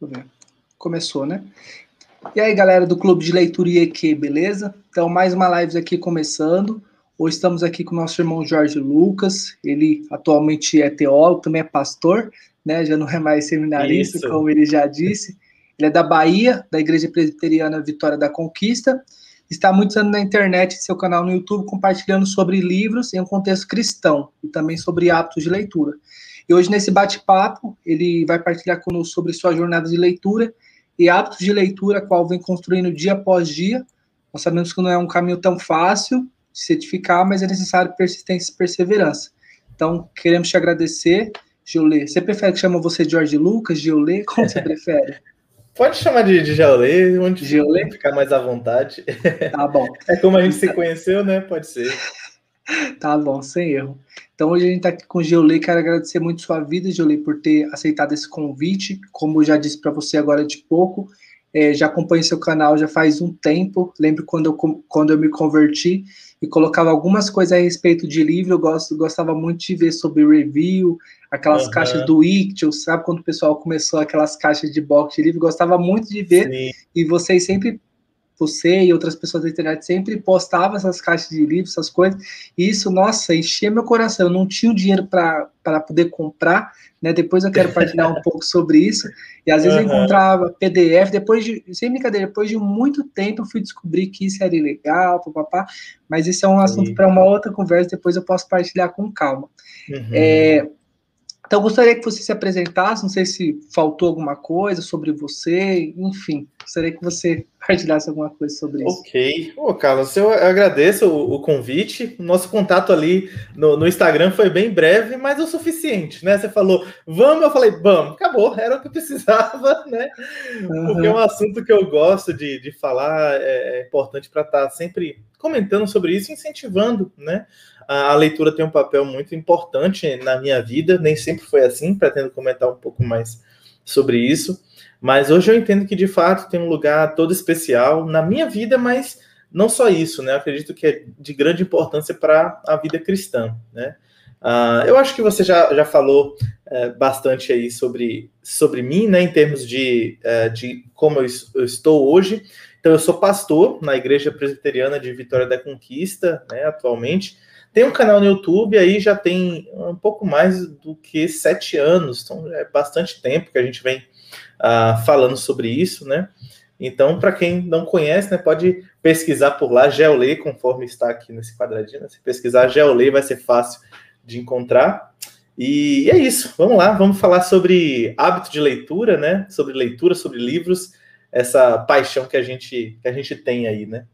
eu ver. Começou, né? E aí, galera do Clube de Leitura IEQ, beleza? Então, mais uma live aqui começando. Hoje estamos aqui com o nosso irmão Jorge Lucas. Ele atualmente é teólogo, também é pastor, né? Já não é mais seminarista, Isso. como ele já disse. Ele é da Bahia, da Igreja Presbiteriana Vitória da Conquista. Está há muitos anos na internet, seu canal no YouTube, compartilhando sobre livros em um contexto cristão e também sobre hábitos de leitura. E hoje, nesse bate-papo, ele vai partilhar conosco sobre sua jornada de leitura e hábitos de leitura, qual vem construindo dia após dia. Nós sabemos que não é um caminho tão fácil de se edificar, mas é necessário persistência e perseverança. Então, queremos te agradecer, Giolê. Você prefere que chama você Jorge Lucas, Giolê? Como você prefere? Pode chamar de, de onde Geolê? ficar mais à vontade. Tá bom. É como a gente se conheceu, né? Pode ser. Tá bom, sem erro. Então hoje a gente está aqui com o Geolê, quero agradecer muito sua vida, Geolê, por ter aceitado esse convite. Como eu já disse para você agora de pouco, é, já acompanho seu canal já faz um tempo. Lembro quando eu, quando eu me converti e colocava algumas coisas a respeito de livro. Eu gosto, gostava muito de ver sobre review, aquelas uhum. caixas do Ictio, sabe quando o pessoal começou aquelas caixas de box de livro? Gostava muito de ver. Sim. E vocês sempre você e outras pessoas da internet sempre postavam essas caixas de livros, essas coisas, e isso, nossa, enchia meu coração. Eu não tinha o dinheiro para poder comprar, né? Depois eu quero partilhar um pouco sobre isso. E às vezes uhum. eu encontrava PDF, depois de, sem brincadeira, depois de muito tempo eu fui descobrir que isso era ilegal, papapá, mas isso é um assunto para uma outra conversa, depois eu posso partilhar com calma. Uhum. É, então, gostaria que você se apresentasse, não sei se faltou alguma coisa sobre você, enfim, gostaria que você partilhasse alguma coisa sobre isso. Ok. Ô, Carlos, eu agradeço o, o convite. O nosso contato ali no, no, Instagram foi bem breve, mas o suficiente, né? Você falou, vamos, eu falei, vamos, acabou, era o que eu precisava, né? Uhum. Porque é um assunto que eu gosto de, de falar, é, é importante para estar tá sempre comentando sobre isso, incentivando, né? A, leitura tem um papel muito importante na minha vida, nem sempre foi assim, pretendo comentar um pouco mais sobre isso, mas hoje eu entendo que de fato tem um lugar todo especial na minha vida, mas não só isso, né? Eu acredito que é de grande importância para a vida cristã, né? Uh, eu acho que você já, já falou uh, bastante aí sobre, sobre mim, né, em termos de, uh, de como eu, eu, estou hoje. Então, eu sou pastor na Igreja Presbiteriana de Vitória da Conquista, né, atualmente. Tem um canal no YouTube aí já tem um pouco mais do que sete anos, então é bastante tempo que a gente vem uh, falando sobre isso, né? Então, para quem não conhece, né, pode pesquisar por lá, Geolê, conforme está aqui nesse quadradinho. Né? Se pesquisar Geolê, vai ser fácil de encontrar. E é isso, vamos lá, vamos falar sobre hábito de leitura, né? Sobre leitura, sobre livros, essa paixão que a gente, que a gente tem aí, né?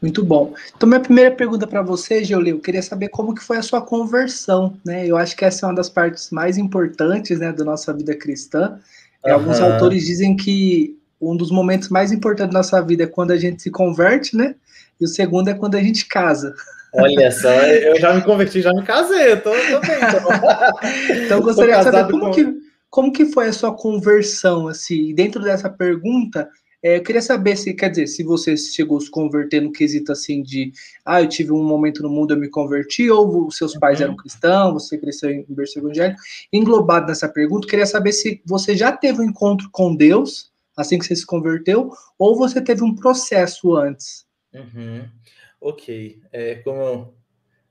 Muito bom. Então, minha primeira pergunta para você, Geolê, eu queria saber como que foi a sua conversão, né? Eu acho que essa é uma das partes mais importantes, né, da nossa vida cristã. Uhum. Alguns autores dizem que um dos momentos mais importantes da nossa vida é quando a gente se converte, né? E o segundo é quando a gente casa. Olha só, eu já me converti, já me casei, eu tô, tô bem. Então, então gostaria de saber como, com... que, como que foi a sua conversão, assim, dentro dessa pergunta, é, eu queria saber se, quer dizer, se você chegou a se converter no quesito assim de, ah, eu tive um momento no mundo, eu me converti, ou seus pais uhum. eram cristãos, você cresceu em berço evangélico. Englobado nessa pergunta, queria saber se você já teve um encontro com Deus, assim que você se converteu, ou você teve um processo antes. Uhum. Ok. É, como,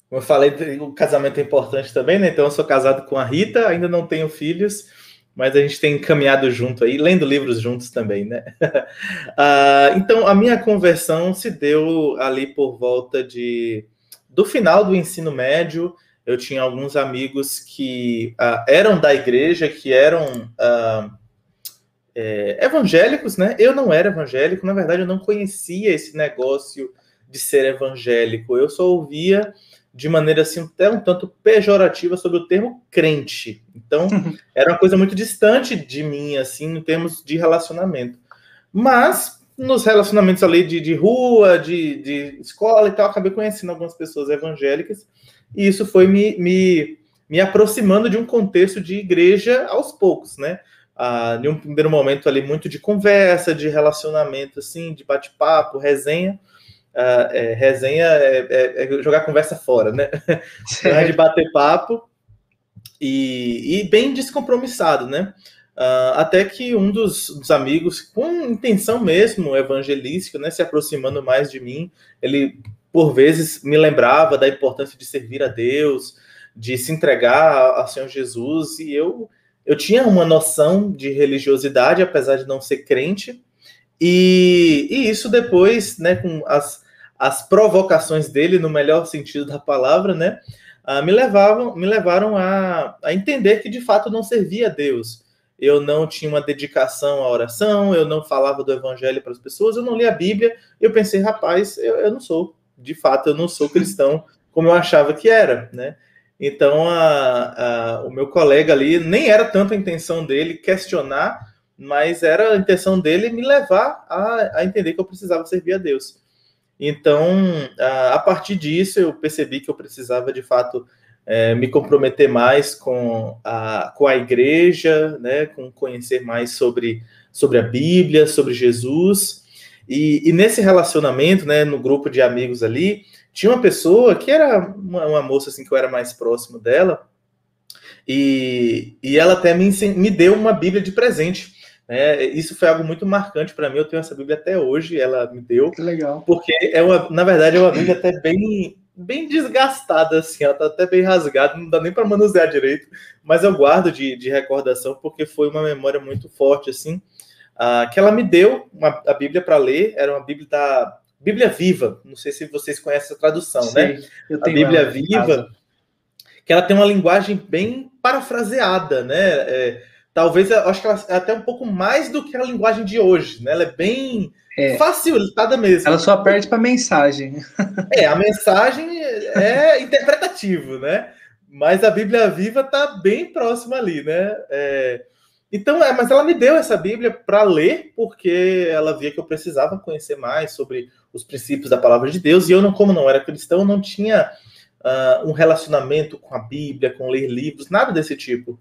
como eu falei, o casamento é importante também, né? Então, eu sou casado com a Rita, ainda não tenho filhos mas a gente tem caminhado junto aí, lendo livros juntos também, né? uh, então, a minha conversão se deu ali por volta de do final do ensino médio. Eu tinha alguns amigos que uh, eram da igreja, que eram uh, é, evangélicos, né? Eu não era evangélico, na verdade, eu não conhecia esse negócio de ser evangélico. Eu só ouvia de maneira assim até um tanto pejorativa sobre o termo crente. Então, era uma coisa muito distante de mim, assim, em termos de relacionamento. Mas, nos relacionamentos ali de, de rua, de, de escola e tal, acabei conhecendo algumas pessoas evangélicas, e isso foi me, me, me aproximando de um contexto de igreja aos poucos, né? Ah, em um primeiro momento ali, muito de conversa, de relacionamento, assim, de bate-papo, resenha, é, resenha é, é, é, jogar conversa fora, né? é de bater papo e, e, bem descompromissado, né? Uh, até que um dos, dos, amigos, com intenção mesmo evangelística, né, se aproximando mais de mim, ele por vezes me lembrava da importância de servir a Deus, de se entregar ao Senhor Jesus, e eu, eu tinha uma noção de religiosidade, apesar de não ser crente, e, e isso depois, né, com as, as provocações dele, no melhor sentido da palavra, né, uh, me, levavam, me levaram a, a entender que de fato não servia a Deus. Eu não tinha uma dedicação à oração, eu não falava do evangelho para as pessoas, eu não lia a Bíblia. Eu pensei, rapaz, eu, eu não sou, de fato, eu não sou cristão como eu achava que era, né? Então, a, a, o meu colega ali, nem era tanto a intenção dele questionar, mas era a intenção dele me levar a, a entender que eu precisava servir a Deus. Então, a, partir disso, eu percebi que eu precisava, de fato, é, me comprometer mais com a, com a igreja, né, com conhecer mais sobre, sobre a Bíblia, sobre Jesus. E, e nesse relacionamento, né, no grupo de amigos ali, tinha uma pessoa que era uma, uma moça assim que eu era mais próximo dela, e, e ela até me, me deu uma Bíblia de presente. Né? Isso foi algo muito marcante para mim. Eu tenho essa Bíblia até hoje, ela me deu. Que legal. Porque é uma, na verdade, é uma Bíblia até bem, bem desgastada, assim, ela tá até bem rasgada, não dá nem para manusear direito, mas eu guardo de, de recordação porque foi uma memória muito forte, assim, uh, que ela me deu uma, a Bíblia para ler, era uma Bíblia da Bíblia Viva, não sei se vocês conhecem essa tradução, Sim, né? a Bíblia Viva, que ela tem uma linguagem bem parafraseada, né? É, talvez, eu acho que ela é até um pouco mais do que a linguagem de hoje, né? Ela é bem é. facilitada mesmo. Ela só perde para mensagem. É, a mensagem é interpretativo, né? Mas a Bíblia Viva está bem próxima ali, né? É, então, é, mas ela me deu essa Bíblia para ler, porque ela via que eu precisava conhecer mais sobre os princípios da palavra de Deus, e eu, não, como não era cristão, não tinha uh, um relacionamento com a Bíblia, com ler livros, nada desse tipo.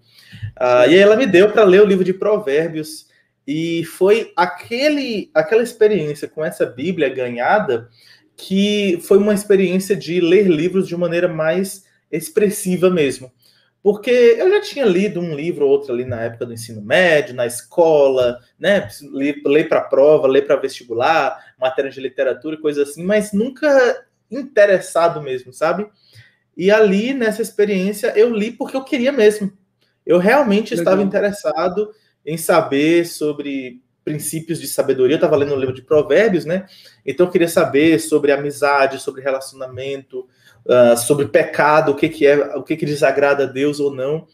Uh, e aí ela me deu para ler o livro de Provérbios, e foi aquele, aquela experiência com essa Bíblia ganhada que foi uma experiência de ler livros de maneira mais expressiva mesmo. Porque eu já tinha lido um livro ou outro ali na época do ensino médio, na escola, né? Ler, para prova, ler para vestibular, matéria de literatura e coisa assim, mas nunca interessado mesmo, sabe? E ali, nessa experiência, eu li porque eu queria mesmo. Eu realmente Legal. estava interessado em saber sobre princípios de sabedoria. Eu estava lendo um livro de provérbios, né? Então eu queria saber sobre amizade, sobre relacionamento, uh, sobre pecado, o que, que é, o que, que desagrada a Deus ou não.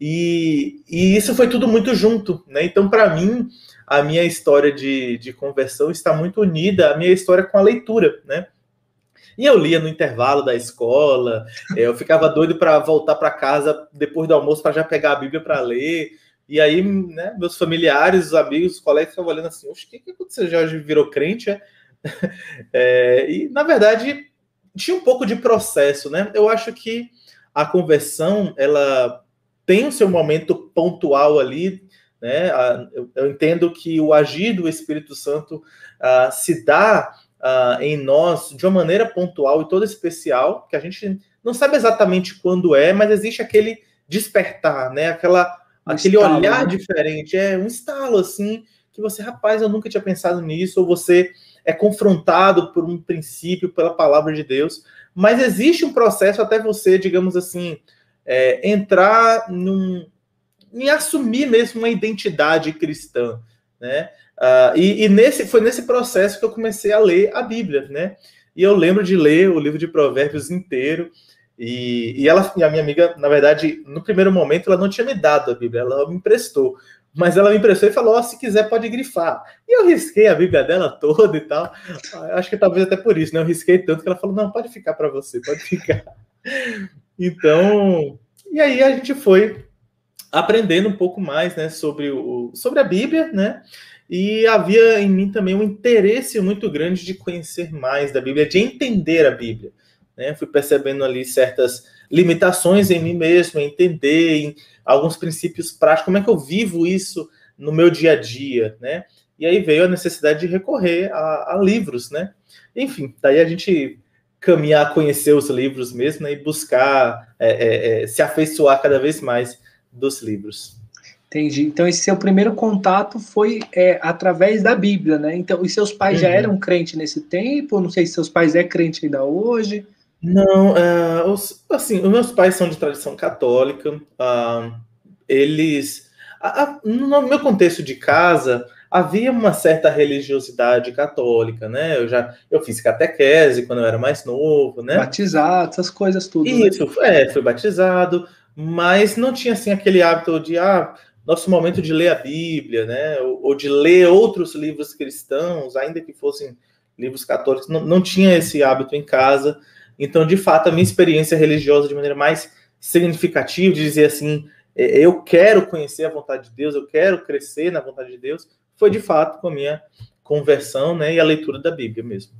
E, e isso foi tudo muito junto, né? Então, para mim, a minha história de, de conversão está muito unida à minha história com a leitura, né? E eu lia no intervalo da escola, eu ficava doido para voltar para casa depois do almoço para já pegar a Bíblia para ler. E aí, né, meus familiares, os amigos, os colegas estavam olhando assim: o que, que aconteceu? Jorge virou crente? É? é, e, na verdade, tinha um pouco de processo, né? Eu acho que a conversão, ela tem o seu momento pontual ali, né? Eu entendo que o agir do Espírito Santo uh, se dá uh, em nós de uma maneira pontual e toda especial, que a gente não sabe exatamente quando é, mas existe aquele despertar, né? Aquela um aquele estalo, olhar né? diferente, é um estalo assim, que você, rapaz, eu nunca tinha pensado nisso, ou você é confrontado por um princípio, pela palavra de Deus, mas existe um processo até você, digamos assim, é, entrar num, em assumir mesmo uma identidade cristã, né? Uh, e, e, nesse foi nesse processo que eu comecei a ler a Bíblia, né? E eu lembro de ler o livro de Provérbios inteiro. E, e ela, e a minha amiga, na verdade, no primeiro momento, ela não tinha me dado a Bíblia, ela me emprestou. Mas ela me emprestou e falou: oh, se quiser, pode grifar. E eu risquei a Bíblia dela toda e tal. Acho que talvez até por isso, né? Eu risquei tanto que ela falou: não, pode ficar para você, pode ficar. Então, e aí a gente foi aprendendo um pouco mais, né, sobre, o, sobre a Bíblia, né? E havia em mim também um interesse muito grande de conhecer mais da Bíblia, de entender a Bíblia. Né? Fui percebendo ali certas limitações em mim mesmo, entender em alguns princípios práticos, como é que eu vivo isso no meu dia a dia, né? E aí veio a necessidade de recorrer a, a livros, né? Enfim, daí a gente caminhar a conhecer os livros mesmo né? e buscar é, é, é, se afeiçoar cada vez mais dos livros. Entendi. Então, esse seu primeiro contato foi é, através da Bíblia, né? Então, e seus pais uhum. já eram crentes nesse tempo? Não sei se seus pais é crente ainda hoje. Não, uh, os, assim, os meus pais são de tradição católica. Uh, eles, uh, no meu contexto de casa, havia uma certa religiosidade católica, né? Eu já eu fiz catequese quando eu era mais novo, né? Batizado, essas coisas tudo. Né? Isso, né? é, fui batizado, mas não tinha assim aquele hábito de ah, nosso momento de ler a Bíblia, né? Ou, ou de ler outros livros cristãos, ainda que fossem livros católicos, não, não tinha esse hábito em casa. Então, de fato, a minha experiência religiosa de maneira mais significativa, de dizer assim, é, eu quero conhecer a vontade de Deus, eu quero crescer na vontade de Deus, foi de fato com a minha conversão, né, e a leitura da Bíblia mesmo.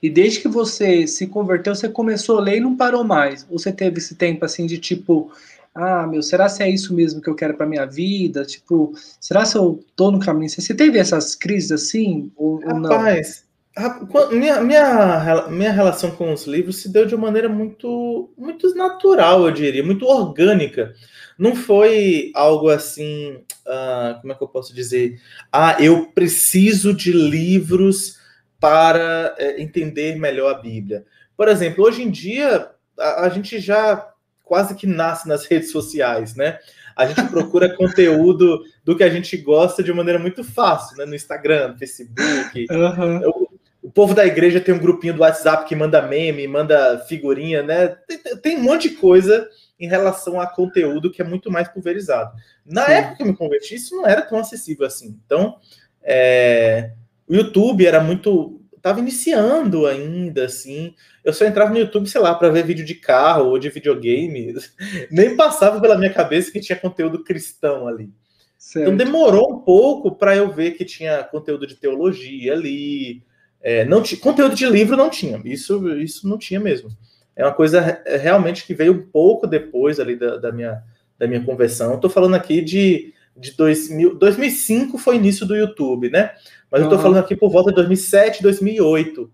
E desde que você se converteu, você começou a ler e não parou mais? Ou você teve esse tempo assim de tipo, ah, meu, será se é isso mesmo que eu quero para minha vida? Tipo, será se eu tô no caminho? Você teve essas crises assim ou, Rapaz, ou não? Minha, minha, minha relação com os livros se deu de uma maneira muito, muito natural, eu diria, muito orgânica. Não foi algo assim, uh, como é que eu posso dizer? Ah, eu preciso de livros para é, entender melhor a Bíblia. Por exemplo, hoje em dia, a, a gente já quase que nasce nas redes sociais, né? A gente procura conteúdo do que a gente gosta de maneira muito fácil, né? No Instagram, no Facebook. Uhum. O, o, povo da igreja tem um grupinho do WhatsApp que manda meme, manda figurinha, né? Tem, tem um monte de coisa em relação a conteúdo que é muito mais pulverizado. Na Sim. época que eu me converti, isso não era tão acessível assim. Então, é, o YouTube era muito. Estava iniciando ainda, assim. Eu só entrava no YouTube, sei lá, para ver vídeo de carro ou de videogame. Nem passava pela minha cabeça que tinha conteúdo cristão ali. Então, certo. Então demorou um pouco para eu ver que tinha conteúdo de teologia ali. É, não conteúdo de livro não tinha. Isso, isso não tinha mesmo é uma coisa realmente que veio um pouco depois ali da, da minha, da minha conversão. Estou falando aqui de, de 2000, 2005 foi início do YouTube, né? Mas uhum. eu estou falando aqui por volta de 2007, 2008.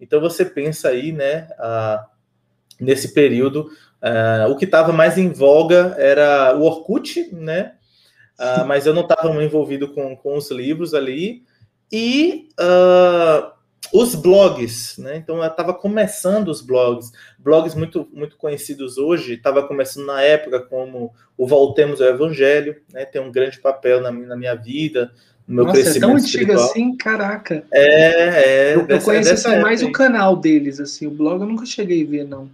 Então você pensa aí, né, nesse período, uh, o que estava mais em voga era o Orkut, né? Uh, mas eu não estava envolvido com, com os livros ali. E uh, os blogs, né? Então estava começando os blogs, blogs muito muito conhecidos hoje, estava começando na época como o Voltemos ao Evangelho, né? Tem um grande papel na, na minha vida, no meu Nossa, crescimento. É tão antigo assim, caraca. É, é. Eu, dessa, eu conheço assim, mais o canal deles, assim, o blog eu nunca cheguei a ver, não.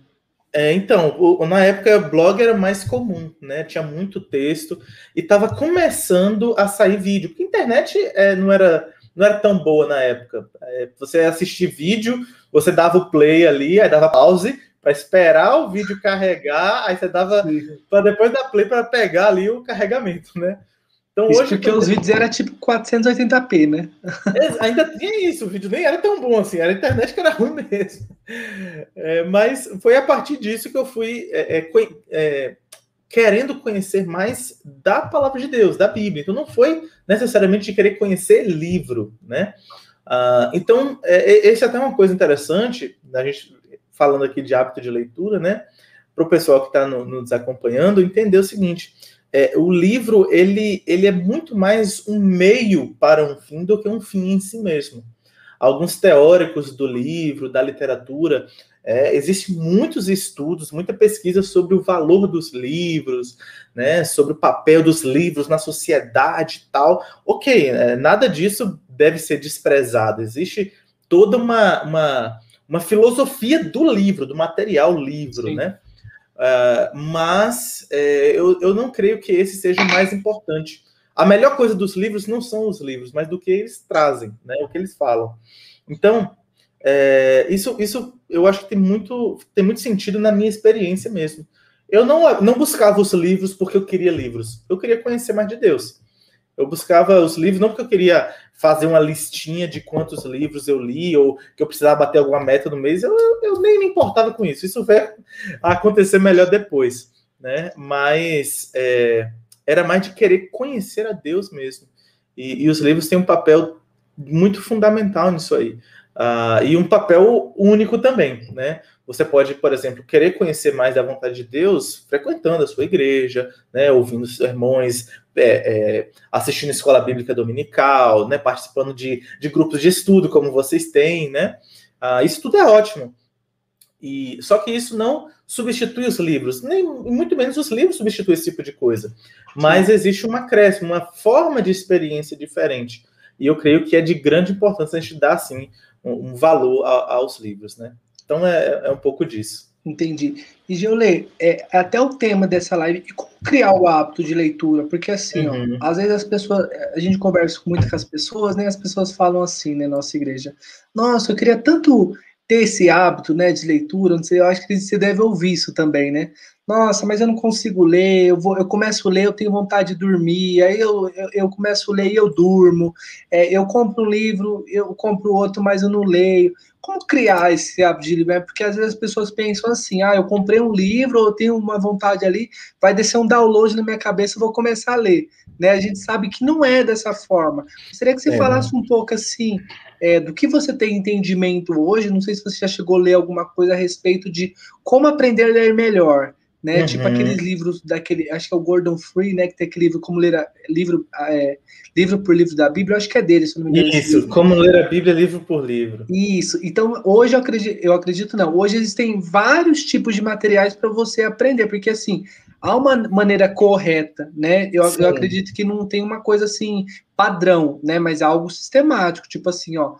É, então, o, na época o blog era mais comum, né? Tinha muito texto e estava começando a sair vídeo, porque a internet é, não era não era tão boa na época. É, você assistir vídeo, você dava o play ali, aí dava pause para esperar o vídeo carregar, aí você dava para depois dar play para pegar ali o carregamento, né? Então isso hoje porque os vídeos eram tipo 480p, né? ainda tinha isso, o vídeo nem era tão bom assim, era a internet que era ruim mesmo. É, mas foi a partir disso que eu fui é, é, é querendo conhecer mais da palavra de Deus, da Bíblia. Então não foi necessariamente de querer conhecer livro, né? Uh, então, é, é, esse é até uma coisa interessante, a gente falando aqui de hábito de leitura, né? Para o pessoal que está no, nos acompanhando, entender o seguinte: é, o livro ele, ele é muito mais um meio para um fim do que um fim em si mesmo. Alguns teóricos do livro, da literatura, é, Existem muitos estudos, muita pesquisa sobre o valor dos livros, né, sobre o papel dos livros na sociedade e tal. Ok, é, nada disso deve ser desprezado. Existe toda uma, uma, uma filosofia do livro, do material livro, Sim. né? Uh, mas é, eu, eu não creio que esse seja o mais importante. A melhor coisa dos livros não são os livros, mas do que eles trazem, né? O que eles falam. Então, é, isso, isso eu acho que tem muito, tem muito sentido na minha experiência mesmo. Eu não, não buscava os livros porque eu queria livros, eu queria conhecer mais de Deus. Eu buscava os livros não porque eu queria fazer uma listinha de quantos livros eu li ou que eu precisava bater alguma meta no mês, eu, eu nem me importava com isso. Isso vai acontecer melhor depois, né? Mas é, era mais de querer conhecer a Deus mesmo. E, e os livros têm um papel muito fundamental nisso aí Uh, e um papel único também, né? Você pode, por exemplo, querer conhecer mais da vontade de Deus frequentando a sua igreja, né, ouvindo sermões, é, é, assistindo escola bíblica dominical, né, participando de, de grupos de estudo como vocês têm, né? Uh, isso tudo é ótimo. E só que isso não substitui os livros, nem muito menos os livros substituem esse tipo de coisa. Mas existe uma acréscimo, uma forma de experiência diferente. E eu creio que é de grande importância a gente dar assim um, um valor a, aos livros, né? Então é, é, um pouco disso. Entendi. E Geolê, é, é até o tema dessa live, e como criar o hábito de leitura? Porque assim, uhum. ó, às vezes as pessoas, a gente conversa muito com as pessoas, né? As pessoas falam assim, né, nossa igreja. Nossa, eu queria tanto ter esse hábito, né, de leitura, não sei, eu acho que você deve ouvir isso também, né? Nossa, mas eu não consigo ler, eu, vou, eu começo a ler, eu tenho vontade de dormir, aí eu, eu, eu começo a ler e eu durmo, é, eu compro um livro, eu compro outro, mas eu não leio. Como criar esse hábito de ler? Porque às vezes as pessoas pensam assim, ah, eu comprei um livro, eu tenho uma vontade ali, vai descer um download na minha cabeça, eu vou começar a ler. Né? A gente sabe que não é dessa forma. Gostaria que você é. falasse um pouco assim, é, do que você tem entendimento hoje, não sei se você já chegou a ler alguma coisa a respeito de como aprender a ler melhor né? Uhum. Tipo aqueles livros daquele, acho que é o Gordon Free, né? Que tem aquele livro como ler a, livro, é, livro por livro da Bíblia, eu acho que é dele, se não me engano. Isso, como ler a Bíblia livro por livro. Isso. Então hoje eu acredito, eu acredito não. Hoje existem vários tipos de materiais para você aprender, porque assim há uma maneira correta, né? Eu, eu acredito que não tem uma coisa assim padrão, né? Mas é algo sistemático, tipo assim, ó,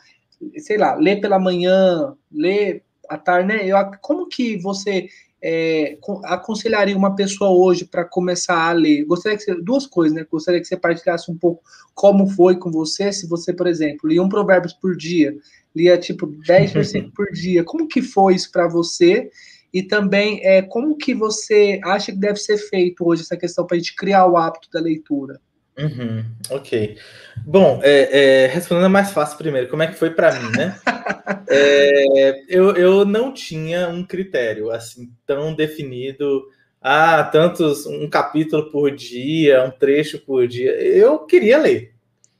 sei lá, ler pela manhã, ler à tarde, né? Eu, como que você é, aconselharia uma pessoa hoje para começar a ler? Gostaria que você, duas coisas, né? Gostaria que você partilhasse um pouco como foi com você, se você, por exemplo, lia um provérbios por dia, lia tipo 10 versículos por dia, como que foi isso para você? E também é, como que você acha que deve ser feito hoje essa questão para a gente criar o hábito da leitura? Uhum, ok. Bom, é, é, respondendo mais fácil primeiro, como é que foi para mim, né? é, eu, eu não tinha um critério assim tão definido. Ah, tantos, um capítulo por dia, um trecho por dia. Eu queria ler.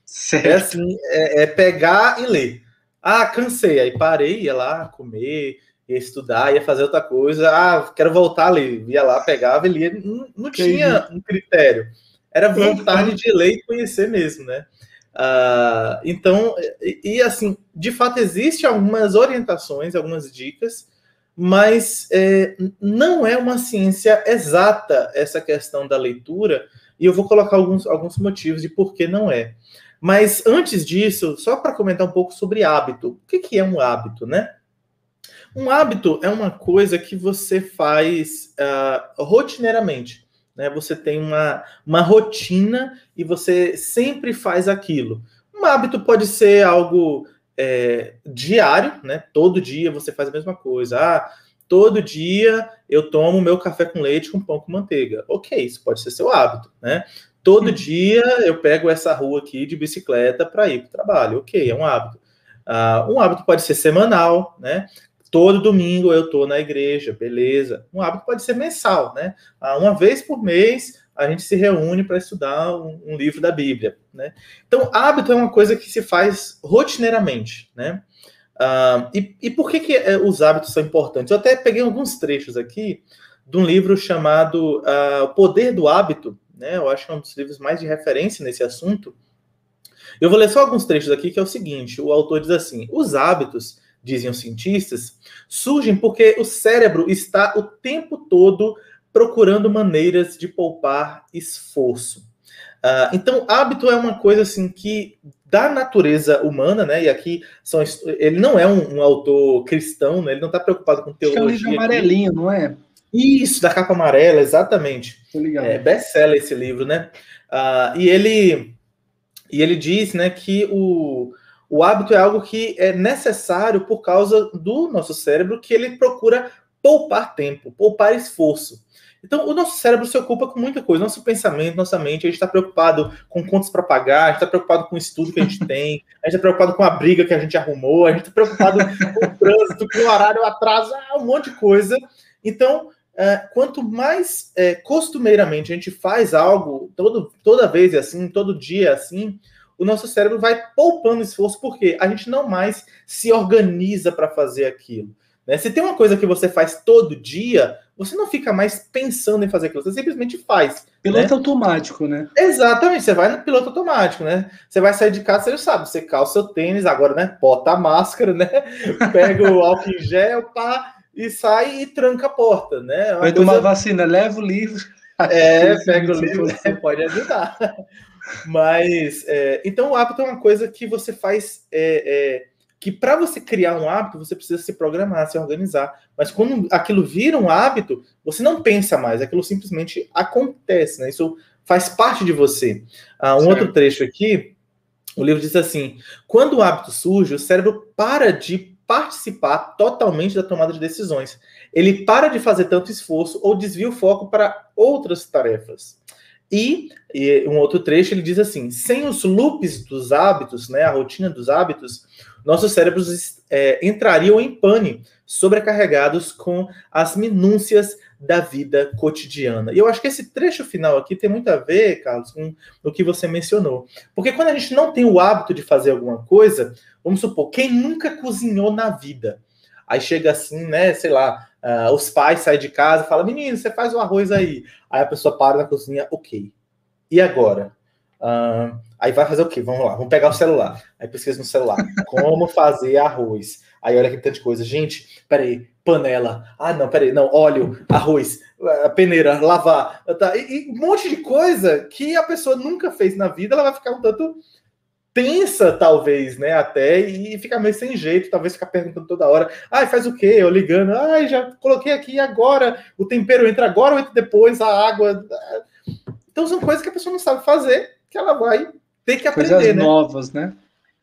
Certo. É assim, é, é pegar e ler. Ah, cansei, aí parei, ia lá comer, ia estudar, ia fazer outra coisa. Ah, quero voltar a ler. Ia lá, pegava e lia. Não, não tinha um critério. Era vontade de ler e conhecer mesmo, né? Uh, então, e, e, assim, de fato, existe algumas orientações, algumas dicas, mas é, não é uma ciência exata essa questão da leitura, e eu vou colocar alguns, alguns motivos de por que não é. Mas antes disso, só para comentar um pouco sobre hábito. O que, que é um hábito, né? Um hábito é uma coisa que você faz uh, rotineiramente né? Você tem uma, uma rotina e você sempre faz aquilo. Um hábito pode ser algo é, diário, né? Todo dia você faz a mesma coisa. Ah, todo dia eu tomo meu café com leite com pão com manteiga. Ok, isso pode ser seu hábito, né? Todo dia eu pego essa rua aqui de bicicleta para ir para o trabalho. Ok, é um hábito. Uh, um hábito pode ser semanal, né? Todo domingo eu estou na igreja, beleza. Um hábito pode ser mensal, né? Ah, uma vez por mês a gente se reúne para estudar um, um, livro da Bíblia, né? Então, hábito é uma coisa que se faz rotineiramente, né? Ah, e, e, por que, que eh, os hábitos são importantes? Eu até peguei alguns trechos aqui de um livro chamado uh, O Poder do Hábito, né? Eu acho que é um dos livros mais de referência nesse assunto. Eu vou ler só alguns trechos aqui, que é o seguinte: o autor diz assim: os hábitos dizem os cientistas, surgem porque o cérebro está o tempo todo procurando maneiras de poupar esforço. Uh, então, hábito é uma coisa assim que da natureza humana, né? E aqui são ele não é um, um autor cristão, né? Ele não está preocupado com teologia. É um livro amarelinho, não é? Isso, da capa amarela, exatamente. É best-seller esse livro, né? Uh, e ele e ele diz, né, que o o hábito é algo que é necessário por causa do nosso cérebro, que ele procura poupar tempo, poupar esforço. Então, o nosso cérebro se ocupa com muita coisa, nosso pensamento, nossa mente, a gente está preocupado com contas para pagar, a gente está preocupado com o estudo que a gente tem, a gente está preocupado com a briga que a gente arrumou, a gente está preocupado com o trânsito, com o horário atraso, ah, um monte de coisa. Então, é, quanto mais é, costumeiramente a gente faz algo, todo, toda vez é assim, todo dia é assim, o nosso cérebro vai poupando esforço, porque a gente não mais se organiza para fazer aquilo. Né? Se tem uma coisa que você faz todo dia, você não fica mais pensando em fazer aquilo, você simplesmente faz. Piloto né? automático, né? Exatamente, você vai no piloto automático, né? Você vai sair de casa, você já sabe, você calça seu tênis, agora, né? Bota a máscara, né? Pega o álcool em gel, pá, e sai e tranca a porta, né? É vai coisa... tomar vacina, leva o livro. É, pega o livro, né? pode ajudar. Mas, é, então o hábito é uma coisa que você faz. É, é, que para você criar um hábito, você precisa se programar, se organizar. Mas quando aquilo vira um hábito, você não pensa mais, aquilo simplesmente acontece, né? Isso faz parte de você. Ah, um outro trecho aqui, o livro diz assim: quando o hábito surge, o cérebro para de participar totalmente da tomada de decisões. Ele para de fazer tanto esforço ou desvia o foco para outras tarefas. E, e, um outro trecho ele diz assim: sem os loops dos hábitos, né, a rotina dos hábitos, nossos cérebros é, entrariam em pane, sobrecarregados com as minúcias da vida cotidiana. E eu acho que esse trecho final aqui tem muito a ver, Carlos, com o que você mencionou. Porque quando a gente não tem o hábito de fazer alguma coisa, vamos supor, quem nunca cozinhou na vida? Aí chega assim, né, sei lá, uh, os pais saem de casa e falam, menino, você faz o arroz aí. Aí a pessoa para na cozinha, ok. E agora? Uh, aí vai fazer o quê? Vamos lá, vamos pegar o celular. Aí pesquisa no celular, como fazer arroz. Aí olha que tanta coisa. Gente, peraí, panela. Ah, não, peraí, não, óleo, arroz, a peneira, lavar. Tá? E, e, um monte de coisa que a pessoa nunca fez na vida, ela vai ficar um tanto tensa, talvez, né? Até, e fica meio sem jeito, talvez ficar perguntando toda hora. Ai, faz o quê? Eu ligando, ai, já coloquei aqui agora, o tempero entra agora ou entra depois, a água. Então são coisas que a pessoa não sabe fazer, que ela vai ter que aprender. Coisas né? novas, né?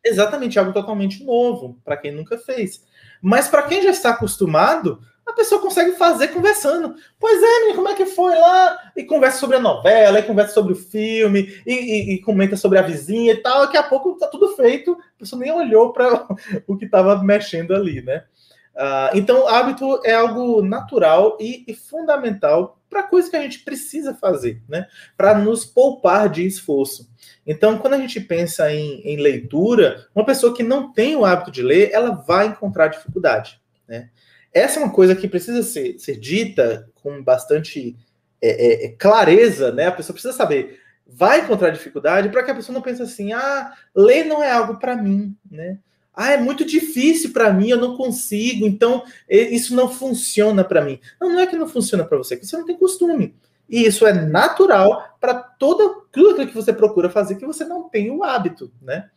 Exatamente, algo totalmente novo, para quem nunca fez. Mas para quem já está acostumado, a pessoa consegue fazer conversando. Pois é, menino, como é que foi lá? E conversa sobre a novela, e conversa sobre o filme, e, e, e comenta sobre a vizinha e tal. Daqui a pouco tá tudo feito, a pessoa nem olhou para o que estava mexendo ali, né? Uh, então, hábito é algo natural e, e fundamental para coisas que a gente precisa fazer, né? Para nos poupar de esforço. Então, quando a gente pensa em, em, leitura, uma pessoa que não tem o hábito de ler, ela vai encontrar dificuldade, né? Essa é uma coisa que precisa ser, ser dita com bastante é, é, é clareza, né? A pessoa precisa saber, vai encontrar dificuldade para que a pessoa não pense assim, ah, ler não é algo para mim, né? Ah, é muito difícil para mim, eu não consigo, então isso não funciona para mim. Não, não é que não funciona para você, é que você não tem costume. E isso é natural para toda aquilo que você procura fazer que você não tem o hábito, né?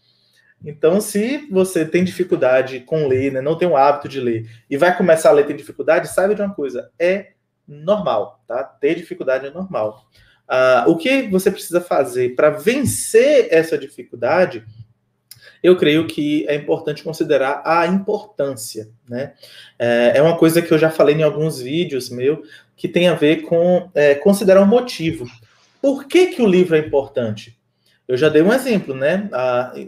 Então, se você tem dificuldade com ler, né, não tem o hábito de ler, e vai começar a ler tem dificuldade, saiba de uma coisa, é normal, tá? Ter dificuldade é normal. Uh, o que você precisa fazer para vencer essa dificuldade eu creio que é importante considerar a importância, né? É, é uma coisa que eu já falei em alguns vídeos meu, que tem a ver com é, considerar o um motivo. Por que, que o livro é importante? Eu já dei um exemplo, né?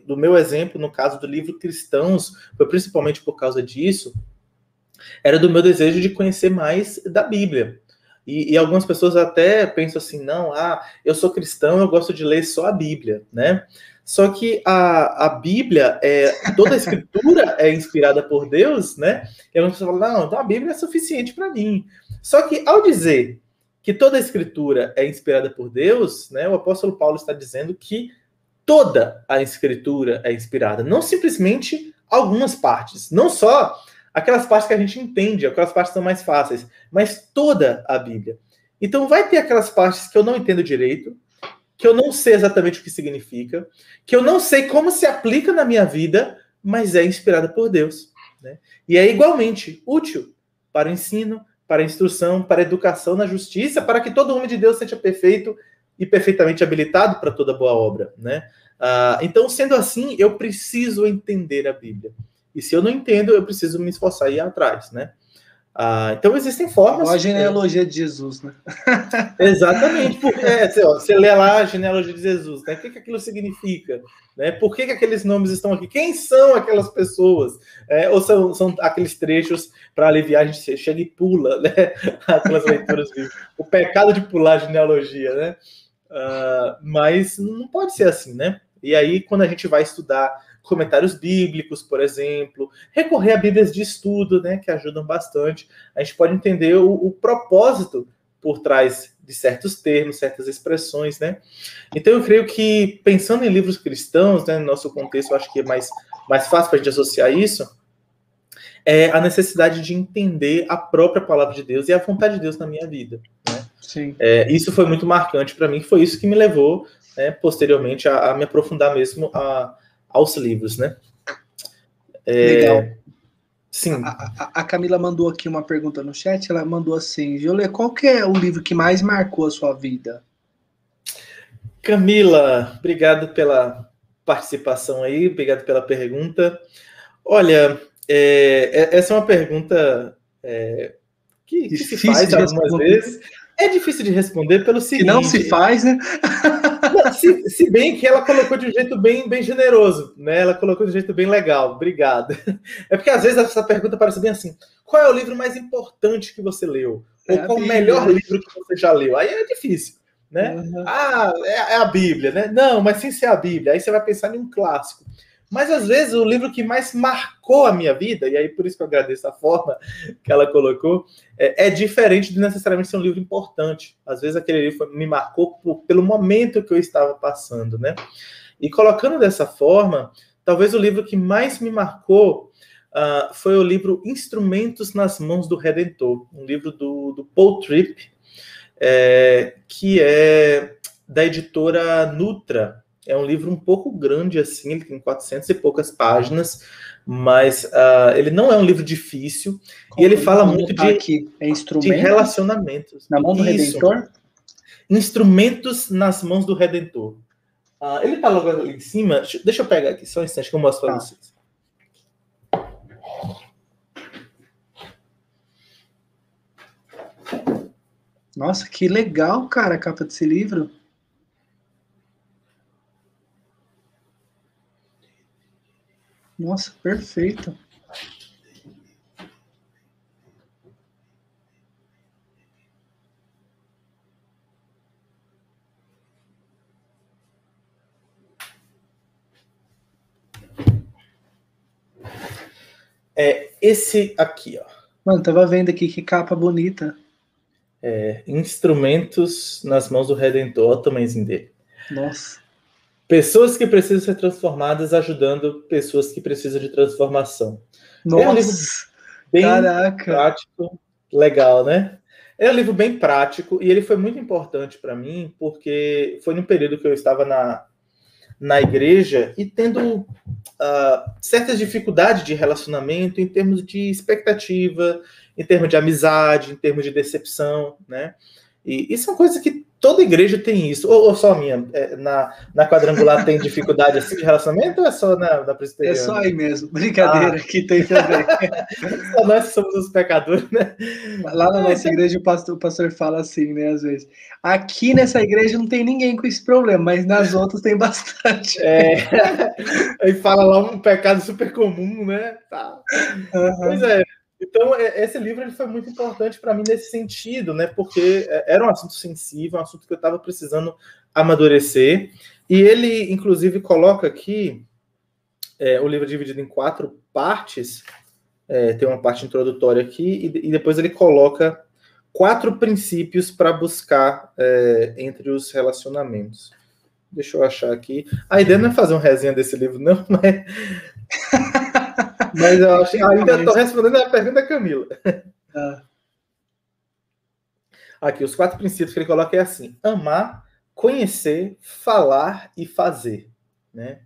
Do meu exemplo, no caso do livro Cristãos, foi principalmente por causa disso, era do meu desejo de conhecer mais da Bíblia. E, e, algumas pessoas até pensam assim, não, ah, eu sou cristão, eu gosto de ler só a Bíblia, né? Só que a, a Bíblia, é, toda a escritura é inspirada por Deus, né? E algumas pessoas falam, não, então a Bíblia é suficiente para mim. Só que ao dizer que toda a escritura é inspirada por Deus, né? O apóstolo Paulo está dizendo que toda a escritura é inspirada, não simplesmente algumas partes, não só aquelas partes que a gente entende, aquelas partes que são mais fáceis, mas toda a Bíblia. Então vai ter aquelas partes que eu não entendo direito, que eu não sei exatamente o que significa, que eu não sei como se aplica na minha vida, mas é inspirada por Deus. Né? E é igualmente útil para o ensino, para a instrução, para a educação na justiça, para que todo homem de Deus seja perfeito e perfeitamente habilitado para toda boa obra. Né? Ah, então, sendo assim, eu preciso entender a Bíblia. E se eu não entendo, eu preciso me esforçar e ir atrás. Né? Ah, então existem formas. a genealogia de Jesus, né? Exatamente. Porque, é, você, ó, você lê lá a genealogia de Jesus, né? O que, que aquilo significa? Né? Por que, que aqueles nomes estão aqui? Quem são aquelas pessoas? É, ou são, são aqueles trechos para aliviar, a gente chega e pula, né? Aquelas leituras. o pecado de pular a genealogia, né? Uh, mas não pode ser assim, né? E aí, quando a gente vai estudar comentários bíblicos, por exemplo, recorrer a Bíblias de estudo, né, que ajudam bastante, a gente pode entender o, o propósito por trás de certos termos, certas expressões, né? Então eu creio que pensando em livros cristãos, né, no nosso contexto, eu acho que é mais, mais fácil para a gente associar isso, é a necessidade de entender a própria palavra de Deus e a vontade de Deus na minha vida. Né? Sim. É, isso foi muito marcante para mim, foi isso que me levou, né, posteriormente, a, a, me aprofundar mesmo a, aos livros, né? É, Legal. Sim. A, a, a, Camila mandou aqui uma pergunta no chat, ela mandou assim, Jolê, qual que é o livro que mais marcou a sua vida? Camila, obrigado pela participação aí, obrigado pela pergunta. Olha, é, é, essa é uma pergunta é, que, que se faz algumas vezes. É difícil de responder pelo seguinte. Que não se faz, né? se, se, bem que ela colocou de um jeito bem, bem generoso, né? Ela colocou de um jeito bem legal. Obrigado. É porque às vezes essa pergunta parece bem assim: qual é o livro mais importante que você leu? Ou é qual o melhor livro que você já leu? Aí é difícil, né? Uhum. Ah, é, é, a Bíblia, né? Não, mas sem ser a Bíblia. Aí você vai pensar em um clássico. Mas às vezes o livro que mais marcou a minha vida, e aí por isso que eu agradeço a forma que ela colocou, é, é diferente de necessariamente ser um livro importante. Às vezes aquele livro me marcou por, pelo momento que eu estava passando, né? E colocando dessa forma, talvez o livro que mais me marcou uh, foi o livro Instrumentos nas Mãos do Redentor, um livro do, do Paul Tripp, é, que é da editora Nutra, é um livro um pouco grande assim, ele tem 400 e poucas páginas, mas uh, ele não é um livro difícil Como e ele fala muito de, aqui? É de relacionamentos. Na mão do Isso. Redentor? Instrumentos nas mãos do Redentor. Uh, ele está logo ali em cima. Deixa eu pegar aqui, só um instante que eu mostro para tá. vocês. Nossa, que legal, cara, a capa desse livro. Nossa, perfeito. É esse aqui, ó. Mano, tava vendo aqui que capa bonita. É, instrumentos nas mãos do Redentor, olha o tamanhozinho dele. Nossa. Pessoas que precisam ser transformadas ajudando pessoas que precisam de transformação. Nossa, é um livro bem caraca. prático, legal, né? É um livro bem prático e ele foi muito importante para mim porque foi num período que eu estava na, na igreja e tendo uh, certas dificuldades de relacionamento em termos de expectativa, em termos de amizade, em termos de decepção, né? E isso é uma coisa que toda igreja tem isso. Ou, ou só a minha? É, na, na quadrangular tem dificuldade assim de relacionamento ou é só na, na presbiteriana? É só aí mesmo. Brincadeira, ah. que tem também. só nós somos os pecadores, né? Lá na nossa igreja o pastor, o pastor fala assim, né, às vezes. Aqui nessa igreja não tem ninguém com esse problema, mas nas outras tem bastante. É. Aí fala lá um pecado super comum, né? Tá. Uhum. Pois é. Então, é, esse livro ele foi muito importante para mim nesse sentido, né? Porque é, era um assunto sensível, um assunto que eu estava precisando amadurecer. E ele, inclusive, coloca aqui é, o livro dividido em quatro partes. É, tem uma parte introdutória aqui, e, e, depois ele coloca quatro princípios para buscar é, entre os relacionamentos. Deixa eu achar aqui. A ideia não é fazer um resenha desse livro, não, mas. Mas eu acho, ainda estou respondendo a pergunta da Camila. Ah. Aqui, os quatro princípios que ele coloca é assim: amar, conhecer, falar e fazer. Né?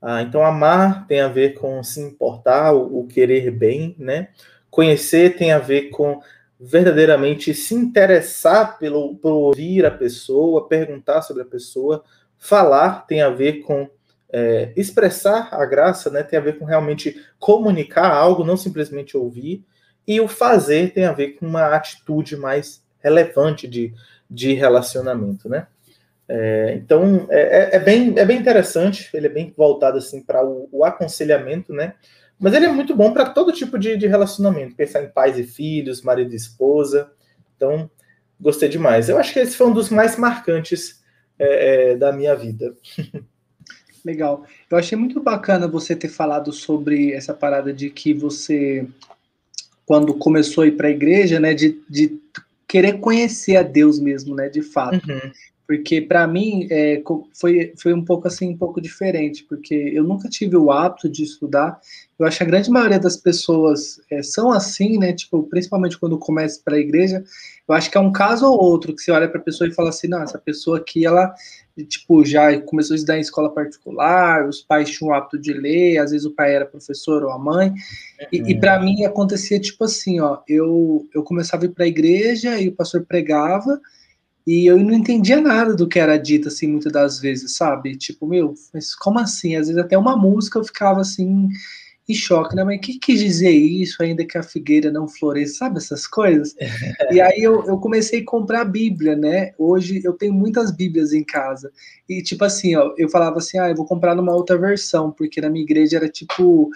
Ah, então, amar tem a ver com se importar, o, o querer bem, né? Conhecer tem a ver com verdadeiramente se interessar pelo, por ouvir a pessoa, perguntar sobre a pessoa. Falar tem a ver com é, expressar a graça né, tem a ver com realmente comunicar algo, não simplesmente ouvir, e o fazer tem a ver com uma atitude mais relevante de, de relacionamento, né? É, então é, é, é bem, é bem interessante, ele é bem voltado assim para o, o, aconselhamento, né? Mas ele é muito bom para todo tipo de, de relacionamento, pensar em pais e filhos, marido e esposa. Então, gostei demais. Eu acho que esse foi um dos mais marcantes é, é, da minha vida. Legal. Eu achei muito bacana você ter falado sobre essa parada de que você, quando começou a ir para a igreja, né, de, de querer conhecer a Deus mesmo, né, de fato. Uhum. Porque para mim é, foi, foi um pouco assim, um pouco diferente, porque eu nunca tive o hábito de estudar. Eu acho que a grande maioria das pessoas é, são assim, né? Tipo, principalmente quando começa para a igreja, eu acho que é um caso ou outro que você olha para a pessoa e fala assim, não, essa pessoa aqui, ela tipo já começou a estudar em escola particular, os pais tinham o hábito de ler, às vezes o pai era professor ou a mãe. E, e para mim acontecia tipo assim, ó, eu eu começava a ir para a igreja e o pastor pregava e eu não entendia nada do que era dito, assim, muitas das vezes, sabe? Tipo, meu, mas como assim? Às vezes até uma música eu ficava, assim, em choque, né? Mas o que quis dizer isso, ainda que a figueira não floresça, sabe? Essas coisas. e aí eu, eu comecei a comprar a Bíblia, né? Hoje eu tenho muitas Bíblias em casa. E, tipo assim, ó, eu falava assim, ah, eu vou comprar numa outra versão, porque na minha igreja era, tipo,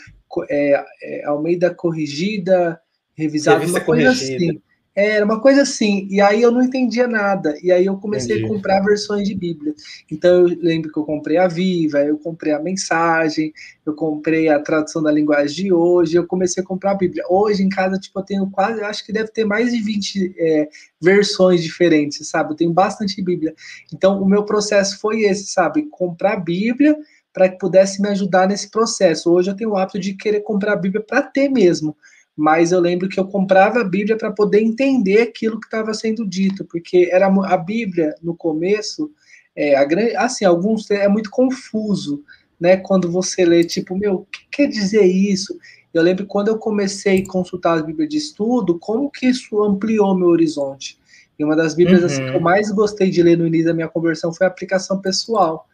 é, é, Almeida Corrigida, revisada, uma coisa corrigida. assim. Era uma coisa assim, e aí eu não entendia nada, e aí eu comecei Entendi. a comprar versões de Bíblia. Então eu lembro que eu comprei a Viva, eu comprei a Mensagem, eu comprei a tradução da linguagem de hoje, eu comecei a comprar a Bíblia. Hoje em casa, tipo, eu tenho quase, acho que deve ter mais de 20 é, versões diferentes, sabe? Eu tenho bastante Bíblia. Então o meu processo foi esse, sabe? Comprar a Bíblia para que pudesse me ajudar nesse processo. Hoje eu tenho o hábito de querer comprar a Bíblia para ter mesmo mas eu lembro que eu comprava a Bíblia para poder entender aquilo que estava sendo dito, porque era a Bíblia no começo, é, a, assim, alguns é muito confuso, né? Quando você lê, tipo, meu, o que quer dizer isso? Eu lembro quando eu comecei a consultar a Bíblia de estudo, como que isso ampliou meu horizonte. E uma das Bíblias uhum. assim, que eu uhum. mais gostei de ler no início da minha conversão foi a aplicação pessoal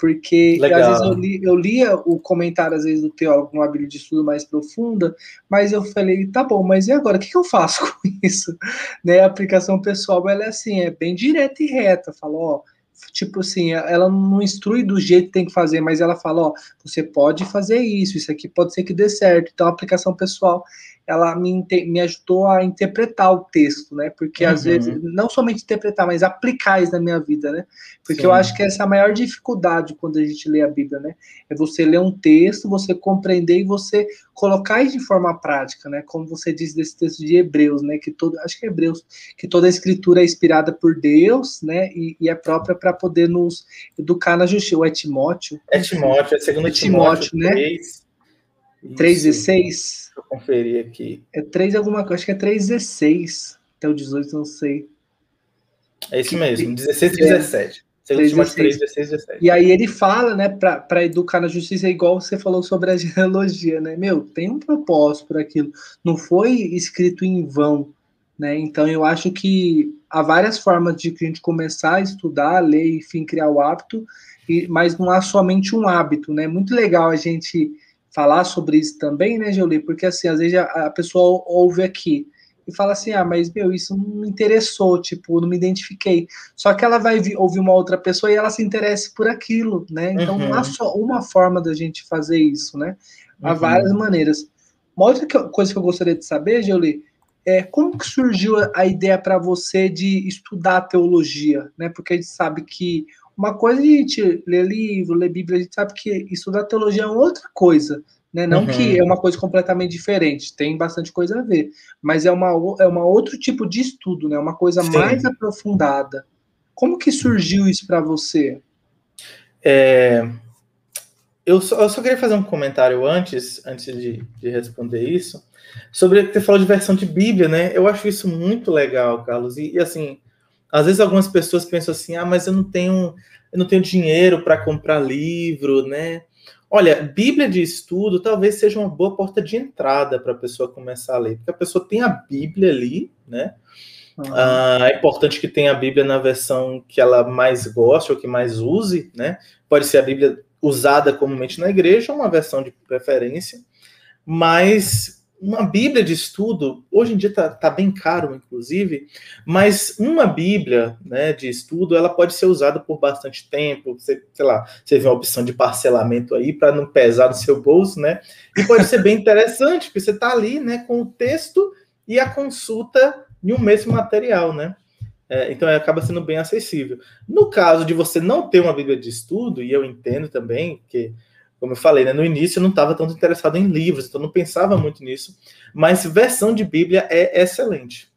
porque às vezes eu, li, eu, lia o comentário, às vezes, do teólogo numa Bíblia de estudo mais profunda, mas eu falei, tá bom, mas e agora? O que, que eu faço com isso? Né, a aplicação pessoal, ela é assim, é bem direta e reta, fala, ó, tipo assim, ela não instrui do jeito que tem que fazer, mas ela fala, ó, você pode fazer isso, isso aqui pode ser que dê certo. Então, a aplicação pessoal, ela me, me ajudou a interpretar o texto, né? Porque uhum. às vezes, não somente interpretar, mas aplicar isso na minha vida, né? Porque Sim. eu acho que essa é a maior dificuldade quando a gente lê a Bíblia, né? É você ler um texto, você compreender e você colocar isso de forma prática, né? Como você diz desse texto de Hebreus, né? Que todo, acho que é Hebreus, que toda a escritura é inspirada por Deus, né? E, e é própria para poder nos educar na justiça. Ou é Timóteo? É Timóteo, é segundo é Timóteo, Timóteo, né? 3. 3,16? Deixa eu conferir aqui. É 3 alguma coisa, acho que é 3,16 até o 18, não sei. É isso mesmo, 16 e 17. Segundo Timóteo 3, 16 17. E aí ele fala, né, para educar na justiça, é igual você falou sobre a genealogia, né? Meu, tem um propósito por aquilo. Não foi escrito em vão, né? Então eu acho que há várias formas de a gente começar a estudar, ler, enfim, criar o hábito, e, mas não há somente um hábito, né? Muito legal a gente falar sobre isso também, né, Jolie? Porque assim, às vezes a, a, pessoa ouve aqui e fala assim: ah, mas meu, isso não me interessou, tipo, não me identifiquei. Só que ela vai ouvir uma outra pessoa e ela se interessa por aquilo, né? Então uhum. não há uhum. só uma forma da gente fazer isso, né? Há uhum. várias maneiras. Uma outra coisa que eu gostaria de saber, Jolie, é como que surgiu a ideia para você de estudar teologia, né? Porque a gente sabe que uma coisa a gente ler livro, ler Bíblia, a gente sabe que estudar teologia é outra coisa, né? Não uhum. que é uma coisa completamente diferente, tem bastante coisa a ver, mas é uma, é uma outro tipo de estudo, né? Uma coisa Sim. mais aprofundada. Como que surgiu isso para você? É, eu, só, eu só queria fazer um comentário antes, antes de, de responder isso, sobre ter falado de versão de Bíblia, né? Eu acho isso muito legal, Carlos. E, e assim, às vezes algumas pessoas pensam assim: ah, mas eu não tenho, eu não tenho dinheiro para comprar livro, né? Olha, Bíblia de estudo talvez seja uma boa porta de entrada para a pessoa começar a ler, porque a pessoa tem a Bíblia ali, né? Ah, é importante que tenha a Bíblia na versão que ela mais goste ou que mais use, né? Pode ser a Bíblia usada comumente na igreja, uma versão de preferência, mas uma Bíblia de estudo, hoje em dia está tá bem caro, inclusive, mas uma Bíblia né, de estudo ela pode ser usada por bastante tempo. Você, sei lá, você vê uma opção de parcelamento aí para não pesar no seu bolso, né? E pode ser bem interessante, porque você está ali né, com o texto e a consulta em um mesmo material, né? É, então acaba sendo bem acessível. No caso de você não ter uma Bíblia de estudo, e eu entendo também que, como eu falei, né, no início eu não estava tanto interessado em livros, então não pensava muito nisso, mas versão de Bíblia é excelente.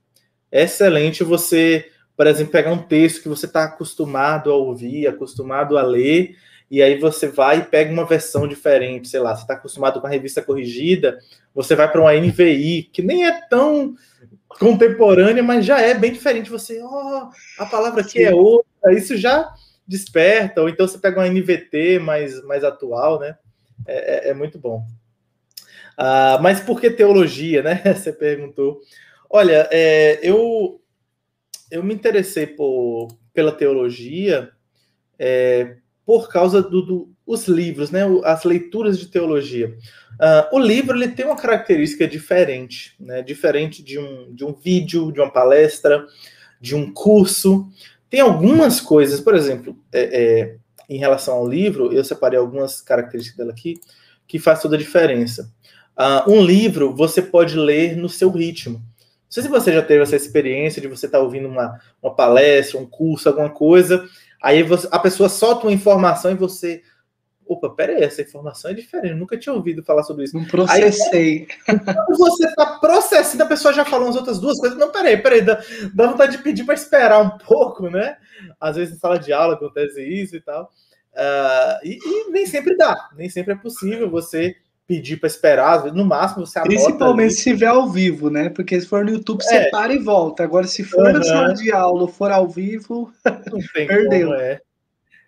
É excelente você, por exemplo, pegar um texto que você está acostumado a ouvir, acostumado a ler, e aí você vai e pega uma versão diferente, sei lá, você está acostumado com a revista corrigida, você vai para uma NVI, que nem é tão contemporânea, mas já é bem diferente. Você, ó, oh, a palavra aqui é outra, isso já desperta, ou então você pega uma NVT mais, mais atual, né? É, é, é muito bom. Ah, mas por que teologia, né? Você perguntou. Olha, é, eu, eu me interessei por, pela teologia é, por causa dos do, livros, né? As leituras de teologia. Uh, o livro ele tem uma característica diferente, né? Diferente de um, de um vídeo, de uma palestra, de um curso. Tem algumas coisas, por exemplo, é, é, em relação ao livro, eu separei algumas características dela aqui que faz toda a diferença. Uh, um livro você pode ler no seu ritmo. Não sei se você já teve essa experiência de você estar tá ouvindo uma, uma palestra, um curso, alguma coisa, aí você, a pessoa solta uma informação e você opa, peraí, essa informação é diferente, nunca tinha ouvido falar sobre isso. Não processei. Aí, quando você está processando, a pessoa já falou as outras duas coisas, não, peraí, peraí, dá, dá vontade de pedir para esperar um pouco, né? Às vezes em sala de aula acontece isso e tal. Uh, e, e, nem sempre dá, nem sempre é possível você pedir para esperar, no máximo você anota. Principalmente ali. se estiver ao vivo, né? Porque se for no YouTube, é. você para e volta. Agora, se for uhum. na sala de aula ou for ao vivo, perdeu. Como, é.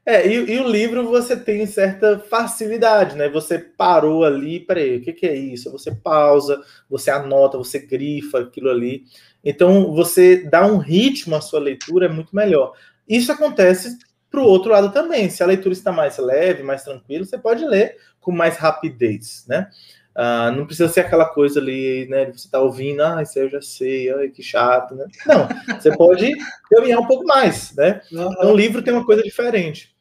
É, e, e, o livro você tem certa facilidade, né? Você parou ali, peraí, o que, que é isso? Você pausa, você anota, você grifa aquilo ali. Então, você dá um ritmo à sua leitura, é muito melhor. Isso acontece para o outro lado também. Se a leitura está mais leve, mais tranquila, você pode ler com mais rapidez, né? Ah, não precisa ser aquela coisa ali, né? Você está ouvindo, ah, isso aí eu já sei, ai, que chato, né? Não, você pode caminhar um pouco mais, né? Então, o livro tem uma coisa diferente.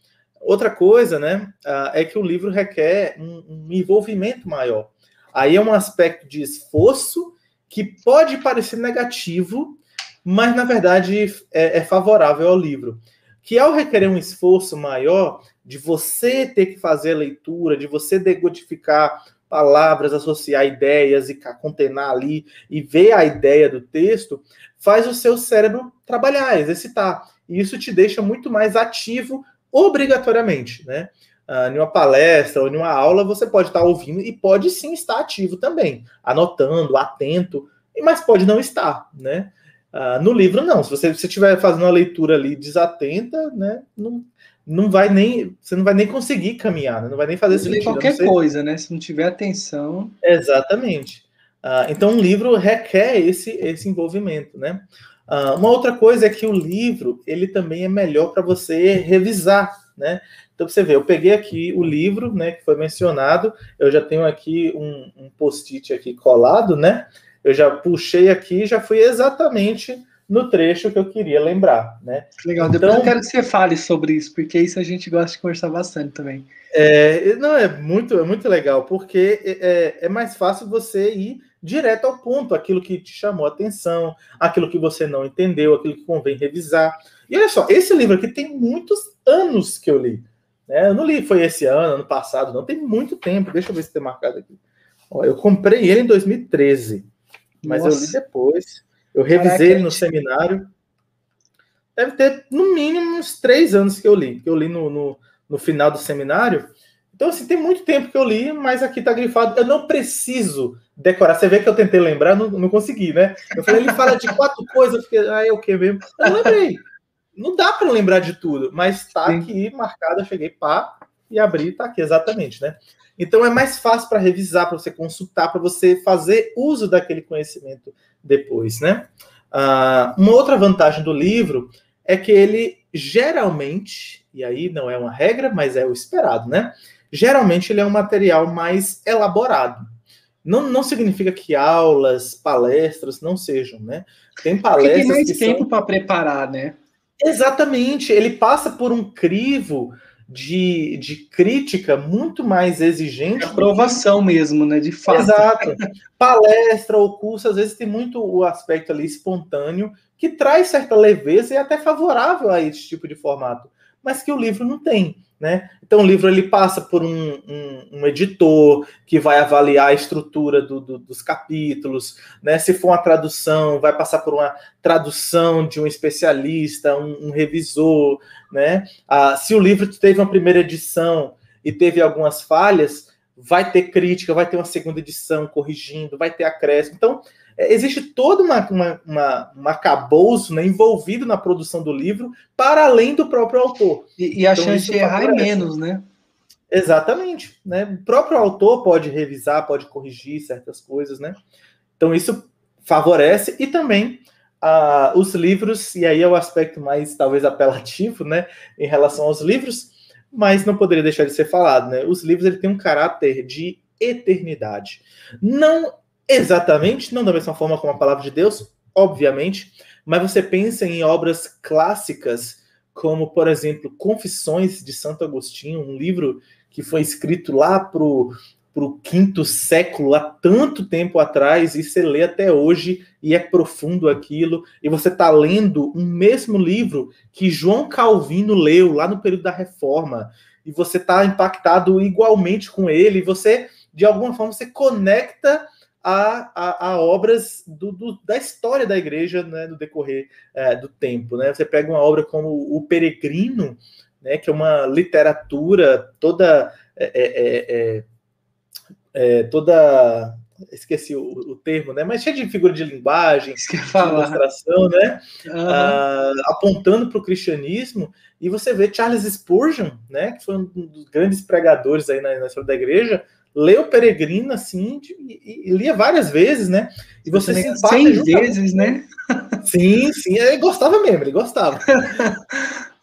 Outra coisa, né, é que o livro requer um, um envolvimento maior. Aí é um aspecto de esforço que pode parecer negativo, mas na verdade é, é, favorável ao livro. Que ao requerer um esforço maior de você ter que fazer a leitura, de você decodificar palavras, associar ideias e contenar ali e ver a ideia do texto, faz o seu cérebro trabalhar, exercitar. E isso te deixa muito mais ativo obrigatoriamente, né? Uh, em uma palestra ou em uma aula, você pode estar ouvindo e pode sim estar ativo também, anotando, atento, mas pode não estar, né? Uh, no livro, não. Se você estiver fazendo uma leitura ali desatenta, né? Não, não vai nem. Você não vai nem conseguir caminhar, né? não vai nem fazer sentido. Qualquer coisa, né? Se não tiver atenção. Exatamente. Uh, então, um livro requer esse, esse envolvimento, né? Uh, uma outra coisa é que o livro ele também é melhor para você revisar, né? Então você vê, eu peguei aqui o livro, né, que foi mencionado, eu já tenho aqui um, um post-it aqui colado, né? Eu já puxei aqui, já fui exatamente no trecho que eu queria lembrar, né? Legal. Depois então, eu quero que você fale sobre isso, porque isso a gente gosta de conversar bastante também. É, não é muito, é muito legal, porque é, é mais fácil você ir direto ao ponto, aquilo que te chamou a atenção, aquilo que você não entendeu, aquilo que convém revisar. E olha só, esse livro aqui tem muitos anos que eu li. Né? Eu não li, foi esse ano, ano passado, não, tem muito tempo. Deixa eu ver se tem marcado aqui. Ó, eu comprei ele em 2013, mas Nossa. eu li depois. Eu revisei Caraca, ele no seminário. Deve ter, no mínimo, uns três anos que eu li, que eu li no, no, no final do seminário. Então, assim, tem muito tempo que eu li, mas aqui tá grifado. Eu não preciso decorar. Você vê que eu tentei lembrar, não, não consegui, né? Eu falei, ele fala de quatro coisas, eu fiquei, ah, é o que mesmo? Eu lembrei. Não dá para lembrar de tudo, mas tá Sim. aqui marcado, eu cheguei pá e abri, tá aqui exatamente, né? Então é mais fácil para revisar, para você consultar, para você fazer uso daquele conhecimento depois, né? Uh, uma outra vantagem do livro é que ele geralmente, e aí não é uma regra, mas é o esperado, né? Geralmente ele é um material mais elaborado. Não, não significa que aulas, palestras não sejam, né? Tem palestras. Porque tem mais tempo são... para preparar, né? Exatamente. Ele passa por um crivo de, de crítica muito mais exigente. De aprovação que... mesmo, né? De fato. Exato. Palestra ou curso, às vezes tem muito o aspecto ali espontâneo, que traz certa leveza e até favorável a esse tipo de formato, mas que o livro não tem. Né? Então o livro ele passa por um, um, um editor que vai avaliar a estrutura do, do, dos capítulos, né? Se for uma tradução, vai passar por uma tradução de um especialista, um, um revisor, né? Ah, se o livro teve uma primeira edição e teve algumas falhas, vai ter crítica, vai ter uma segunda edição corrigindo, vai ter acréscimo. Então existe todo uma, uma, uma, um acabouço né, envolvido na produção do livro, para além do próprio autor. E, e a então, chance de errar é menos, né? Exatamente. Né? O próprio autor pode revisar, pode corrigir certas coisas, né? Então isso favorece e também uh, os livros, e aí é o aspecto mais talvez apelativo, né, em relação aos livros, mas não poderia deixar de ser falado, né? Os livros ele têm um caráter de eternidade. Não Exatamente, não da mesma forma como a palavra de Deus, obviamente, mas você pensa em obras clássicas, como, por exemplo, Confissões de Santo Agostinho, um livro que foi escrito lá para o quinto século, há tanto tempo atrás, e você lê até hoje, e é profundo aquilo, e você está lendo um mesmo livro que João Calvino leu lá no período da Reforma, e você está impactado igualmente com ele, e você, de alguma forma, você conecta a, a, a obras do, do, da história da igreja né, no decorrer é, do tempo. Né? Você pega uma obra como O Peregrino, né, que é uma literatura toda. É, é, é, é toda esqueci o, o, termo, né? Mas cheia de figura de linguagem, de ilustração, né? Uhum. Ah, apontando para o cristianismo, e você vê Charles Spurgeon, né? Que foi um dos grandes pregadores aí na, na história da igreja, leu Peregrino assim e, e, lia várias vezes, né? E você, você se Cem vezes, né? Sim, sim, ele gostava mesmo, ele gostava.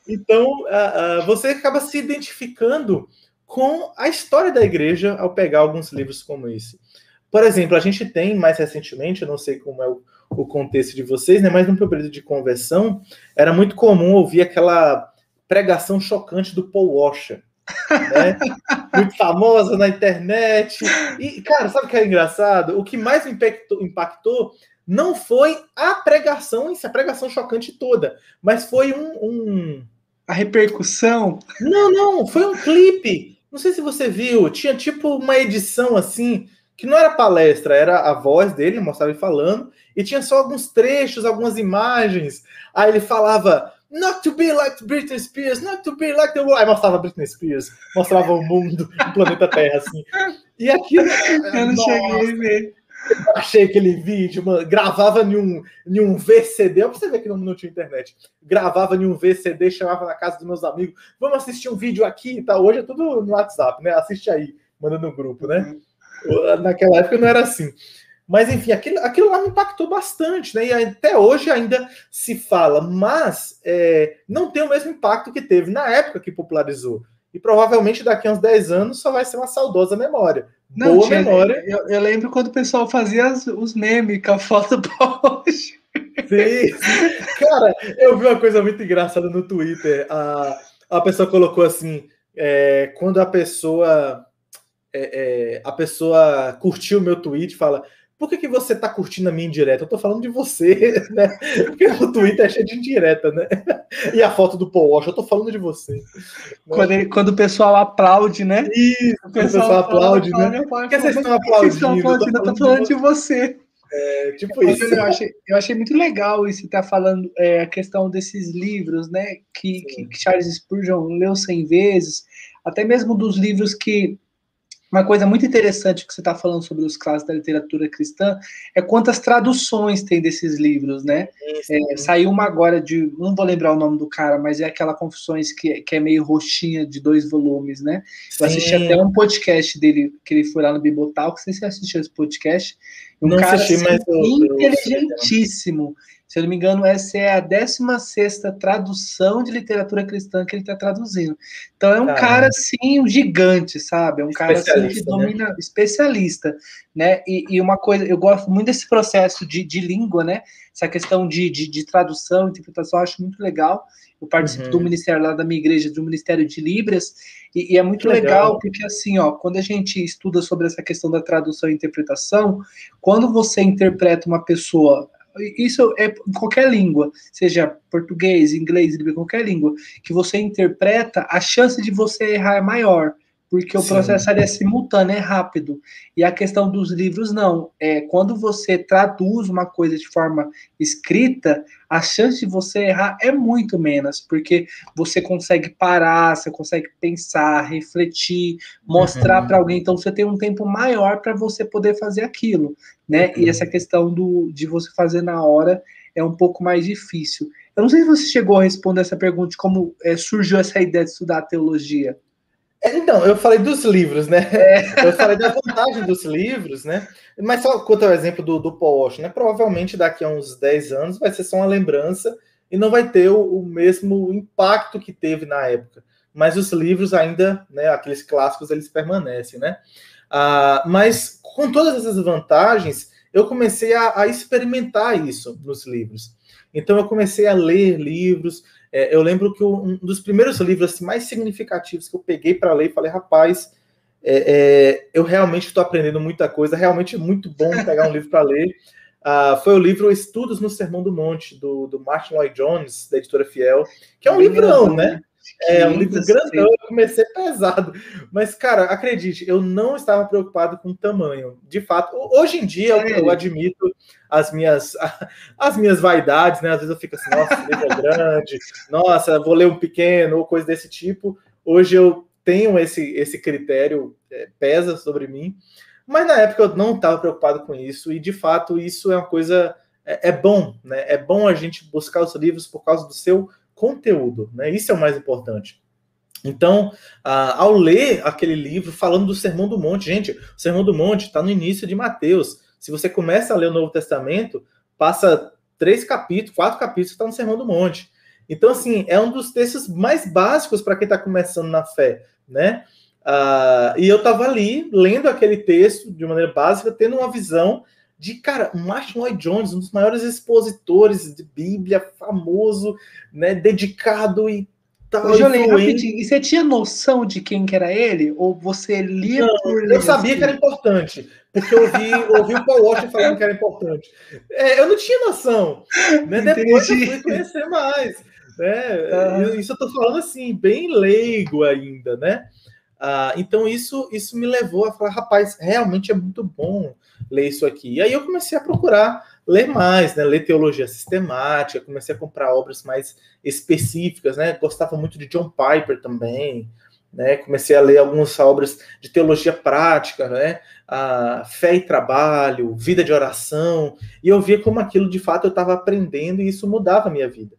Então, uh, uh, você acaba se identificando com a história da igreja ao pegar alguns livros como esse. Por exemplo, a gente tem mais recentemente, eu não sei como é o, o contexto de vocês, né? Mas no meu período de conversão era muito comum ouvir aquela pregação chocante do Paul Washer né? Muito famosa na internet. E, cara, sabe o que é engraçado? O que mais me impactou, impactou não foi a pregação, a pregação chocante toda, mas foi um, um. A repercussão? Não, não, foi um clipe. Não sei se você viu, tinha tipo uma edição assim, que não era palestra, era a voz dele, mostrava ele falando, e tinha só alguns trechos, algumas imagens. Aí ele falava Not to be like Britney Spears, not to be like the world. Aí mostrava Britney Spears, mostrava o mundo, o planeta Terra, assim. E aquilo. Eu não nossa, cheguei a ver. Achei aquele vídeo, mano, gravava em um, em um VCD, pra você ver que não, não tinha internet. Gravava em um VCD, chamava na casa dos meus amigos, vamos assistir um vídeo aqui e tá? tal. Hoje é tudo no WhatsApp, né? Assiste aí, manda no grupo, né? Uhum. Naquela época não era assim. Mas, enfim, aquilo, aquilo lá me impactou bastante, né? E até hoje ainda se fala, mas é, não tem o mesmo impacto que teve na época que popularizou. E provavelmente daqui a uns 10 anos só vai ser uma saudosa memória. Não, Boa tinha, memória. Eu, eu, lembro quando o pessoal fazia as, os memes com a foto do hoje. Sim. Cara, eu vi uma coisa muito engraçada no Twitter. A, a pessoa colocou assim: é, quando a pessoa. É, é a pessoa curtiu o meu tweet, fala: por que, que você tá curtindo a minha indireta? Eu tô falando de você, né? Porque o Twitter é cheio de indireta, né? E a foto do Paul Walsh, eu tô falando de você. Quando, ele, quando o pessoal aplaude, né? Isso, o pessoal, o pessoal aplaude, né? Por que vocês estão aplaudindo? Eu tô falando de você. É, tipo isso. Eu achei, eu achei muito legal isso tá falando é, a questão desses livros, né? Que, que, que Charles Spurgeon leu 100 vezes, até mesmo dos livros que uma coisa muito interessante que você está falando sobre os clássicos da literatura cristã é quantas traduções tem desses livros, né? É, saiu uma agora de, não vou lembrar o nome do cara, mas é aquela Confissões que, que é meio roxinha de dois volumes, né? Eu assisti até um podcast dele, que ele foi lá no Bibotal, se você assistiu esse podcast. Um não cara assisti, assim, inteligentíssimo. Se eu não me engano, essa é a 16 tradução de literatura cristã que ele está traduzindo. Então é um Caramba. cara assim, um gigante, sabe? É um cara assim, que né? domina, né? especialista, né? E, e, uma coisa, eu gosto muito desse processo de, de língua, né? essa questão de, de, de tradução, interpretação, eu acho muito legal. Eu participo uhum. do ministério lá da minha igreja, do Ministério de Libras, e, e é muito legal. legal. porque assim, ó, quando a gente estuda sobre essa questão da tradução e interpretação, quando você interpreta uma pessoa isso é em qualquer língua, seja português, inglês, qualquer língua, que você interpreta, a chance de você errar é maior porque o Sim. processo é simultâneo, é rápido. E a questão dos livros, não. É, quando você traduz uma coisa de forma escrita, a chance de você errar é muito menos, porque você consegue parar, você consegue pensar, refletir, mostrar uhum. para alguém. Então, você tem um tempo maior para você poder fazer aquilo, né? Uhum. E essa questão do, de você fazer na hora é um pouco mais difícil. Eu não sei se você chegou a responder essa pergunta de como é, surgiu essa ideia de estudar teologia. É, então, eu falei dos livros, né? É. Eu falei da vantagem dos livros, né? Mas só quanto ao exemplo do, do Paul Walsh, né? Provavelmente daqui a uns 10 anos vai ser só uma lembrança e não vai ter o, o mesmo impacto que teve na época. Mas os livros ainda, né? Aqueles clássicos, eles permanecem, né? Ah, mas com todas essas vantagens, eu comecei a, a experimentar isso nos livros. Então eu comecei a ler livros, é, eu lembro que um dos primeiros livros assim, mais significativos que eu peguei para ler e falei, rapaz, é, é, eu realmente estou aprendendo muita coisa, realmente é muito bom pegar um livro para ler. Uh, foi o livro Estudos no Sermão do Monte, do, do Martin Lloyd Jones, da editora Fiel, que é um livrão, né? É um livro grandão, eu comecei pesado. Mas, cara, acredite, eu não estava preocupado com o tamanho. De fato, hoje em dia eu, eu admito as minhas, as minhas vaidades, né? Às vezes eu fico assim, nossa, esse livro é grande, nossa, vou ler um pequeno, ou coisa desse tipo. Hoje eu tenho esse, esse critério, é, pesa sobre mim. Mas na época eu não estava preocupado com isso, e de fato isso é uma coisa. É, é bom, né? É bom a gente buscar os livros por causa do seu conteúdo, né? Isso é o mais importante. Então, ah, ao ler aquele livro falando do Sermão do Monte, gente, o Sermão do Monte está no início de Mateus. Se você começa a ler o Novo Testamento, passa três capítulos, quatro capítulos, está no Sermão do Monte. Então, assim, é um dos textos mais básicos para quem está começando na fé, né? Ah, e eu estava ali lendo aquele texto de maneira básica, tendo uma visão de, cara, Martin Lloyd Jones, um dos maiores expositores de Bíblia, famoso, né, dedicado e tal. Ô, rapidinho, e você tinha noção de quem que era ele? Ou você lia Não, por? Eu sabia que era importante, porque eu ouvi, ouvi o Paul Walsh falando que era importante. É, eu não tinha noção, né? Depois eu fui conhecer mais. Né? Isso eu tô falando assim, bem leigo ainda, né? Ah, então isso, isso me levou a falar, rapaz, realmente é muito bom ler isso aqui. E aí eu comecei a procurar ler mais, né? Ler teologia sistemática, comecei a comprar obras mais específicas, né? Gostava muito de John Piper também, né? Comecei a ler algumas obras de teologia prática, né? A fé e trabalho, vida de oração, e eu via como aquilo de fato eu estava aprendendo e isso mudava a minha vida.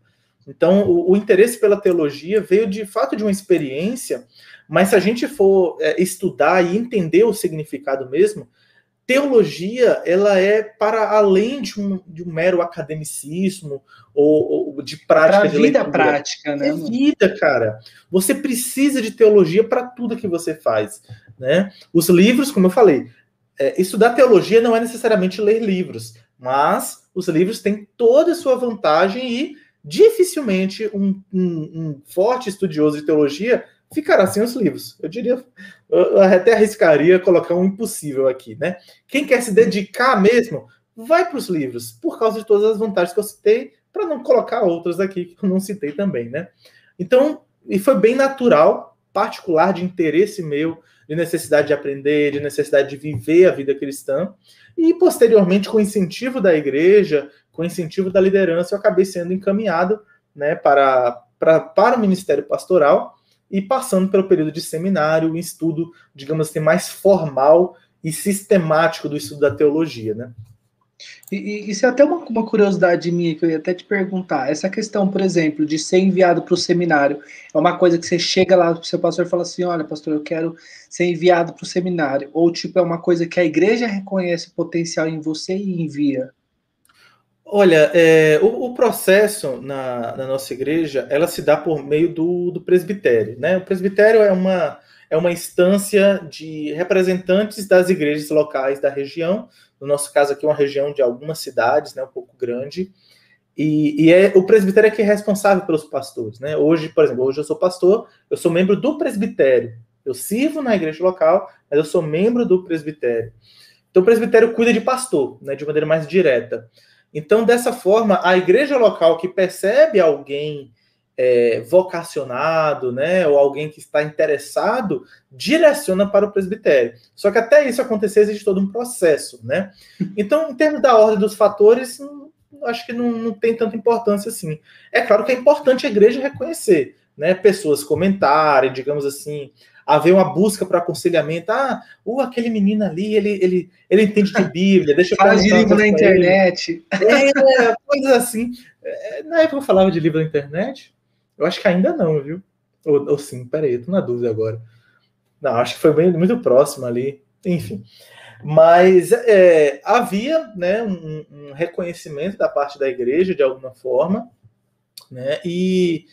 Então, o, o interesse pela teologia veio de fato de uma experiência mas se a gente for é, estudar e entender o significado mesmo, teologia ela é para além de um, de um mero academicismo ou, ou de prática pra de vida leitura. prática, né? É vida, cara. Você precisa de teologia para tudo que você faz, né? Os livros, como eu falei, é, estudar teologia não é necessariamente ler livros, mas os livros têm toda a sua vantagem e dificilmente um, um, um forte estudioso de teologia ficará sem os livros. Eu diria, eu até arriscaria colocar um impossível aqui, né? Quem quer se dedicar mesmo, vai para os livros, por causa de todas as vantagens que eu citei, para não colocar outras aqui que eu não citei também, né? Então, e foi bem natural, particular de interesse meu, de necessidade de aprender, de necessidade de viver a vida cristã, e posteriormente, com incentivo da igreja, com incentivo da liderança, eu acabei sendo encaminhado né, para, para, para o ministério pastoral, e passando pelo período de seminário, estudo, digamos assim, mais formal e sistemático do estudo da teologia, né? E, e isso é até uma, uma, curiosidade minha que eu ia até te perguntar. Essa questão, por exemplo, de ser enviado para o seminário, é uma coisa que você chega lá para o seu pastor e fala assim: olha, pastor, eu quero ser enviado para o seminário. Ou, tipo, é uma coisa que a igreja reconhece o potencial em você e envia? Olha, é, o, o, processo na, na, nossa igreja, ela se dá por meio do, do presbitério, né? O presbitério é uma, é uma instância de representantes das igrejas locais da região, no nosso caso aqui uma região de algumas cidades, né, um pouco grande, e, e é o presbitério é que é responsável pelos pastores, né? Hoje, por exemplo, hoje eu sou pastor, eu sou membro do presbitério, eu sirvo na igreja local, mas eu sou membro do presbitério. Então o presbitério cuida de pastor, né, de maneira mais direta. Então, dessa forma, a igreja local que percebe alguém é, vocacionado, né, ou alguém que está interessado, direciona para o presbitério. Só que até isso acontecer existe todo um processo, né? Então, em termos da ordem dos fatores, acho que não, não tem tanta importância assim. É claro que é importante a igreja reconhecer, né, pessoas comentarem, digamos assim, haver uma busca para aconselhamento. Ah, uh, aquele menino ali, ele, ele, ele entende de Bíblia, deixa eu Fala de livro na internet. É, coisas assim. É, na época eu falava de livro na internet, eu acho que ainda não, viu? Ou, ou sim, peraí, eu tô na dúvida agora. Não, acho que foi bem, muito próximo ali. Enfim. Mas é, havia né, um, um, reconhecimento da parte da igreja, de alguma forma, né? E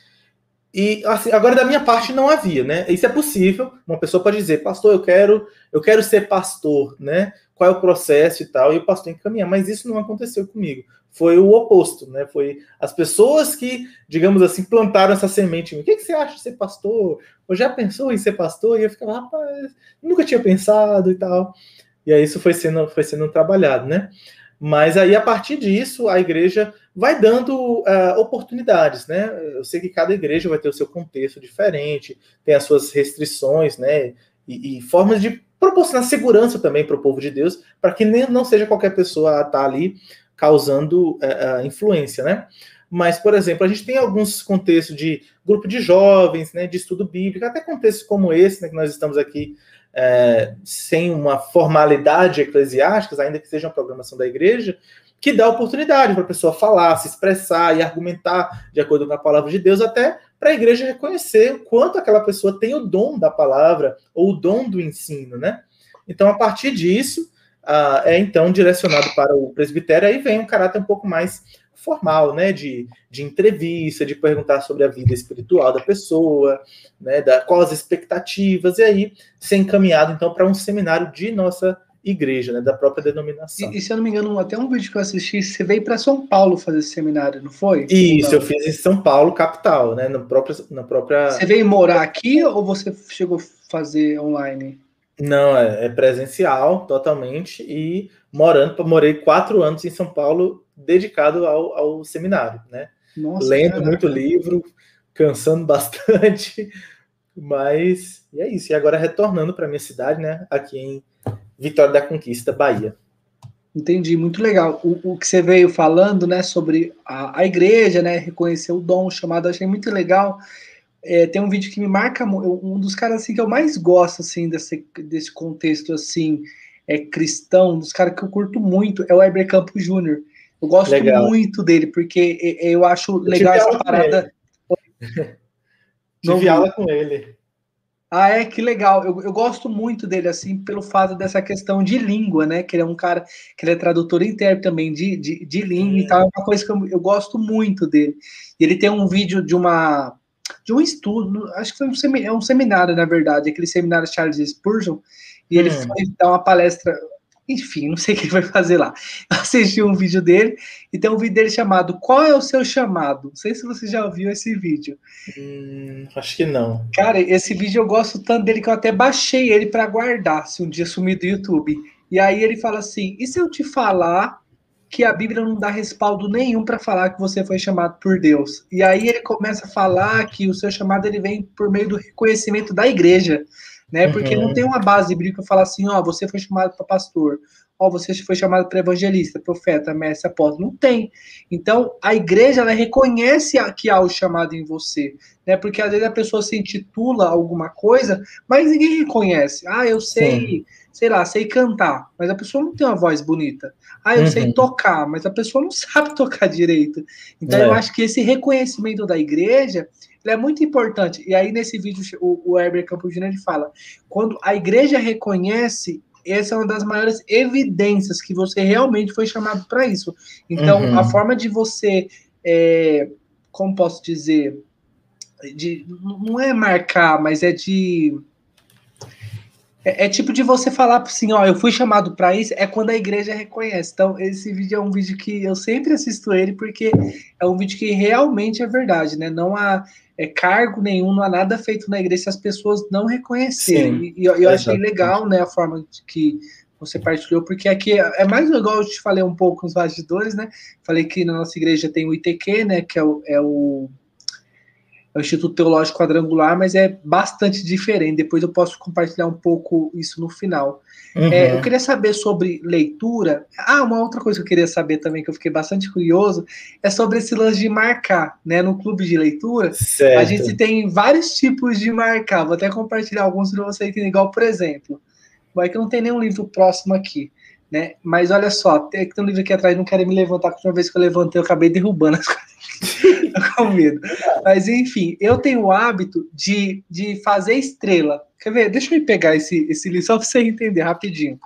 e assim, agora da minha parte não havia, né? Isso é possível. Uma pessoa pode dizer, pastor, eu quero, eu quero ser pastor, né? Qual é o processo e tal, e o pastor encaminhar, mas isso não aconteceu comigo. Foi o oposto, né? Foi as pessoas que, digamos assim, plantaram essa semente. O que, que você acha de ser pastor? Ou já pensou em ser pastor? E eu ficava, rapaz, nunca tinha pensado e tal. E aí isso foi sendo, foi sendo trabalhado, né? Mas aí, a partir disso, a igreja vai dando uh, oportunidades, né? Eu sei que cada igreja vai ter o seu contexto diferente, tem as suas restrições, né? E, e formas de proporcionar segurança também para o povo de Deus, para que nem, não seja qualquer pessoa a estar tá ali causando uh, influência, né? Mas, por exemplo, a gente tem alguns contextos de grupo de jovens, né, de estudo bíblico, até contextos como esse, né, que nós estamos aqui é, sem uma formalidade eclesiástica, ainda que seja uma programação da igreja, que dá oportunidade para a pessoa falar, se expressar e argumentar de acordo com a palavra de Deus, até para a igreja reconhecer o quanto aquela pessoa tem o dom da palavra ou o dom do ensino, né? Então, a partir disso, uh, é então direcionado para o presbitério, aí vem um caráter um pouco mais formal, né, de, de entrevista, de perguntar sobre a vida espiritual da pessoa, né, da, quais as expectativas, e aí ser encaminhado, então, para um seminário de nossa igreja, né, da própria denominação. E, e, se eu não me engano, até um vídeo que eu assisti, você veio para São Paulo fazer esse seminário, não foi? Isso, não? eu fiz em São Paulo, capital, né, na própria, na própria... Você veio morar aqui ou você chegou a fazer online? Não, é, é presencial, totalmente, e morando, morei quatro anos em São Paulo, dedicado ao, ao seminário, né? Nossa, Lendo caraca. muito livro, cansando bastante, mas e é isso. E agora retornando para minha cidade, né? Aqui em Vitória da Conquista, Bahia. Entendi, muito legal. O, o que você veio falando, né, sobre a, a igreja, né, reconhecer o dom, chamado, achei muito legal. É, tem um vídeo que me marca, um dos caras assim que eu mais gosto assim desse, desse contexto assim é cristão, um dos caras que eu curto muito é o Heber Campos Júnior. Eu gosto legal. muito dele, porque eu acho eu legal essa parada. Tive aula com ele. Ah, é, que legal. Eu, eu gosto muito dele, assim, pelo fato dessa questão de língua, né? Que ele é um cara, que ele é tradutor inteiro também de, de, de língua e tal. É uma coisa que eu, eu gosto muito dele. E ele tem um vídeo de uma de um estudo, acho que foi um, seminário, é um seminário, na verdade, aquele seminário Charles Spurgeon, e ele hum. foi dar uma palestra enfim, não sei o que ele vai fazer lá. Eu assisti um vídeo dele e tem um vídeo dele chamado Qual é o seu chamado? Não sei se você já ouviu esse vídeo. Hum, acho que não. Cara, esse vídeo eu gosto tanto dele que eu até baixei ele para guardar se um dia sumir do YouTube. E aí ele fala assim: e se eu te falar que a Bíblia não dá respaldo nenhum para falar que você foi chamado por Deus? E aí ele começa a falar que o seu chamado ele vem por meio do reconhecimento da igreja né? Porque uhum. não tem uma base bíblica falar assim, ó, você foi chamado para pastor, ó, você foi chamado para evangelista, profeta, mestre, apóstolo. Não tem. Então, a igreja ela reconhece que há o chamado em você, né? Porque às vezes a pessoa se intitula alguma coisa, mas ninguém reconhece. Ah, eu sei, Sim. sei lá, sei cantar, mas a pessoa não tem uma voz bonita. Ah, eu uhum. sei tocar, mas a pessoa não sabe tocar direito. Então, é. eu acho que esse reconhecimento da igreja é muito importante. E aí, nesse vídeo, o, o Herbert Campos Júnior fala: quando a igreja reconhece essa é uma das maiores evidências que você realmente foi chamado para isso. Então, uhum. a forma de você, é, como posso dizer, de, não é marcar, mas é de é, é, tipo de você falar assim, ó, eu fui chamado para isso, é quando a igreja reconhece. Então, esse vídeo é um vídeo que eu sempre assisto ele, porque é um vídeo que realmente é verdade, né? Não há é, cargo nenhum, não há nada feito na igreja se as pessoas não reconhecerem. Sim, e, eu, eu achei legal, né, a forma que você partilhou, porque aqui é, é mais legal, eu te falei um pouco nos bastidores, né? Falei que na nossa igreja tem o ITQ, né, que é o, é o é o Instituto Teológico Quadrangular, mas é bastante diferente. Depois eu posso compartilhar um pouco isso no final. Uhum. É, eu queria saber sobre leitura. Ah, uma outra coisa que eu queria saber também, que eu fiquei bastante curioso, é sobre esse lance de marcar, né? No clube de leitura, certo. a gente tem vários tipos de marcar. Vou até compartilhar alguns para você entender. Igual, por exemplo, vai que não tem nenhum livro próximo aqui. Né? Mas olha só, tem, tem um livro aqui atrás, não quero me levantar, porque uma vez que eu levantei, eu acabei derrubando as coisas com medo. Mas enfim, eu tenho o hábito de, de fazer estrela. Quer ver? Deixa eu pegar esse, esse livro só para você entender rapidinho.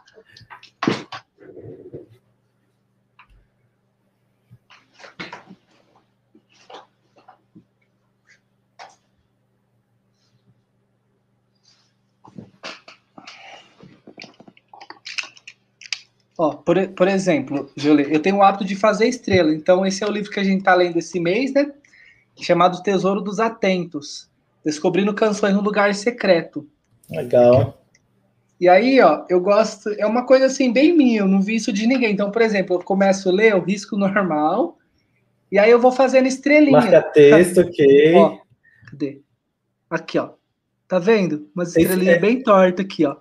Ó, por, por exemplo, Julie, eu tenho o hábito de fazer estrela. Então, esse é o livro que a gente está lendo esse mês, né? Chamado Tesouro dos Atentos. Descobrindo canções no lugar secreto. Legal. E aí, ó, eu gosto. É uma coisa assim, bem minha, eu não vi isso de ninguém. Então, por exemplo, eu começo a ler o risco normal. E aí eu vou fazendo estrelinha. Marca texto, ok. Ó, cadê? Aqui, ó. Tá vendo? Uma estrelinha é... bem torta aqui, ó.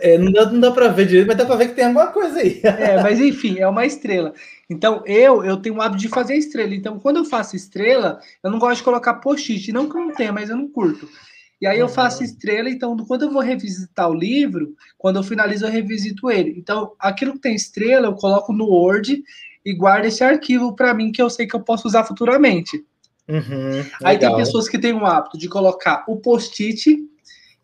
É, não dá, não dá para ver direito, mas dá para ver que tem alguma coisa aí. É, mas enfim, é uma estrela. Então, eu eu tenho o hábito de fazer estrela. Então, quando eu faço estrela, eu não gosto de colocar post-it. Não que eu não tenha, mas eu não curto. E aí eu faço uhum. estrela, então quando eu vou revisitar o livro, quando eu finalizo, eu revisito ele. Então, aquilo que tem estrela, eu coloco no Word e guardo esse arquivo para mim, que eu sei que eu posso usar futuramente. Uhum, aí tem pessoas que têm o hábito de colocar o post-it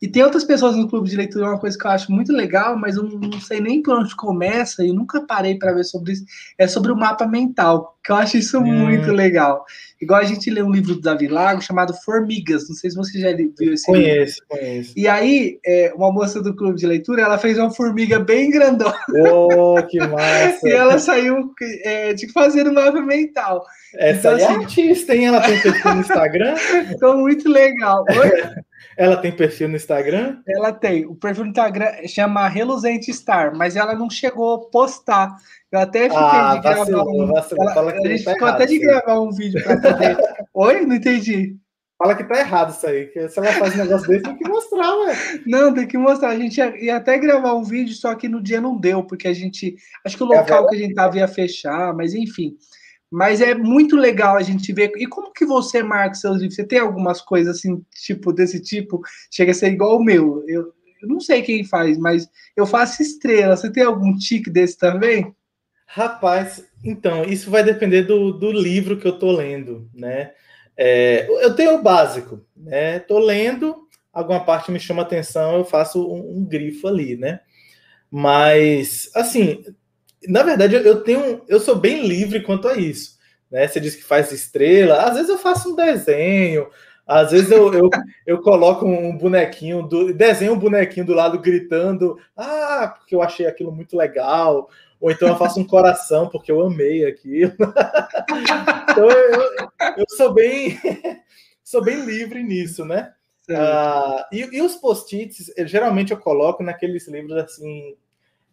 e tem outras pessoas no clube de leitura, uma coisa que eu acho muito legal, mas eu não sei nem por onde começa, e nunca parei para ver sobre isso. É sobre o mapa mental, que eu acho isso hum. muito legal. Igual a gente lê um livro do Davi Lago chamado Formigas, não sei se você já viu esse conheço, livro. Conheço, conheço. E aí, é, uma moça do clube de leitura, ela fez uma formiga bem grandona. Oh, que massa! e ela saiu é, de fazendo mapa mental. Essa então, é assim, artista, hein? Ela tem perfil no Instagram? Ficou muito legal. Oi? Ela tem perfil no Instagram? Ela tem. O perfil no Instagram chama Reluzente Star, mas ela não chegou a postar. Eu até fiquei ah, de gravar vacilou, um. Vacilou. Ela, Fala que a gente tá ficou errado, até de gravar um vídeo para poder. Oi? Não entendi. Fala que tá errado isso aí, que se ela faz um negócio desse, tem que mostrar, ué. Não, tem que mostrar. A gente ia, ia, até gravar um vídeo, só que no dia não deu, porque a gente. Acho que o é local é que a gente tava ia fechar, mas enfim. Mas é muito legal a gente ver. E como que você marca seus livros? Você tem algumas coisas assim, tipo, desse tipo? Chega a ser igual o meu. Eu, eu não sei quem faz, mas eu faço estrela. Você tem algum tique desse também? Rapaz, então, isso vai depender do, do livro que eu tô lendo, né? É, eu tenho o básico, né? Tô lendo, alguma parte me chama atenção, eu faço um, um grifo ali, né? Mas, assim, na verdade, eu tenho, eu sou bem livre quanto a isso. Né? Você diz que faz estrela, às vezes eu faço um desenho, às vezes eu, eu, eu coloco um bonequinho, do, desenho um bonequinho do lado gritando, ah, porque eu achei aquilo muito legal, ou então eu faço um coração porque eu amei aquilo. então eu, eu sou bem sou bem livre nisso, né? Ah, e, e, os post-its, geralmente eu coloco naqueles livros assim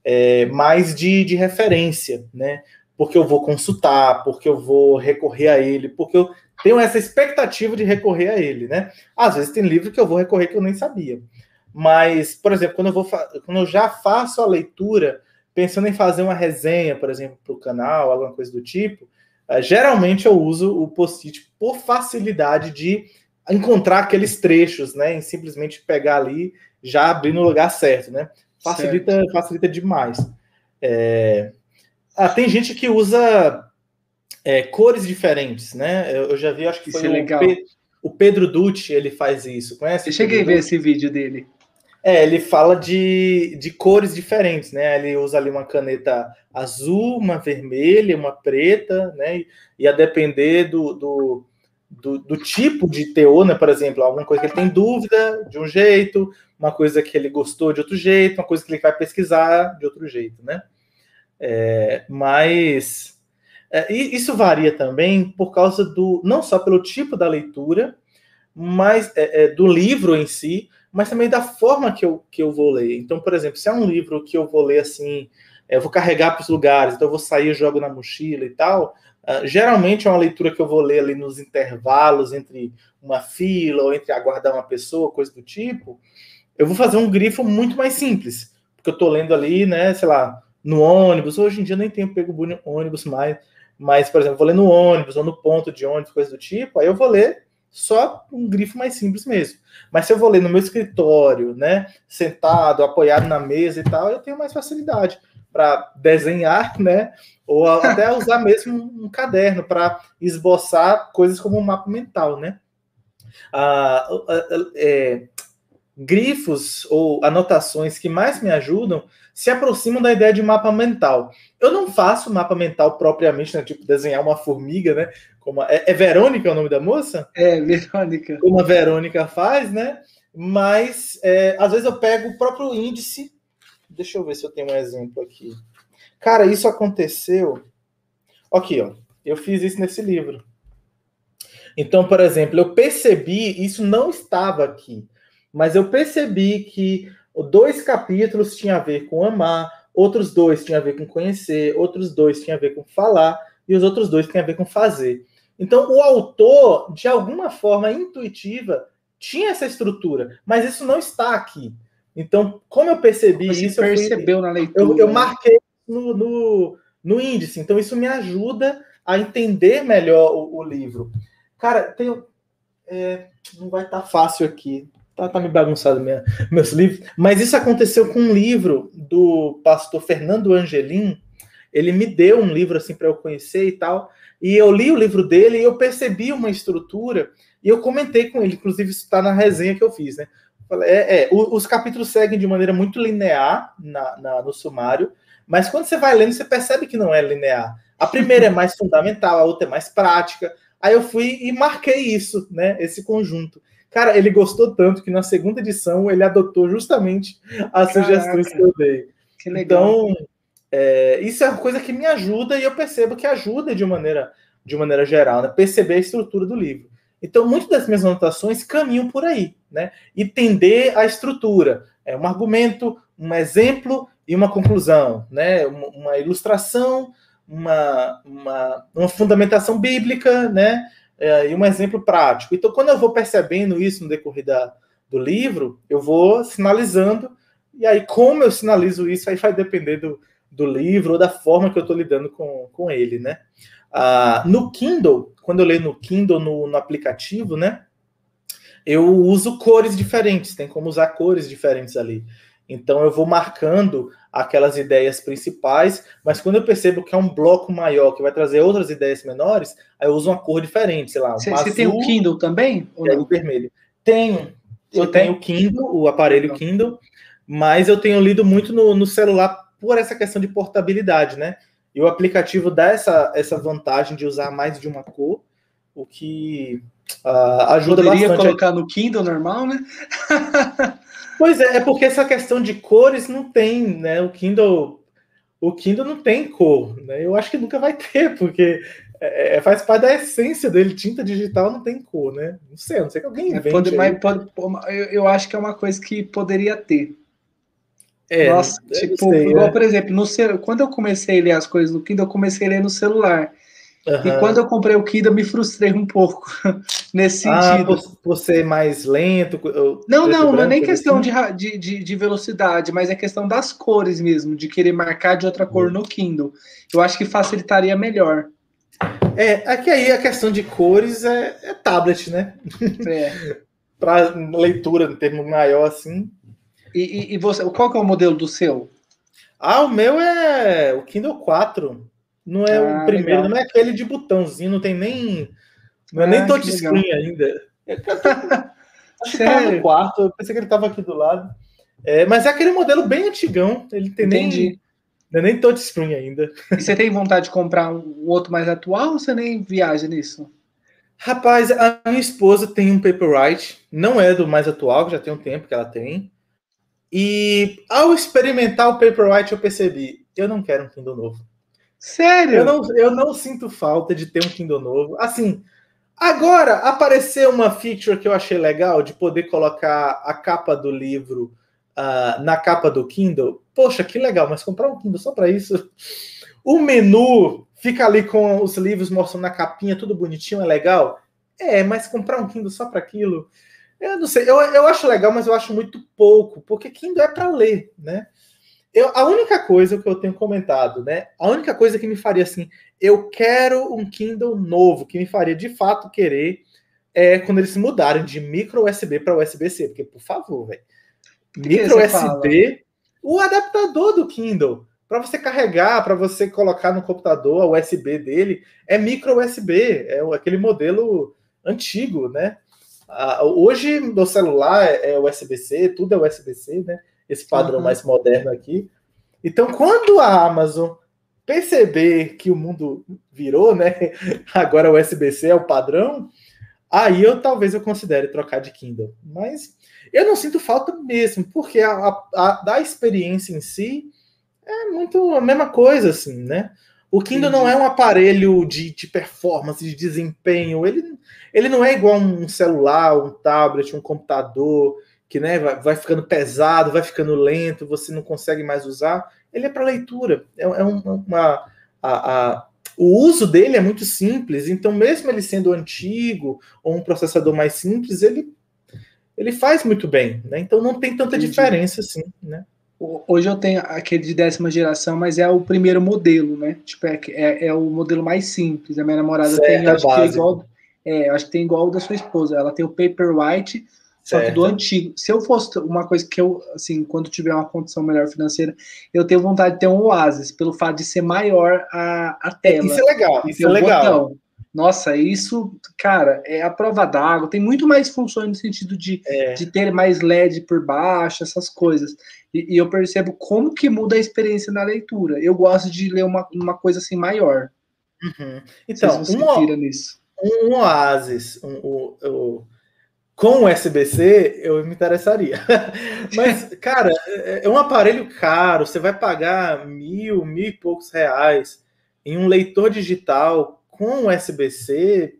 é, mais de, de referência, né? Porque eu vou consultar, porque eu vou recorrer a ele, porque eu tenho essa expectativa de recorrer a ele, né? Às vezes tem livro que eu vou recorrer que eu nem sabia. Mas, por exemplo, quando eu, vou quando eu já faço a leitura, pensando em fazer uma resenha, por exemplo, para o canal, alguma coisa do tipo, uh, geralmente eu uso o post-it por facilidade de encontrar aqueles trechos, né? Em simplesmente pegar ali, já abrir no lugar certo, né? Facilita, facilita demais. É... Ah, tem gente que usa é, cores diferentes, né? Eu, eu, já vi, acho que foi é o, Pe o, Pedro Dutti, ele faz isso. Conhece? Eu cheguei a ver esse vídeo dele. É, ele fala de, de cores diferentes, né? Ele usa ali uma caneta azul, uma vermelha, uma preta, né? E a depender do, do, do, do tipo de teor, né? Por exemplo, alguma coisa que ele tem dúvida de um jeito, uma coisa que ele gostou de outro jeito, uma coisa que ele vai pesquisar de outro jeito, né? É, mas é, isso varia também por causa do não só pelo tipo da leitura, mas é, é, do livro em si, mas também da forma que eu, que eu vou ler. Então, por exemplo, se é um livro que eu vou ler assim, é, eu vou carregar para os lugares, então eu vou sair, jogo na mochila e tal. Uh, geralmente é uma leitura que eu vou ler ali nos intervalos entre uma fila ou entre aguardar uma pessoa, coisa do tipo. Eu vou fazer um grifo muito mais simples, porque eu estou lendo ali, né, sei lá, no ônibus. Hoje em dia nem tenho pego ônibus mais, mas, por exemplo, vou ler no ônibus ou no ponto de ônibus, coisa do tipo. Aí eu vou ler só um grifo mais simples mesmo. Mas se eu vou ler no meu escritório, né, sentado, apoiado na mesa e tal, eu tenho mais facilidade para desenhar, né, ou até usar mesmo um caderno para esboçar coisas como um mapa mental, né. Ah, é, grifos ou anotações que mais me ajudam se aproximam da ideia de mapa mental. Eu não faço mapa mental propriamente, né, tipo desenhar uma formiga, né? Como a, é, é Verônica o nome da moça? É, Verônica. Como a Verônica faz, né? Mas é, às vezes eu pego o próprio índice. Deixa eu ver se eu tenho um exemplo aqui. Cara, isso aconteceu. Aqui, ó. Eu fiz isso nesse livro. Então, por exemplo, eu percebi, isso não estava aqui, mas eu percebi que dois capítulos tinham a ver com amar, outros dois tinham a ver com conhecer, outros dois tinham a ver com falar, e os outros dois tinham a ver com fazer. Então, o autor, de alguma forma intuitiva, tinha essa estrutura, mas isso não está aqui. Então, como eu percebi Você isso, percebeu eu fui, na leitura. Eu, eu marquei no, no, no, índice. Então, isso me ajuda a entender melhor o, o livro. Cara, tem, é, não vai estar tá fácil aqui. Tá, tá me bagunçado minha, meus livros. Mas isso aconteceu com um livro do pastor Fernando Angelim. Ele me deu um livro assim para eu conhecer e tal. E eu li o livro dele e eu percebi uma estrutura. E eu comentei com ele, inclusive isso está na resenha que eu fiz, né? É, é, os capítulos seguem de maneira muito linear na, na, no sumário, mas quando você vai lendo, você percebe que não é linear. A primeira é mais fundamental, a outra é mais prática. Aí eu fui e marquei isso, né? Esse conjunto. Cara, ele gostou tanto que na segunda edição ele adotou justamente as Caraca, sugestões que eu dei. Que legal. Então, é, isso é uma coisa que me ajuda e eu percebo que ajuda de maneira, de maneira geral, né? Perceber a estrutura do livro. Então, muitas das minhas anotações caminham por aí, né? Entender a estrutura. É um argumento, um exemplo e uma conclusão, né? Uma, uma ilustração, uma, uma, uma fundamentação bíblica, né? é, e um exemplo prático. Então, quando eu vou percebendo isso no decorrer da, do livro, eu vou sinalizando, e aí, como eu sinalizo isso, aí vai depender do, do livro ou da forma que eu estou lidando com, com ele, né? Ah, no Kindle, quando eu leio no Kindle, no, no aplicativo, né? Eu uso cores diferentes, tem como usar cores diferentes ali. Então eu vou marcando aquelas ideias principais, mas quando eu percebo que é um bloco maior que vai trazer outras ideias menores, aí eu uso uma cor diferente, sei lá. Um você, tem o Kindle também? Ou é o vermelho. Tenho. Você eu tem? tenho o Kindle, o aparelho não. Kindle, mas eu tenho lido muito no, no, celular por essa questão de portabilidade, né? E o aplicativo dá essa, essa vantagem de usar mais de uma cor, o que uh, ajuda Poderia bastante. colocar no Kindle normal, né? Pois é, é porque essa questão de cores não tem, né? O Kindle, o Kindle não tem cor, né? Eu acho que nunca vai ter, porque é, é faz parte da essência dele. Tinta digital não tem cor, né? Não sei, não sei que alguém é, invente. É, pode, mas pode, eu, eu acho que é uma coisa que poderia ter. É, Nossa, tipo, sei, igual, né? por exemplo, no quando eu comecei a ler as coisas no Kindle, eu comecei a ler no celular. Uhum. E quando eu comprei o Kindle, me frustrei um pouco nesse ah, sentido. Por, por ser mais lento? Não, não, não é nem questão assim? de, de, de, velocidade, mas é questão das cores mesmo, de querer marcar de outra cor uhum. no Kindle. Eu acho que facilitaria melhor. É, aqui aí a questão de cores é, é tablet, né? É. Para leitura, em termo maior, assim. E, e, e, você, qual que é o modelo do seu? Ah, o meu é o Kindle 4. Não é ah, o primeiro, legal. não é aquele de botãozinho, não tem nem. Não é ah, nem touchscreen ainda. Acho que tá no quarto, eu pensei que ele estava aqui do lado. É, mas é aquele modelo bem antigão. Ele tem Entendi. nem. Não é nem touchscreen ainda. E você tem vontade de comprar um outro mais atual ou você nem viaja nisso? Rapaz, a minha esposa tem um Paperwhite, não é do mais atual, já tem um tempo que ela tem. E ao experimentar o Paperwhite, eu percebi, eu não quero um Kindle novo. Sério? Eu não, eu não sinto falta de ter um Kindle novo. Assim, agora apareceu uma feature que eu achei legal de poder colocar a capa do livro uh, na capa do Kindle. Poxa, que legal, mas comprar um Kindle só para isso. O menu fica ali com os livros mostrando na capinha, tudo bonitinho, é legal. É, mas comprar um Kindle só para aquilo, eu não sei. Eu, eu acho legal, mas eu acho muito pouco, porque Kindle é para ler, né? Eu, a única coisa que eu tenho comentado, né? A única coisa que me faria assim, eu quero um Kindle novo, que me faria de fato querer, é quando eles mudarem de micro USB para USB-C, porque por favor, velho. Micro USB, o adaptador do Kindle para você carregar, para você colocar no computador a USB dele, é micro USB, é aquele modelo antigo, né? Hoje no celular é, é USB-C, tudo é USB-C, né? Esse padrão uhum. mais moderno aqui. Então, quando a Amazon perceber que o mundo virou, né? Agora o USB-C é o padrão, aí eu talvez eu considere trocar de Kindle. Mas eu não sinto falta mesmo, porque a, a, a da experiência em si é muito a mesma coisa, assim, né? O Kindle não é um aparelho de, de performance, de desempenho. Ele, ele não é igual um celular, um tablet, um computador, que né, vai, vai ficando pesado, vai ficando lento, você não consegue mais usar. Ele é para leitura. É, é uma. A, a, o uso dele é muito simples, então, mesmo ele sendo antigo ou um processador mais simples, ele, ele faz muito bem. Né? Então, não tem tanta Entendi. diferença assim. Né? Hoje eu tenho aquele de décima geração, mas é o primeiro modelo, né? Tipo, é, é, é o modelo mais simples. A minha namorada certo, tem, acho que é igual, é, acho que tem igual o da sua esposa. Ela tem o Paperwhite, só que do antigo. Se eu fosse uma coisa que eu, assim, quando tiver uma condição melhor financeira, eu tenho vontade de ter um Oasis, pelo fato de ser maior a, a tela. Isso é legal, isso é legal. Botão. Nossa, isso, cara, é a prova d'água. Tem muito mais funções no sentido de, é. de ter mais LED por baixo, essas coisas. E, e, eu percebo como que muda a experiência na leitura. Eu gosto de ler uma, uma coisa assim maior. Uhum. Então, um, nisso. Um Oasis, um, um, um, com o SBC, eu me interessaria. Mas, cara, é, é um aparelho caro. Você vai pagar mil, mil e poucos reais em um leitor digital com o USB-C,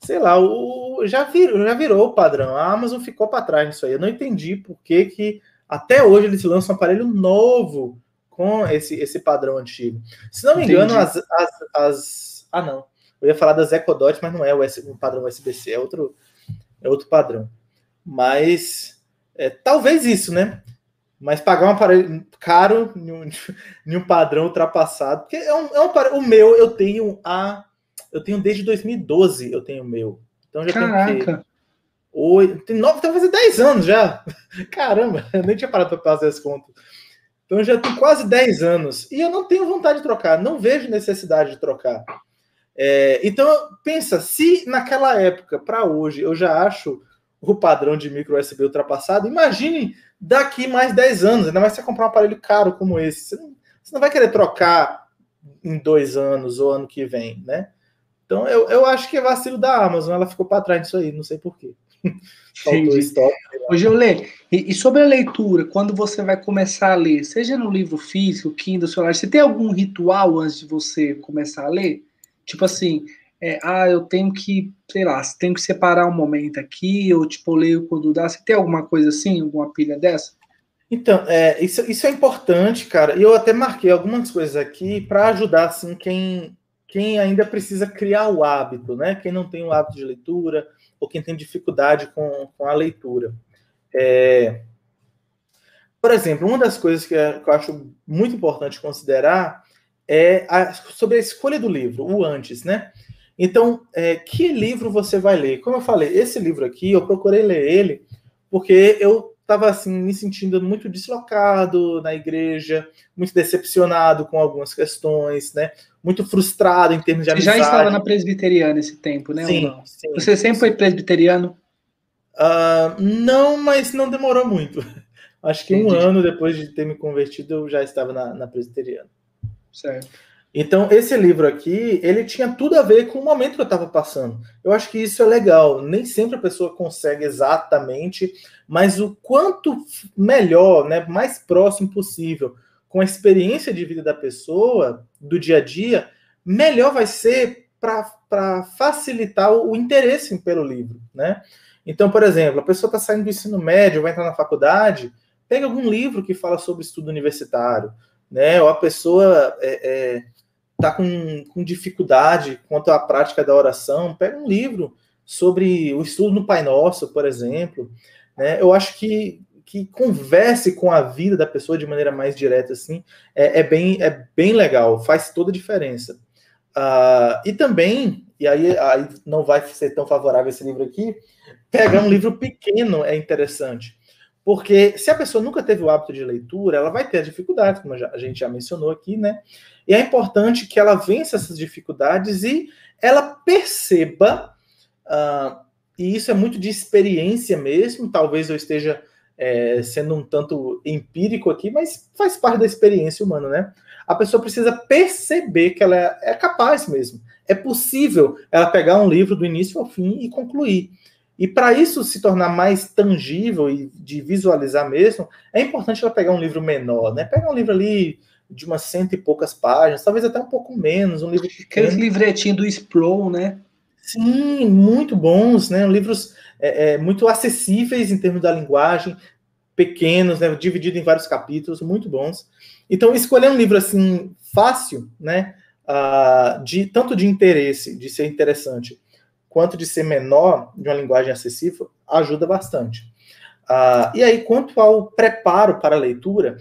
sei lá, o, já, virou, já virou o padrão. A Amazon ficou para trás nisso aí. Eu não entendi por que, que até hoje eles lançam um aparelho novo com esse, esse padrão antigo. Se não me engano, as, as, as, Ah, não. Eu ia falar das Ecodot, mas não é o, o padrão USB-C, é outro, é outro padrão. Mas é, talvez isso, né? Mas pagar um aparelho caro em um, em um padrão ultrapassado. Porque é um, é um aparelho. O meu eu tenho a eu tenho desde 2012, eu tenho o meu. Então já Caraca. tenho oito, tem nove, tá fazendo 10 anos já. Caramba, eu nem tinha parado para fazer as contas. Então já tem quase 10 anos. E eu não tenho vontade de trocar, não vejo necessidade de trocar. É, então, pensa, se naquela época, para hoje, eu já acho o padrão de micro USB ultrapassado, imagine daqui mais 10 anos, ainda mais se você comprar um aparelho caro como esse. Você não, você não vai querer trocar em dois anos ou ano que vem, né? Então eu, eu acho que é vacilo da Amazon, ela ficou para trás disso aí, não sei porquê. Faltou estoque. Hoje eu leio. E, e, sobre a leitura, quando você vai começar a ler, seja no livro físico, Kindle, celular, você tem algum ritual antes de você começar a ler? Tipo assim, é, ah, eu tenho que, sei lá, tenho que separar um momento aqui, ou tipo, leio quando dá. Você tem alguma coisa assim, alguma pilha dessa? Então, é, isso, isso é importante, cara. Eu até marquei algumas coisas aqui para ajudar assim quem quem ainda precisa criar o hábito, né? Quem não tem o hábito de leitura ou quem tem dificuldade com, com a leitura. É... Por exemplo, uma das coisas que, eu acho muito importante considerar é a, sobre a escolha do livro, o antes, né? Então, é, que livro você vai ler? Como eu falei, esse livro aqui, eu procurei ler ele porque eu estava assim me sentindo muito deslocado na igreja, muito decepcionado com algumas questões, né? Muito frustrado em termos de Você amizade. já estava na presbiteriana esse tempo, né? Sim, sim Você sempre sim. foi presbiteriano? Uh, não, mas não demorou muito. Acho que Entendi. um ano depois de ter me convertido, eu já estava na, na presbiteriana. Certo. Então, esse livro aqui, ele tinha tudo a ver com o momento que eu estava passando. Eu acho que isso é legal. Nem sempre a pessoa consegue exatamente, mas o quanto melhor, né, mais próximo possível, com a experiência de vida da pessoa, do dia a dia, melhor vai ser para facilitar o, interesse pelo livro, né? Então, por exemplo, a pessoa está saindo do ensino médio, vai entrar na faculdade, pega algum livro que fala sobre estudo universitário, né? Ou a pessoa é, é, está com, com dificuldade quanto à prática da oração, pega um livro sobre o estudo no Pai Nosso, por exemplo. Né? Eu acho que, que converse com a vida da pessoa de maneira mais direta, assim, é, é bem, é bem legal, faz toda a diferença. Uh, e também, e aí, aí não vai ser tão favorável esse livro aqui, pegar um livro pequeno é interessante. Porque se a pessoa nunca teve o hábito de leitura, ela vai ter dificuldades, como a gente já mencionou aqui, né? E é importante que ela vença essas dificuldades e ela perceba, uh, e isso é muito de experiência mesmo, talvez eu esteja é, sendo um tanto empírico aqui, mas faz parte da experiência humana, né? A pessoa precisa perceber que ela é, é capaz mesmo. É possível ela pegar um livro do início ao fim e concluir. E para isso se tornar mais tangível e de visualizar mesmo, é importante ela pegar um livro menor, né? Pegar um livro ali de umas cento e poucas páginas, talvez até um pouco menos, um livro pequeno. Aqueles livretinhos do Sproul, né? Sim, muito bons, né? Livros é, é, muito acessíveis em termos da linguagem, pequenos, né? Dividido em vários capítulos, muito bons. Então, escolher um livro assim fácil, né? Uh, de tanto de interesse, de ser interessante, quanto de ser menor, de uma linguagem acessível, ajuda bastante. Uh, e aí, quanto ao preparo para a leitura,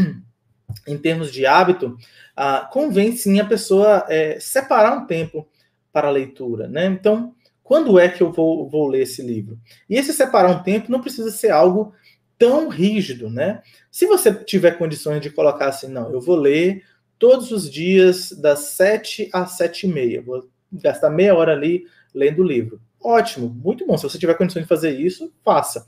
em termos de hábito, uh, convém sim a pessoa é, separar um tempo para a leitura. Né? Então, quando é que eu vou, vou ler esse livro? E esse separar um tempo não precisa ser algo tão rígido, né? Se você tiver condições de colocar assim, não, eu vou ler todos os dias das sete às sete e meia, vou gastar meia hora ali lendo o livro. Ótimo, muito bom. Se você tiver condições de fazer isso, faça.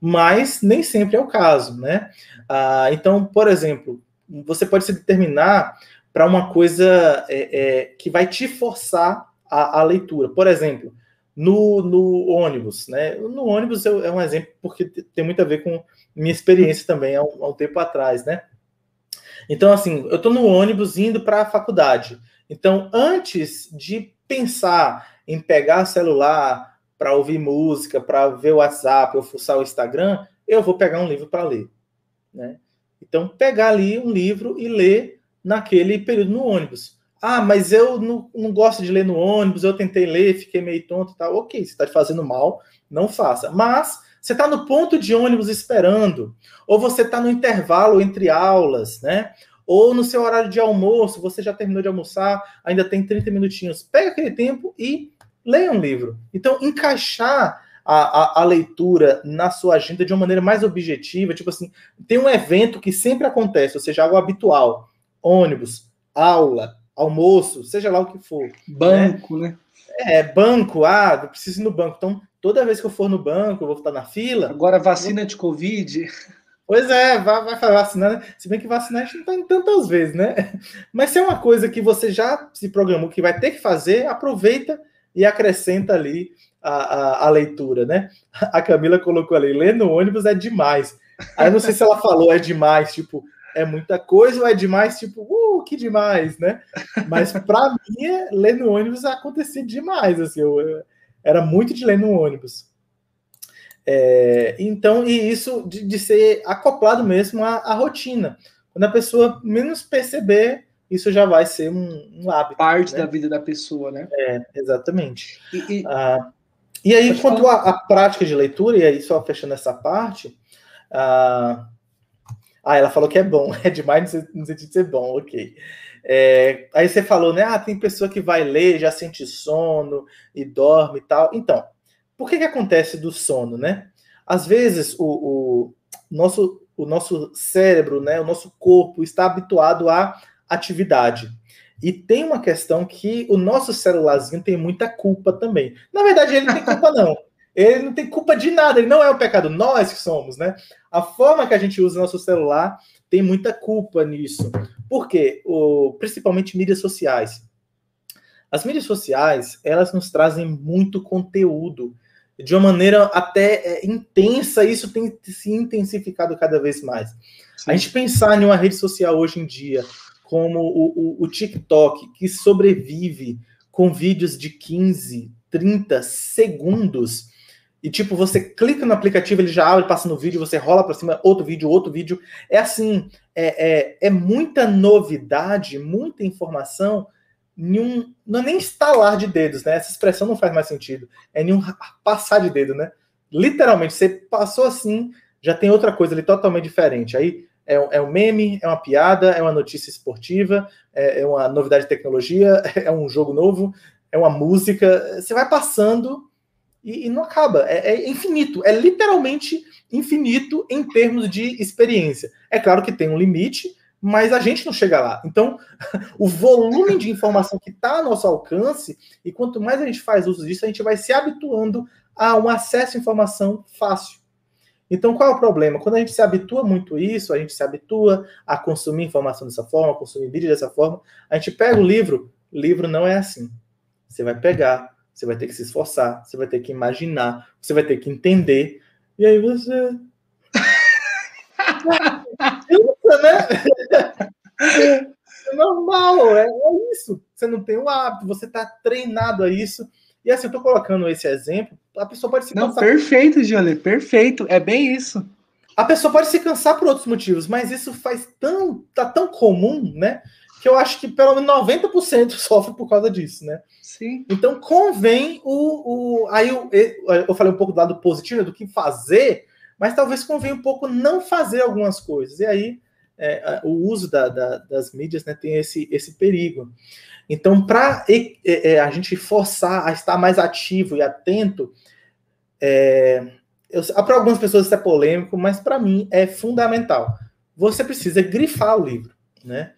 Mas nem sempre é o caso, né? Ah, então, por exemplo, você pode se determinar para uma coisa é, é, que vai te forçar a, a, leitura. Por exemplo, no, no ônibus, né? No ônibus é um exemplo porque tem muito a ver com minha experiência também há um, há um tempo atrás, né? Então, assim, eu estou no ônibus indo para a faculdade. Então, antes de pensar em pegar celular para ouvir música, para ver o WhatsApp ou fuçar o Instagram, eu vou pegar um livro para ler. Né? Então, pegar ali um livro e ler naquele período no ônibus. Ah, mas eu não, não gosto de ler no ônibus, eu tentei ler, fiquei meio tonto e tal. Ok, você está te fazendo mal, não faça. Mas você está no ponto de ônibus esperando, ou você está no intervalo entre aulas, né? Ou no seu horário de almoço, você já terminou de almoçar, ainda tem 30 minutinhos. Pega aquele tempo e leia um livro. Então, encaixar a, a, a, leitura na sua agenda de uma maneira mais objetiva, tipo assim, tem um evento que sempre acontece, ou seja, algo habitual, ônibus, aula, almoço, seja lá o que for. Banco, né? né? É, banco, ah, eu preciso ir no banco. Então, toda vez que eu for no banco, eu vou estar na fila. Agora, vacina de Covid. Pois é, vai, vai vacinar, né? Se bem que vacinar a gente não está em tantas vezes, né? Mas se é uma coisa que você já se programou que vai ter que fazer, aproveita e acrescenta ali a, a, a leitura, né? A Camila colocou ali, ler no ônibus é demais. Aí não sei se ela falou é demais, tipo, é muita coisa ou é demais, tipo, uh, que demais, né? Mas para mim, é, ler no ônibus acontecia demais, assim, eu, eu, era muito de ler no ônibus. É, então, e isso de, de, ser acoplado mesmo à, à, rotina. Quando a pessoa menos perceber, isso já vai ser um, um hábito. Parte né? da vida da pessoa, né? É, exatamente. E, e, ah, e aí, quanto à prática de leitura, e aí só fechando essa parte, ah, ah, ela falou que é bom, é demais no sentido de ser bom, ok. É, aí você falou, né? Ah, tem pessoa que vai ler, já sente sono e dorme e tal. Então, por que, que acontece do sono, né? Às vezes o, o, nosso, o nosso cérebro, né, o nosso corpo está habituado à atividade. E tem uma questão que o nosso celularzinho tem muita culpa também. Na verdade, ele não tem culpa, não. Ele não tem culpa de nada, ele não é o pecado, nós que somos, né? a forma que a gente usa nosso celular tem muita culpa nisso. Por quê? O, principalmente mídias sociais. As mídias sociais, elas nos trazem muito conteúdo de uma maneira até é, intensa, isso tem se intensificado cada vez mais. Sim. A gente pensar em uma rede social hoje em dia, como o, o, o TikTok, que sobrevive com vídeos de 15, 30 segundos, e tipo, você clica no aplicativo, ele já abre, passa no vídeo, você rola para cima, outro vídeo, outro vídeo. É assim, é, é, é muita novidade, muita informação nenhum, não é nem estalar de dedos, né? Essa expressão não faz mais sentido. É nenhum passar de dedo, né? Literalmente, você passou assim, já tem outra coisa ali totalmente diferente. Aí é, é um meme, é uma piada, é uma notícia esportiva, é, é uma novidade de tecnologia, é um jogo novo, é uma música. Você vai passando e, e não acaba. É, é infinito. É literalmente infinito em termos de experiência. É claro que tem um limite, mas a gente não chega lá. Então, o volume de informação que está ao nosso alcance, e quanto mais a gente faz uso disso, a gente vai se habituando a um acesso à informação fácil. Então, qual é o problema? Quando a gente se habitua muito a isso, a gente se habitua a consumir informação dessa forma, a consumir vídeo dessa forma, a gente pega o livro, livro não é assim. Você vai pegar, você vai ter que se esforçar, você vai ter que imaginar, você vai ter que entender, e aí você né? É normal, é, é, isso. Você não tem o hábito, você está treinado a isso. E assim, eu estou colocando esse exemplo, a pessoa pode se cansar. Não, perfeito, Jolie, perfeito. É bem isso. A pessoa pode se cansar por outros motivos, mas isso faz tão. tá tão comum, né? Que eu acho que pelo menos 90% sofre por causa disso, né? Sim. Então convém o. o aí eu, eu falei um pouco do lado positivo, do que fazer, mas talvez convenha um pouco não fazer algumas coisas. E aí é, o uso da, da, das mídias né, tem esse, esse perigo. Então, para é, a gente forçar a estar mais ativo e atento, é, para algumas pessoas isso é polêmico, mas para mim é fundamental. Você precisa grifar o livro, né?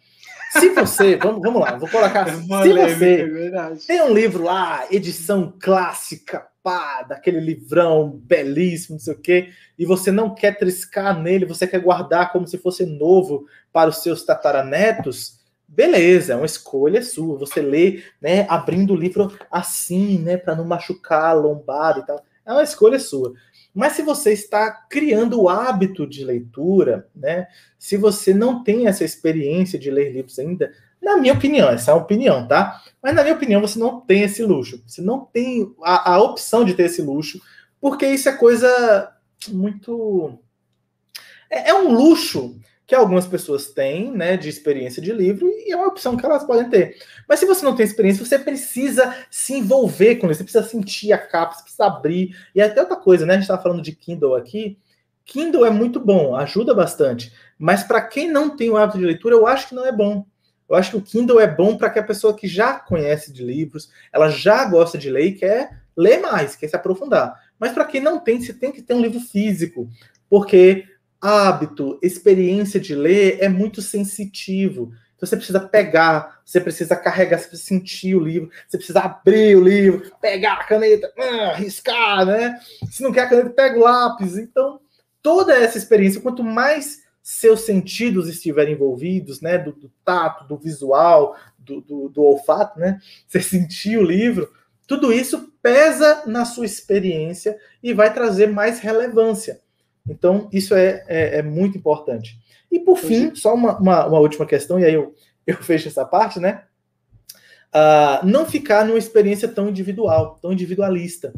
Se você, vamos, vamos lá, vou colocar assim, se você é tem um livro lá, edição clássica, pá, daquele livrão belíssimo, não sei o quê, e você não quer triscar nele, você quer guardar como se fosse novo para os seus tataranetos, beleza, é uma escolha sua. Você lê, né, abrindo o livro assim, né, para não machucar a lombada e tal. É uma escolha sua. Mas se você está criando o hábito de leitura, né, se você não tem essa experiência de ler livros ainda, na minha opinião, essa é a opinião, tá? Mas na minha opinião, você não tem esse luxo. Você não tem a, a opção de ter esse luxo, porque isso é coisa muito. É, é, um luxo que algumas pessoas têm, né, de experiência de livro, e é uma opção que elas podem ter. Mas se você não tem experiência, você precisa se envolver com isso, você precisa sentir a capa, você precisa abrir. E até outra coisa, né? A gente estava falando de Kindle aqui. Kindle é muito bom, ajuda bastante. Mas para quem não tem o hábito de leitura, eu acho que não é bom. Eu acho que o Kindle é bom para que a pessoa que já conhece de livros, ela já gosta de ler e quer ler mais, quer se aprofundar. Mas para quem não tem, você tem que ter um livro físico, porque hábito, experiência de ler é muito sensitivo. Então você precisa pegar, você precisa carregar, você precisa sentir o livro, você precisa abrir o livro, pegar a caneta, ah, riscar, né? Se não quer a caneta, pega o lápis. Então, toda essa experiência, quanto mais seus sentidos estiverem envolvidos, né, do, do tato, do visual, do, do, do, olfato, né, você sentir o livro, tudo isso pesa na sua experiência e vai trazer mais relevância. Então, isso é, é, é muito importante. E por fim, só uma, uma, uma, última questão, e aí eu, eu fecho essa parte, né? Uh, não ficar numa experiência tão individual, tão individualista.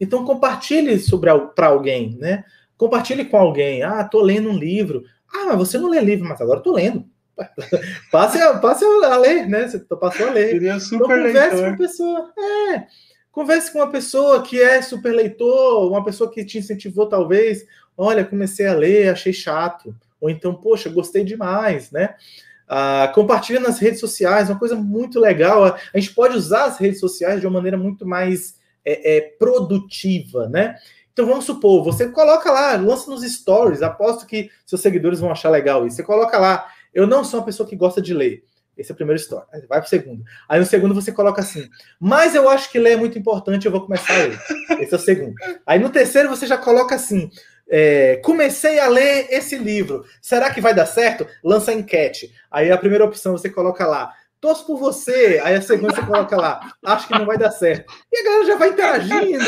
Então, compartilhe sobre para alguém, né? Compartilhe com alguém. Ah, tô lendo um livro. Ah, mas você não lê livro, mas agora eu tô lendo. passe, a, passe a ler, né? Você passou a ler. Seria então, super então, converse leitor. com a pessoa. É. Converse com uma pessoa que é super leitor, uma pessoa que te incentivou, talvez. Olha, comecei a ler, achei chato. Ou então, poxa, gostei demais, né? Ah, compartilha nas redes sociais, uma coisa muito legal. A gente pode usar as redes sociais de uma maneira muito mais é, é, produtiva, né? Então vamos supor, você coloca lá, lança nos stories, aposto que seus seguidores vão achar legal isso. Você coloca lá, eu não sou uma pessoa que gosta de ler. Esse é o primeiro story. Aí vai pro segundo. Aí no segundo você coloca assim, mas eu acho que ler é muito importante, eu vou começar a ler. Esse é o segundo. Aí no terceiro você já coloca assim, é, comecei a ler esse livro. Será que vai dar certo? Lança enquete. Aí a primeira opção você coloca lá. Torço por você. Aí a segunda você coloca lá. Acho que não vai dar certo. E a galera já vai interagindo.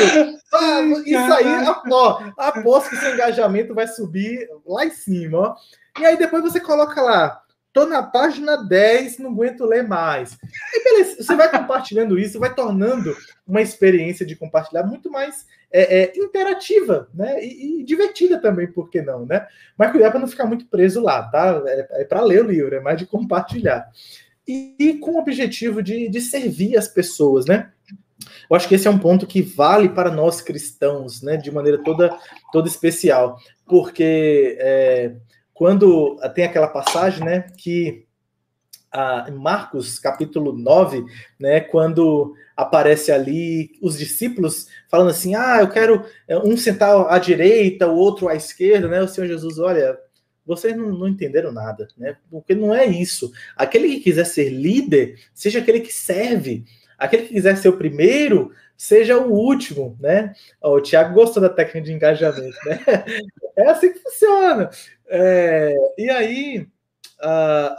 Ah, isso aí, ó, aposto que seu engajamento vai subir lá em cima. Ó. E aí depois você coloca lá Tô na página 10, não aguento ler mais. E beleza, você vai compartilhando isso, vai tornando uma experiência de compartilhar muito mais é, é, interativa, né? E, e, divertida também, por que não, né? Mas cuidado para não ficar muito preso lá, tá? É, é para ler o livro, é mais de compartilhar. E, e com o objetivo de, de servir as pessoas, né? Eu acho que esse é um ponto que vale para nós cristãos, né? De maneira toda, toda especial, porque é, quando tem aquela passagem, né, que em Marcos capítulo 9, né, quando aparece ali os discípulos falando assim: "Ah, eu quero é, um sentar à direita, o outro à esquerda", né? O Senhor Jesus, olha, vocês não, não, entenderam nada, né? Porque não é isso. Aquele que quiser ser líder, seja aquele que serve. Aquele que quiser ser o primeiro, seja o último, né? o Tiago gostou da técnica de engajamento, né? É assim que funciona. É, e aí,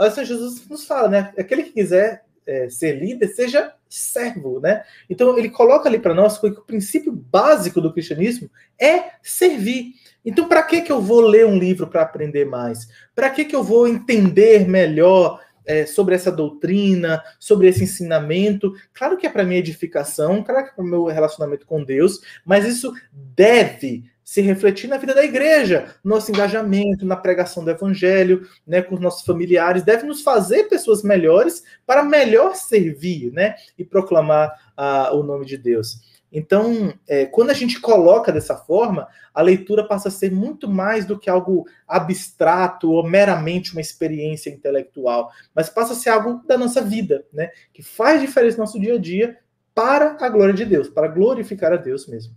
uh, Senhor Jesus nos fala, né? Aquele que quiser é, ser líder, seja servo, né? Então ele coloca ali para nós que o princípio básico do cristianismo é servir. Então, para que que eu vou ler um livro para aprender mais? Para que que eu vou entender melhor é, sobre essa doutrina, sobre esse ensinamento. Claro que é para minha edificação, claro que é para o meu relacionamento com Deus, mas isso deve se refletir na vida da igreja, nosso engajamento na pregação do evangelho, né, com os nossos familiares, deve nos fazer pessoas melhores para melhor servir, né, e proclamar uh, o nome de Deus. Então, é, quando a gente coloca dessa forma, a leitura passa a ser muito mais do que algo abstrato ou meramente uma experiência intelectual, mas passa a ser algo da nossa vida, né? Que faz diferença no nosso dia a dia para a glória de Deus, para glorificar a Deus mesmo.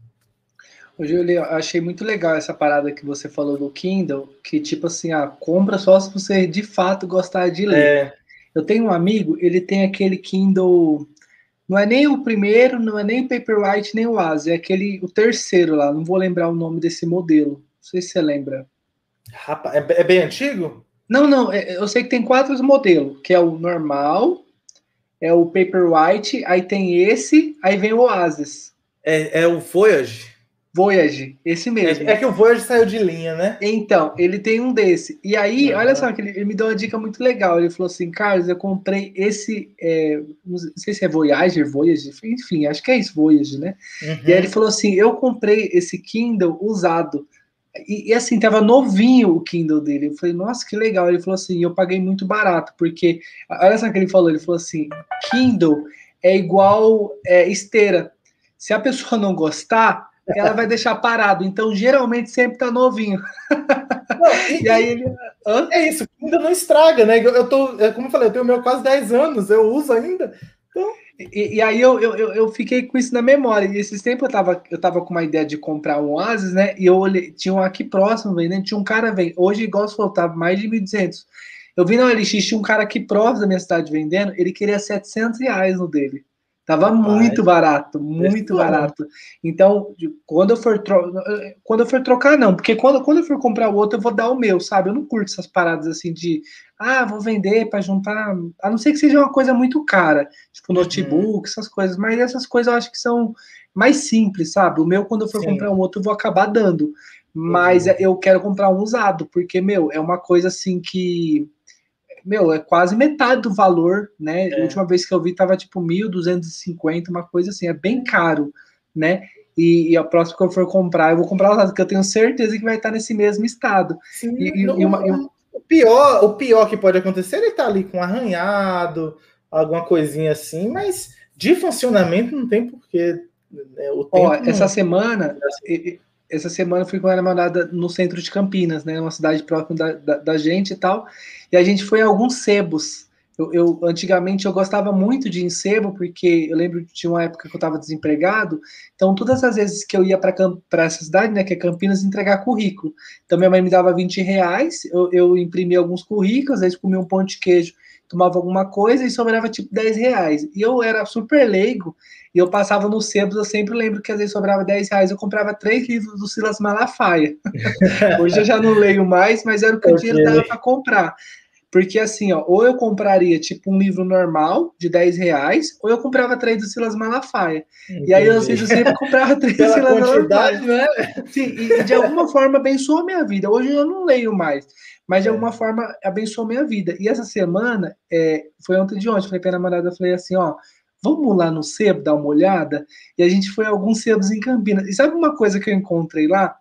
Hoje eu achei muito legal essa parada que você falou do Kindle, que tipo assim, ah, compra só se você de fato gostar de ler. É. Eu tenho um amigo, ele tem aquele Kindle não é nem o primeiro, não é nem o Paperwhite, nem o Asa, é aquele, o terceiro lá, não vou lembrar o nome desse modelo. Não sei se você lembra. Rapaz, é, é bem antigo? Não, não, é, eu sei que tem quatro modelos, que é o normal, é o Paperwhite, aí tem esse, aí vem o Oasis. É, é o Voyage? Voyage, esse mesmo. É, é, que o Voyage saiu de linha, né? Então, ele tem um desse. E aí, uhum. olha só, ele, ele, me deu uma dica muito legal. Ele falou assim, Carlos, eu comprei esse, é, não sei se é Voyager, Voyage, enfim, acho que é isso, Voyage, né? Uhum. E aí ele falou assim, eu comprei esse Kindle usado. E, e, assim, tava novinho o Kindle dele. Eu falei, nossa, que legal. Ele falou assim, eu paguei muito barato, porque, olha só o que ele falou, ele falou assim, Kindle é igual é, esteira. Se a pessoa não gostar, ela vai deixar parado. Então, geralmente, sempre tá novinho. Não, e, e, aí ele. Hã? É isso, ainda não estraga, né? Eu, eu tô, é como eu falei, eu tenho meu quase 10 anos, eu uso ainda. Então. E, e aí eu, eu, eu fiquei com isso na memória. E esses tempos eu tava, eu tava com uma ideia de comprar um Oasis, né? E eu olhei, tinha um aqui próximo vendendo, tinha um cara vendo. Hoje, igual você falou, tava mais de 1.200. Eu vi na OLX, tinha um cara aqui próximo da minha cidade vendendo, ele queria 700 reais no dele. Tava muito barato, muito barato. Então, quando eu for tro... quando eu for trocar não, porque quando, quando eu for comprar o outro eu vou dar o meu, sabe? Eu não curto essas paradas assim de, ah, vou vender para juntar, a não ser que seja uma coisa muito cara, tipo uhum. notebook, essas coisas, mas essas coisas eu acho que são mais simples, sabe? O meu quando eu for Sim. comprar um outro eu vou acabar dando, mas uhum. eu quero comprar um usado, porque meu, é uma coisa assim que meu, é quase metade do valor, né? É. A última vez que eu vi tava tipo 1.250, uma coisa assim, é bem caro, né? E, e a próxima que eu for comprar, eu vou comprar usado, porque eu tenho certeza que vai estar nesse mesmo estado. Sim, e, não, e uma, o, pior, o pior que pode acontecer é ele estar tá ali com arranhado, alguma coisinha assim, mas de funcionamento não tem porquê. Né? O Ó, essa não... semana, essa semana eu fui com a namorada no centro de Campinas, né? Uma cidade próxima da, da, da, gente e tal. E a gente foi a alguns sebos. Eu, eu, antigamente eu gostava muito de encebo, porque eu lembro tinha uma época que eu estava desempregado, então todas as vezes que eu ia para essa cidade, né, que é Campinas, entregar currículo. Então minha mãe me dava 20 reais, eu, eu imprimia alguns currículos, às vezes comia um pão de queijo, tomava alguma coisa e sobrava tipo 10 reais. E eu era super leigo, e eu passava no Sebos, eu sempre lembro que às vezes sobrava 10 reais, eu comprava três livros do Silas Malafaia. Hoje eu já não leio mais, mas era o que okay. o dinheiro dava para comprar. Porque assim, ó, ou eu compraria tipo um livro normal de 10 reais, ou eu comprava três do Silas Malafaia. Entendi. E aí, ou seja, eu sempre comprava três do Silas Malafaia. Né? Sim, e de alguma forma abençoou a minha vida. Hoje eu não leio mais, mas de é. alguma forma abençoou a minha vida. E essa semana, é, foi ontem de ontem, falei pra namorada, falei assim, ó, vamos lá no sebo dar uma olhada? E a gente foi a alguns sebos em Campinas. E sabe uma coisa que eu encontrei lá?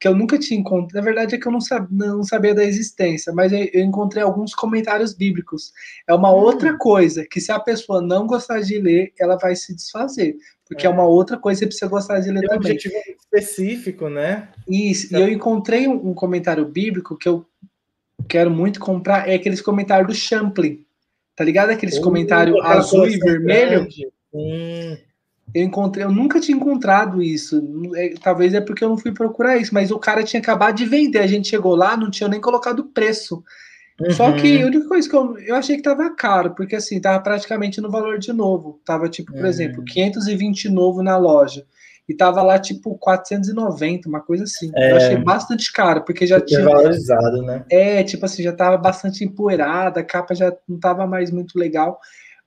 Que eu nunca tinha encontrado. Na verdade, é que eu não, sab, não sabia da existência, mas eu, eu, encontrei alguns comentários bíblicos. É uma hum. outra coisa que, se a pessoa não gostar de ler, ela vai se desfazer. Porque é, é uma outra coisa que você precisa gostar de ler Tem também. um objetivo específico, né? Isso. Então... E eu encontrei um, um, comentário bíblico que eu quero muito comprar. É aqueles comentários do Champlin. Tá ligado? Aqueles uh, comentários azul e vermelho. Hum eu encontrei, eu nunca tinha encontrado isso. É, talvez é porque eu não fui procurar isso, mas o cara tinha acabado de vender. A gente chegou lá, não tinha nem colocado preço. Uhum. Só que a única coisa que eu, eu achei que tava caro, porque assim, tava praticamente no valor de novo. Tava tipo, por uhum. exemplo, 520 novo na loja. E tava lá tipo 490, uma coisa assim. É, eu achei bastante caro, porque já tinha. valorizado, né? É, tipo assim, já tava bastante empoeirada, a capa já não tava mais muito legal.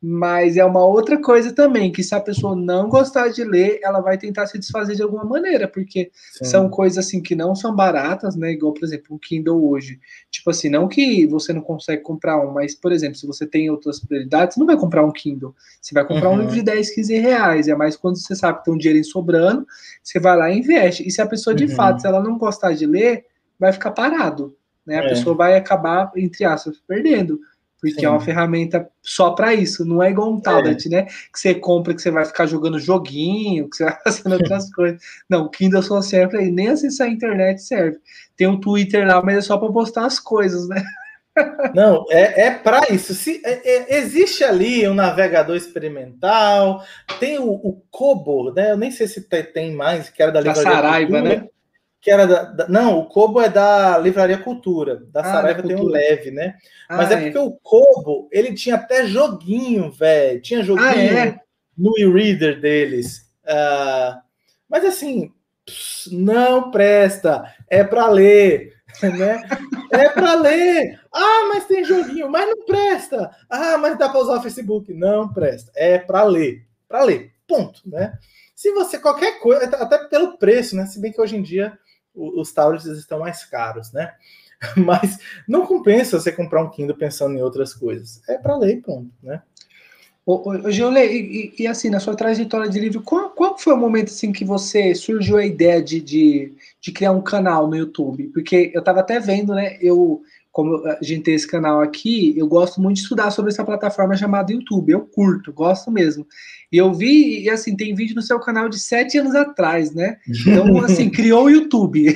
Mas é uma outra coisa também, que se a pessoa não gostar de ler, ela vai tentar se desfazer de alguma maneira, porque Sim. são coisas assim que não são baratas, né? Igual, por exemplo, um Kindle hoje. Tipo assim, não que você não consegue comprar um, mas, por exemplo, se você tem outras prioridades, você não vai comprar um Kindle. Você vai comprar uhum. um livro de 10, 15 reais. É mais quando você sabe que tem um dinheiro sobrando, você vai lá e investe. E se a pessoa, de uhum. fato, se ela não gostar de ler, vai ficar parado. Né? A é. pessoa vai acabar, entre aspas, perdendo porque Sim. é uma ferramenta só para isso, não é igual um tablet, é. né? Que você compra, que você vai ficar jogando joguinho, que você vai fazendo outras coisas. Não, o Kindle só serve aí, nem acessar a internet serve. Tem um Twitter lá, mas é só para postar as coisas, né? Não, é, é para isso. Se, é, é, existe ali um navegador experimental, tem o, o Kobo, né? Eu nem sei se tem, tem mais, que era da Livraria Saraiva, né? Que era da, da, não, o Kobo é da Livraria Cultura, da ah, Saraiva tem um leve, né? Ah, Mas é, é, porque o Kobo, ele tinha até joguinho, velho, tinha joguinho ah, é? no e-reader deles. Uh, mas assim, não presta, é para ler, né? É para ler. Ah, mas tem joguinho, mas não presta. Ah, mas dá para usar o Facebook, não presta. É para ler, para ler. Ponto, né? Se você qualquer coisa, até pelo preço, né? Se bem que hoje em dia os tablets estão mais caros, né? Mas não compensa você comprar um Kindle pensando em outras coisas. É para ler, ponto, né? Ô, ô, e, e, assim, na sua trajetória de livro, qual, qual foi o momento assim que você surgiu a ideia de, de, de criar um canal no YouTube? Porque eu estava até vendo, né? Eu, como a gente tem esse canal aqui, eu gosto muito de estudar sobre essa plataforma chamada YouTube. Eu curto, gosto mesmo. E eu vi, e assim, tem vídeo no seu canal de sete anos atrás, né? Então, assim, criou o YouTube.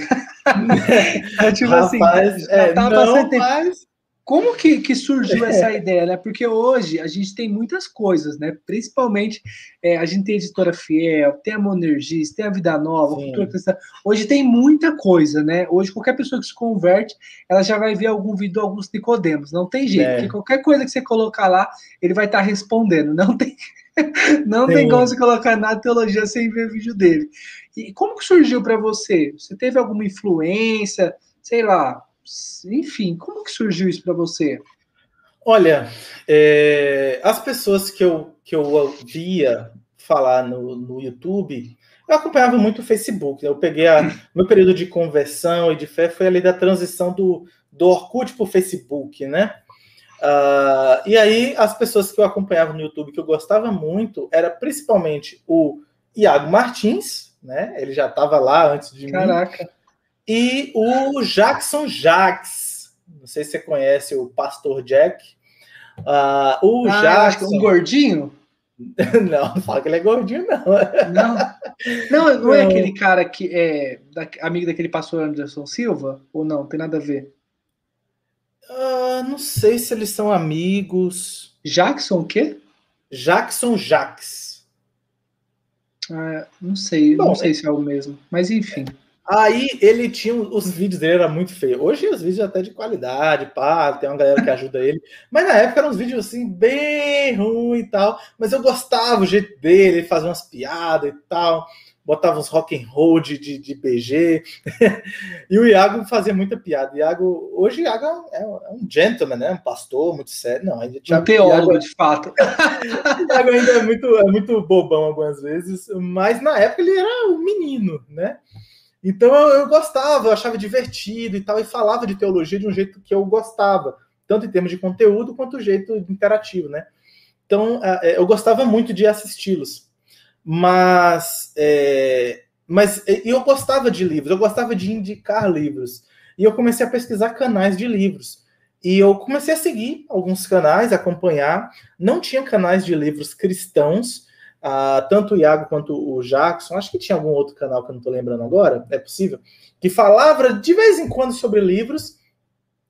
é, tipo assim, Rapaz, assim, é, tá não, mas... Como que, que surgiu essa ideia, né? Porque hoje a gente tem muitas coisas, né? Principalmente é, a gente tem a editora Fiel, tem a Monergis, tem a Vida Nova, a Cultura Cristã. Hoje tem muita coisa, né? Hoje qualquer pessoa que se converte, ela já vai ver algum vídeo alguns Nicodemos. Não tem jeito, é. porque qualquer coisa que você colocar lá, ele vai estar tá respondendo. Não tem. Não Sim. tem como você colocar na teologia sem ver vídeo dele. E como que surgiu para você? Você teve alguma influência? Sei lá, enfim, como que surgiu isso para você? Olha, é, as pessoas que eu, que eu via falar no, no YouTube, eu acompanhava muito o Facebook. Né? Eu peguei a, meu período de conversão e de fé foi ali da transição do, do Orkut para o Facebook, né? Uh, e aí, as pessoas que eu acompanhava no YouTube, que eu gostava muito, era principalmente o Iago Martins, né? Ele já estava lá antes de Caraca. mim. E o Jackson Jax. Não sei se você conhece o Pastor Jack. Uh, o ah, Jackson. Um gordinho? não, não fala que ele é gordinho, não. Não, não, não é aquele cara que é da, amigo daquele pastor Anderson Silva? Ou não? Tem nada a ver? Uh, não sei se eles são amigos. Jackson o quê? Jackson Jax. Ah, não sei, Bom, não sei é... se é o mesmo, mas enfim. Aí ele tinha os vídeos dele era muito feio. Hoje os vídeos até de qualidade, pá, tem uma galera que ajuda ele. Mas na época eram uns vídeos assim bem ruim e tal. Mas eu gostava o jeito dele, ele fazia umas piadas e tal botava uns rock and roll de, de, de BG. e o Iago fazia muita piada. O Iago, hoje o Iago é, é um gentleman, né? Um pastor muito sério. Não, ainda tinha, um teólogo, Iago, de fato. o Iago ainda é muito, é muito bobão algumas vezes, mas na época ele era um menino, né? Então eu, eu gostava, eu achava divertido e tal, e falava de teologia de um jeito que eu gostava, tanto em termos de conteúdo quanto jeito interativo, né? Então é, eu gostava muito de assisti-los mas é, mas eu gostava de livros, eu gostava de indicar livros. E eu comecei a pesquisar canais de livros. E eu comecei a seguir alguns canais, acompanhar. Não tinha canais de livros cristãos, uh, tanto o Iago quanto o Jackson. Acho que tinha algum outro canal que eu não estou lembrando agora, é possível, que falava de vez em quando sobre livros,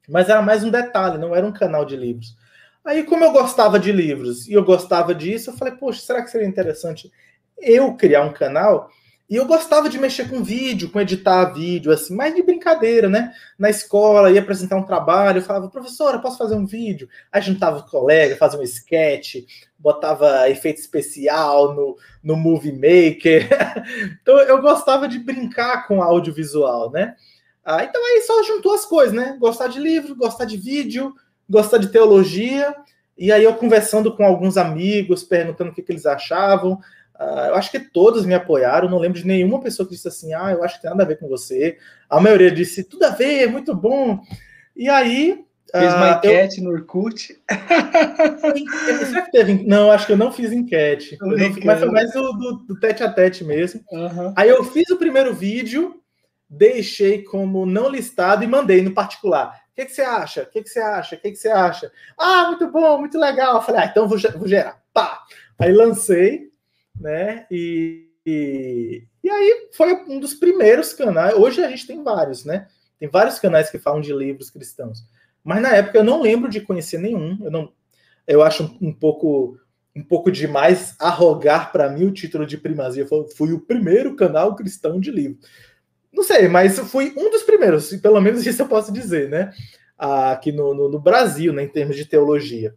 mas era mais um detalhe, não era um canal de livros. Aí, como eu gostava de livros e eu gostava disso, eu falei, poxa, será que seria interessante eu criar um canal e eu gostava de mexer com vídeo, com editar vídeo, assim, mais de brincadeira, né? Na escola, ia apresentar um trabalho, eu falava, professora, posso fazer um vídeo? Aí juntava o colega, fazia um sketch, botava efeito especial no, no Movie Maker. então eu gostava de brincar com audiovisual, né? Ah, então aí só juntou as coisas, né? Gostar de livro, gostar de vídeo, gostar de teologia. E aí eu conversando com alguns amigos, perguntando o que, que eles achavam. Uh, eu acho que todos me apoiaram, não lembro de nenhuma pessoa que disse assim, ah, eu acho que tem nada a ver com você. A maioria disse, tudo a ver, é muito bom. E aí... Fez uma uh, enquete eu... no Orkut? Será que teve? Não, acho que eu não fiz enquete. Não mas foi mais do, do, do, tete a tete mesmo. Uhum. Aí eu fiz o primeiro vídeo, deixei como não listado e mandei no particular. O que, que você acha? O que, que você acha? O que, que você acha? Ah, muito bom, muito legal. Eu falei, ah, então vou, vou gerar. Pá! Aí lancei, né? E, e, e, aí foi um dos primeiros canais. Hoje a gente tem vários, né? Tem vários canais que falam de livros cristãos. Mas na época eu não lembro de conhecer nenhum. Eu não, eu acho um, pouco um pouco demais arrogar para mim o título de primazia. Eu fui o primeiro canal cristão de livro. Não sei, mas fui um dos primeiros, pelo menos isso eu posso dizer, né? Aqui no, no, no Brasil, né, em termos de teologia.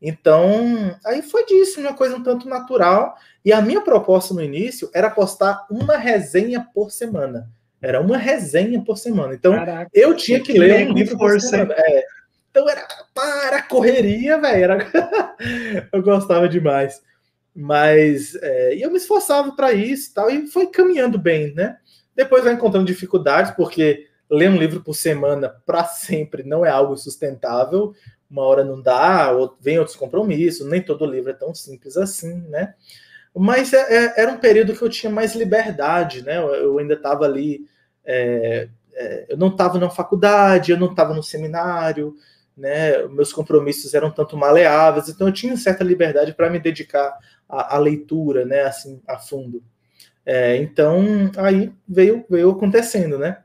Então, aí foi disso, uma coisa um tanto natural. E a minha proposta no início era postar uma resenha por semana. Era uma resenha por semana. Então, Caraca, eu tinha que, que ler um livro por semana. É. Então, era para correria, velho. Era... eu gostava demais. Mas é, eu me esforçava para isso tal, e foi caminhando bem, né? Depois vai encontrando dificuldades, porque ler um livro por semana para sempre não é algo sustentável uma hora não dá, ou vem outros compromissos, nem todo livro é tão simples assim, né? Mas é, é, era um período que eu tinha mais liberdade, né? Eu, eu ainda estava ali, é, é, eu não estava na faculdade, eu não estava no seminário, né? Meus compromissos eram tanto maleáveis, então eu tinha certa liberdade para me dedicar à, à, leitura, né? Assim, a fundo. É, então aí veio veio acontecendo, né?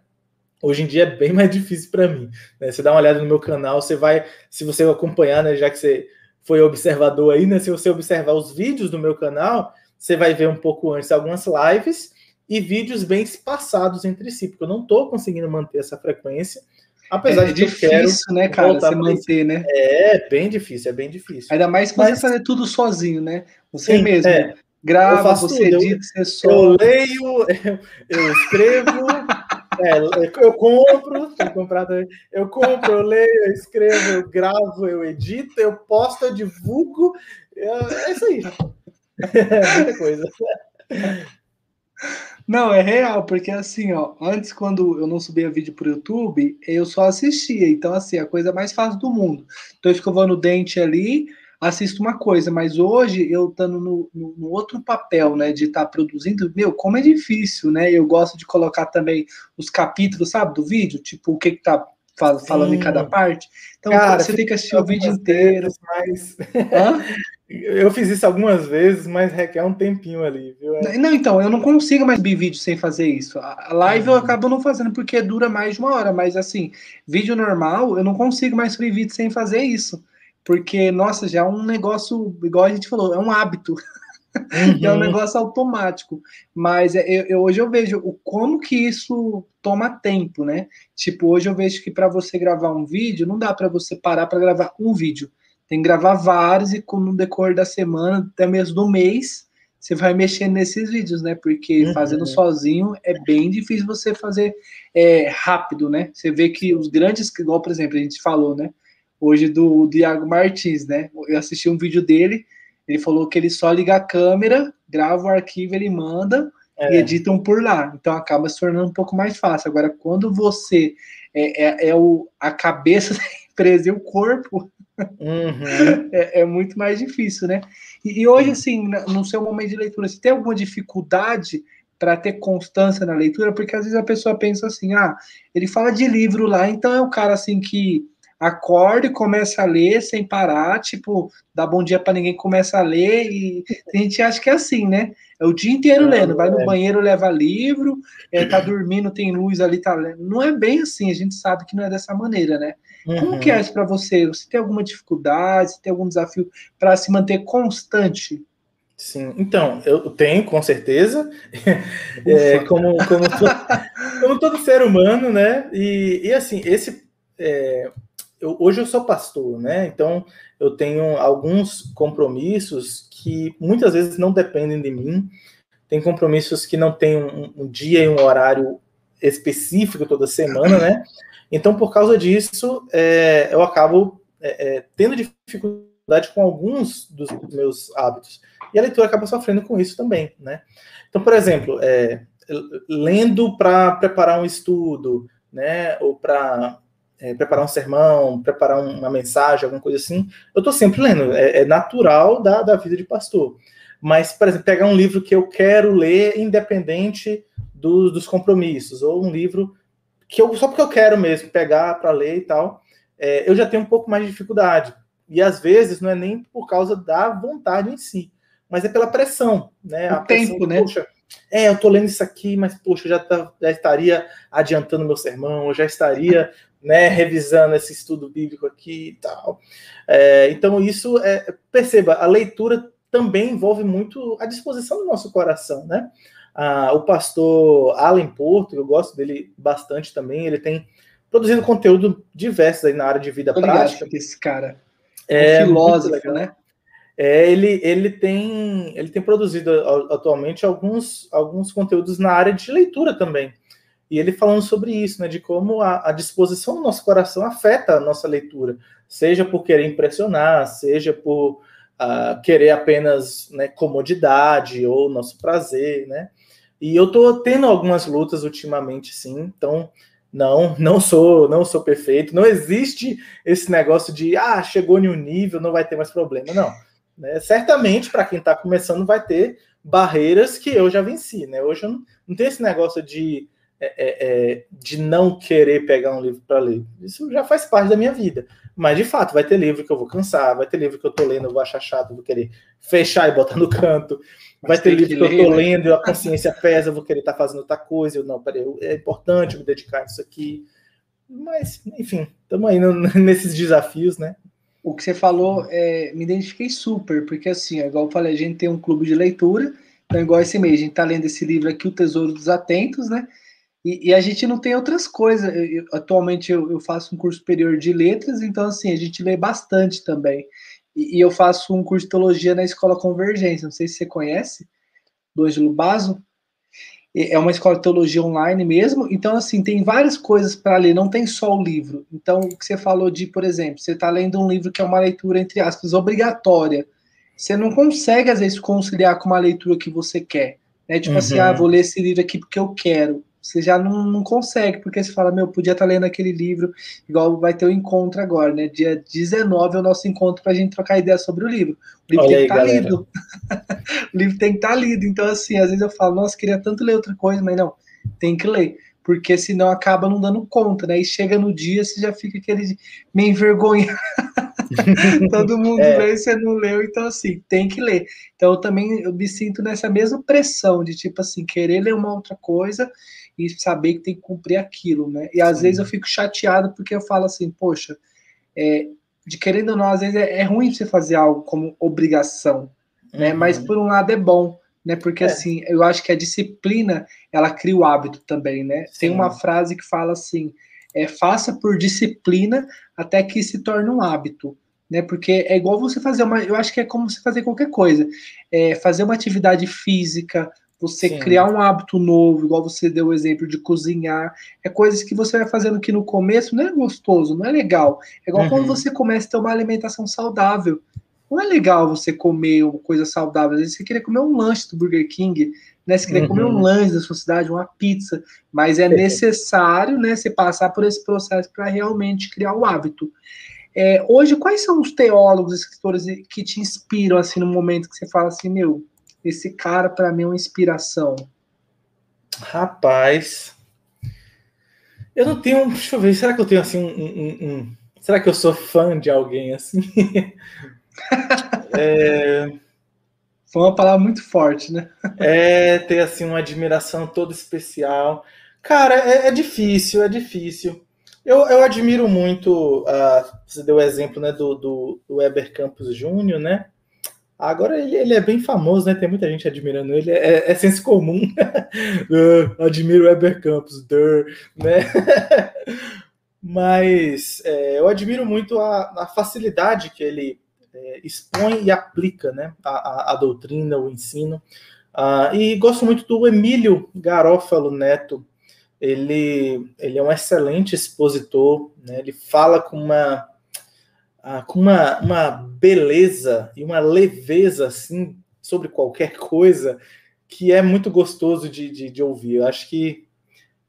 Hoje em dia é bem mais difícil para mim. Né? Você dá uma olhada no meu canal, você vai, se você acompanhar, né, já que você foi observador aí, né, se você observar os vídeos do meu canal, você vai ver um pouco antes algumas lives e vídeos bem espaçados entre si, porque eu não estou conseguindo manter essa frequência. Apesar é, de difícil, eu quero né, cara, você manter, né? É, bem difícil, é bem difícil. Ainda mais que Mas... você fazer tudo sozinho, né? Você Sim, mesmo. É. Grava, você tudo. edita, você só. Eu leio, eu escrevo, é, eu compro, eu compro, eu leio, eu escrevo, eu gravo, eu edito, eu posto, eu divulgo. É isso aí. É muita coisa. Não, é real, porque assim, ó, antes quando eu não subia vídeo pro YouTube, eu só assistia. Então, assim, a coisa mais fácil do mundo. Tô escovando o dente ali, assisto uma coisa, mas hoje eu estando no, no, no, outro papel, né, de estar tá produzindo, meu, como é difícil, né? Eu gosto de colocar também os capítulos, sabe, do vídeo, tipo, o que que tá falando Sim. em cada parte. Então, Cara, você tem que assistir o vídeo inteiro. Mas... eu fiz isso algumas vezes, mas requer um tempinho ali, viu? É. Não, então, eu não consigo mais ver vídeo sem fazer isso. A live uhum. eu acabo não fazendo porque dura mais de uma hora, mas assim, vídeo normal, eu não consigo mais subir vídeo sem fazer isso. Porque, nossa, já é um negócio, igual a gente falou, é um hábito. Uhum. é um negócio automático. Mas é, eu, eu, hoje eu vejo o como que isso toma tempo, né? Tipo, hoje eu vejo que para você gravar um vídeo, não dá para você parar para gravar um vídeo. Tem que gravar vários e no decorrer da semana, até mesmo do mês, você vai mexendo nesses vídeos, né? Porque uhum. fazendo sozinho é bem difícil você fazer é, rápido, né? Você vê que os grandes, igual por exemplo, a gente falou, né? Hoje do, do Iago Martins, né? Eu assisti um vídeo dele ele falou que ele só liga a câmera, grava o arquivo, ele manda é. e editam por lá. Então acaba se tornando um pouco mais fácil. Agora, quando você é, é, é o, a cabeça da empresa e o corpo, uhum. é, é, muito mais difícil, né? E, e, hoje, assim, no seu momento de leitura, você tem alguma dificuldade para ter constância na leitura? Porque às vezes a pessoa pensa assim, ah, ele fala de livro lá, então é o cara assim que acorda e começa a ler sem parar, tipo, dá bom dia para ninguém, começa a ler e a gente acha que é assim, né? É o dia inteiro lendo, vai no é. banheiro, leva livro, é, tá dormindo, tem luz ali, tá lendo. Não é bem assim, a gente sabe que não é dessa maneira, né? Uhum. Como que é isso para você? Você tem alguma dificuldade, você tem algum desafio para se manter constante? Sim, então, eu tenho, com certeza, é, como, como, como, todo ser humano, né? E, e assim, esse é, eu, hoje eu sou pastor, né? Então eu tenho alguns compromissos que muitas vezes não dependem de mim. Tem compromissos que não tem um, um dia e um horário específico toda semana, né? Então, por causa disso, é, eu acabo é, é, tendo dificuldade com alguns dos meus hábitos. E a leitura acaba sofrendo com isso também, né? Então, por exemplo, é, lendo para preparar um estudo, né? Ou para é, preparar um sermão, preparar uma mensagem, alguma coisa assim, eu estou sempre lendo. É, é, natural da, da vida de pastor. Mas, por exemplo, pegar um livro que eu quero ler independente do, dos compromissos, ou um livro que eu só porque eu quero mesmo pegar para ler e tal, é, eu já tenho um pouco mais de dificuldade. E às vezes não é nem por causa da vontade em si, mas é pela pressão, né? O a tempo, pressão, né? Poxa, é, eu tô lendo isso aqui, mas poxa, já, tá, já estaria adiantando meu sermão, eu já estaria né, revisando esse estudo bíblico aqui e tal. É, então, isso, é, perceba, a leitura também envolve muito a disposição do nosso coração, né? Ah, o pastor Alan Porto, eu gosto dele bastante também, ele tem produzido conteúdo diverso aí na área de vida Obrigado prática. Esse cara é um filósofo, né? É, ele, ele, tem, ele tem produzido atualmente alguns, alguns conteúdos na área de leitura também. E ele falando sobre isso, né, de como a, a, disposição do nosso coração afeta a nossa leitura, seja por querer impressionar, seja por uh, querer apenas né, comodidade ou nosso prazer, né? E eu tô tendo algumas lutas ultimamente, sim. Então, não, não sou, não sou perfeito. Não existe esse negócio de ah, chegou em um nível, não vai ter mais problema. Não. Né? Certamente, para quem está começando, vai ter barreiras que eu já venci, né? Hoje eu não, não tenho esse negócio de é, é, é, de não querer pegar um livro para ler. Isso já faz parte da minha vida. Mas, de fato, vai ter livro que eu vou cansar, vai ter livro que eu tô lendo, eu vou achar chato, vou querer fechar e botar no canto. Vai ter livro que, que eu tô né? lendo e a consciência pesa, eu vou querer estar tá fazendo outra coisa. Eu, não, peraí, é importante me dedicar a isso aqui. Mas, enfim, estamos aí no, nesses desafios, né? O que você falou, é, me identifiquei super, porque assim, igual eu falei, a gente tem um clube de leitura, então, igual esse mês, a gente tá lendo esse livro aqui, O Tesouro dos Atentos, né? E, e, a gente não tem outras coisas. Eu, atualmente eu, eu, faço um curso superior de letras, então assim, a gente lê bastante também. E, e, eu faço um curso de teologia na Escola Convergência, não sei se você conhece, do Ângelo Basso. É uma escola de teologia online mesmo, então assim, tem várias coisas para ler, não tem só o livro. Então, o que você falou de, por exemplo, você está lendo um livro que é uma leitura, entre aspas, obrigatória. Você não consegue, às vezes, conciliar com uma leitura que você quer. Né? Tipo uhum. assim, ah, vou ler esse livro aqui porque eu quero você já não, não consegue, porque você fala, meu, podia estar tá lendo aquele livro, igual vai ter o um encontro agora, né? Dia 19 é o nosso encontro para a gente trocar ideia sobre o livro. O livro Olha tem que estar tá lido. o livro tem que estar tá lido. Então, assim, às vezes eu falo, nossa, queria tanto ler outra coisa, mas não, tem que ler. porque senão acaba não dando conta, né? E chega no dia, você já fica aquele meio envergonhado. Todo mundo é. lê e você não leu, então assim, tem que ler. Então eu também eu me sinto nessa mesma pressão de tipo assim, querer ler uma outra coisa e saber que tem que cumprir aquilo, né? E às Sim. vezes eu fico chateado porque eu falo assim, poxa, é, de querendo ou não, às vezes é, é ruim você fazer algo como obrigação, né? Uhum. Mas por um lado é bom, né? Porque é. assim, eu acho que a disciplina ela cria o hábito também, né? Sim. Tem uma frase que fala assim: é, faça por disciplina até que se torne um hábito. Né, porque é igual você fazer uma. Eu acho que é como você fazer qualquer coisa. É, fazer uma atividade física, você Sim. criar um hábito novo, igual você deu o exemplo de cozinhar, é coisas que você vai fazendo que no começo não é gostoso, não é legal. É igual uhum. quando você começa a ter uma alimentação saudável. Não é legal você comer uma coisa saudável. Às vezes você queria comer um lanche do Burger King, né? Você queria uhum. comer um uhum. lanche da sua cidade, uma pizza. Mas é necessário, né, você passar por esse processo para realmente criar o hábito. É, hoje, quais são os teólogos, escritores que te inspiram assim no momento que você fala assim, meu, esse cara para mim é uma inspiração? Rapaz, eu não tenho. Deixa eu ver, será que eu tenho assim um, um, um será que eu sou fã de alguém assim? é... Foi uma palavra muito forte, né? é, ter assim uma admiração toda especial. Cara, é, é difícil, é difícil. Eu, eu admiro muito, uh, você deu o exemplo né, do, do, do Weber Campos Júnior, né? Agora ele, ele, é bem famoso, né? Tem muita gente admirando ele. É, é senso comum. uh, admiro Weber Campos, der, né? Mas é, eu admiro muito a, a facilidade que ele é, expõe e aplica né, a, a, a doutrina, o ensino. Uh, e gosto muito do Emílio Garófalo Neto. Ele, ele é um excelente expositor, né, ele fala com uma, uh, com uma, uma beleza e uma leveza assim, sobre qualquer coisa que é muito gostoso de, de, de ouvir. Eu acho que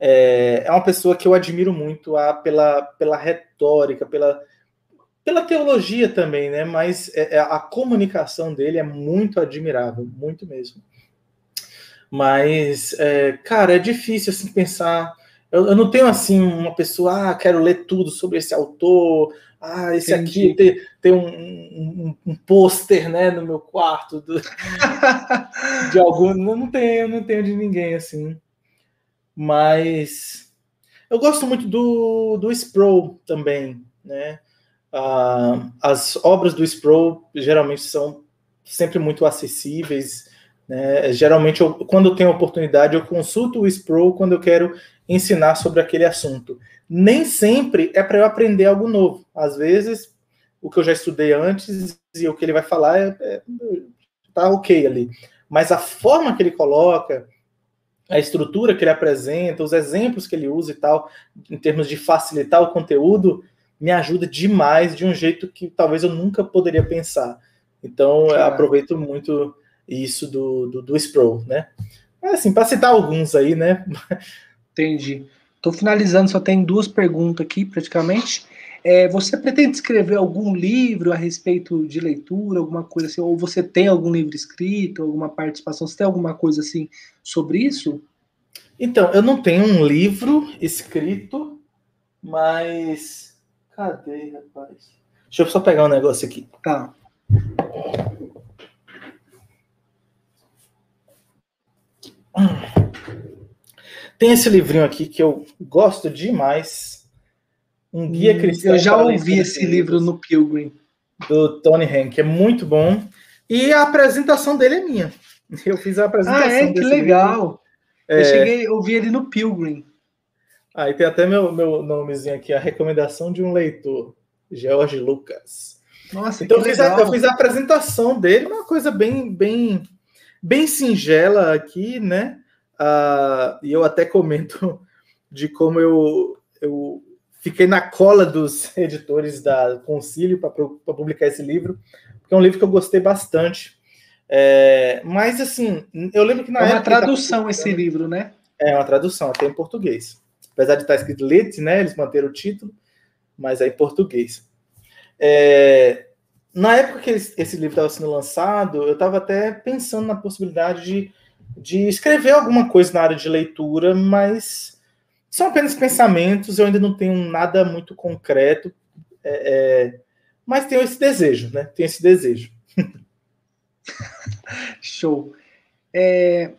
é, é, uma pessoa que eu admiro muito a, pela, pela retórica, pela, pela teologia também, né? Mas é, é, a comunicação dele é muito admirável, muito mesmo. Mas, é, cara, é difícil assim pensar. Eu, eu, não tenho assim uma pessoa, ah, quero ler tudo sobre esse autor. Ah, esse Entendi. aqui tem, tem um, um, um pôster, né, no meu quarto do, de algum. Não, não tenho, não tenho de ninguém assim. Mas eu gosto muito do, do Sproul também, né? Uh, as obras do Sproul geralmente são sempre muito acessíveis. Né? Geralmente, eu, quando tenho oportunidade, eu consulto o Sproul quando eu quero ensinar sobre aquele assunto. Nem sempre é para eu aprender algo novo. Às vezes, o que eu já estudei antes e o que ele vai falar é, é, tá ok ali. Mas a forma que ele coloca, a estrutura que ele apresenta, os exemplos que ele usa e tal, em termos de facilitar o conteúdo, me ajuda demais de um jeito que talvez eu nunca poderia pensar. Então, eu aproveito muito isso do, do, do Sproul, né? Mas, assim, para citar alguns aí, né? Entendi. Estou finalizando, só tem duas perguntas aqui, praticamente. É, você pretende escrever algum livro a respeito de leitura, alguma coisa assim? Ou você tem algum livro escrito, alguma participação? Você tem alguma coisa assim sobre isso? Então, eu não tenho um livro escrito, mas Cadê, rapaz? Deixa eu só pegar um negócio aqui. Tá. Tem esse livrinho aqui que eu gosto demais. Um guia hum, cristão. Eu já ouvi esse livro no Pilgrim. Do Tony Hank, é muito bom. E a apresentação dele é minha. Eu fiz a apresentação. Ah, é? Que legal. Eu é... cheguei, eu vi ele no Pilgrim. Aí tem até meu, meu nomezinho aqui, a recomendação de um leitor, George Lucas. Nossa, então eu fiz, a, eu fiz, a, apresentação dele, uma coisa bem, bem, bem singela aqui, né? Uh, e eu até comento de como eu, eu fiquei na cola dos editores da Concílio para publicar esse livro, porque é um livro que eu gostei bastante. É, mas assim, eu lembro que na é época. É uma tradução esse livro, né? É uma tradução, até em português apesar de estar escrito Lit, né? Eles manteram o título, mas é em português. É, na época que esse livro estava sendo lançado, eu estava até pensando na possibilidade de, de escrever alguma coisa na área de leitura, mas são apenas pensamentos, eu ainda não tenho nada muito concreto, é, é, mas tenho esse desejo, né? Tenho esse desejo. Show. É,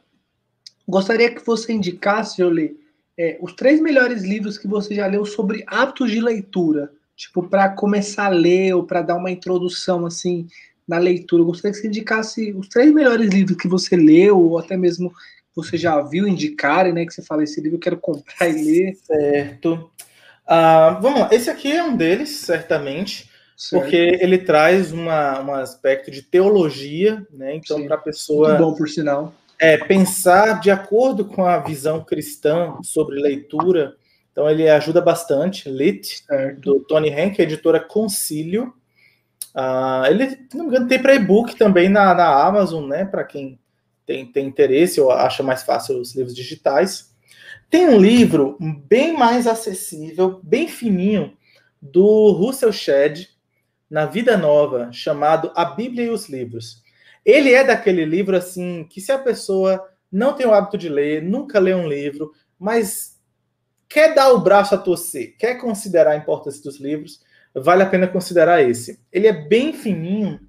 gostaria que você indicasse, Jolie, é, os três melhores livros que você já leu sobre hábitos de leitura, tipo, para começar a ler ou para dar uma introdução, assim, na leitura. Eu gostaria que você indicasse os três melhores livros que você leu, ou até mesmo você já viu indicarem, né? Que você fala, esse livro eu quero comprar e ler. Certo. Uh, vamos lá, esse aqui é um deles, certamente, certo. porque ele traz uma, um aspecto de teologia, né? Então, para a pessoa. Muito bom, por sinal é, pensar de acordo com a visão cristã sobre leitura. Então, ele ajuda bastante. Lit, certo. do Tony Henk, editora Concílio. Uh, ele, não me engano, tem para e-book também na, na Amazon, né? Para quem tem, tem interesse ou acha mais fácil os livros digitais. Tem um livro bem mais acessível, bem fininho, do Russell Shedd, na Vida Nova, chamado A Bíblia e os Livros. Ele é daquele livro assim que se a pessoa não tem o hábito de ler, nunca lê um livro, mas quer dar o braço a torcer, quer considerar a importância dos livros, vale a pena considerar esse. Ele é bem fininho.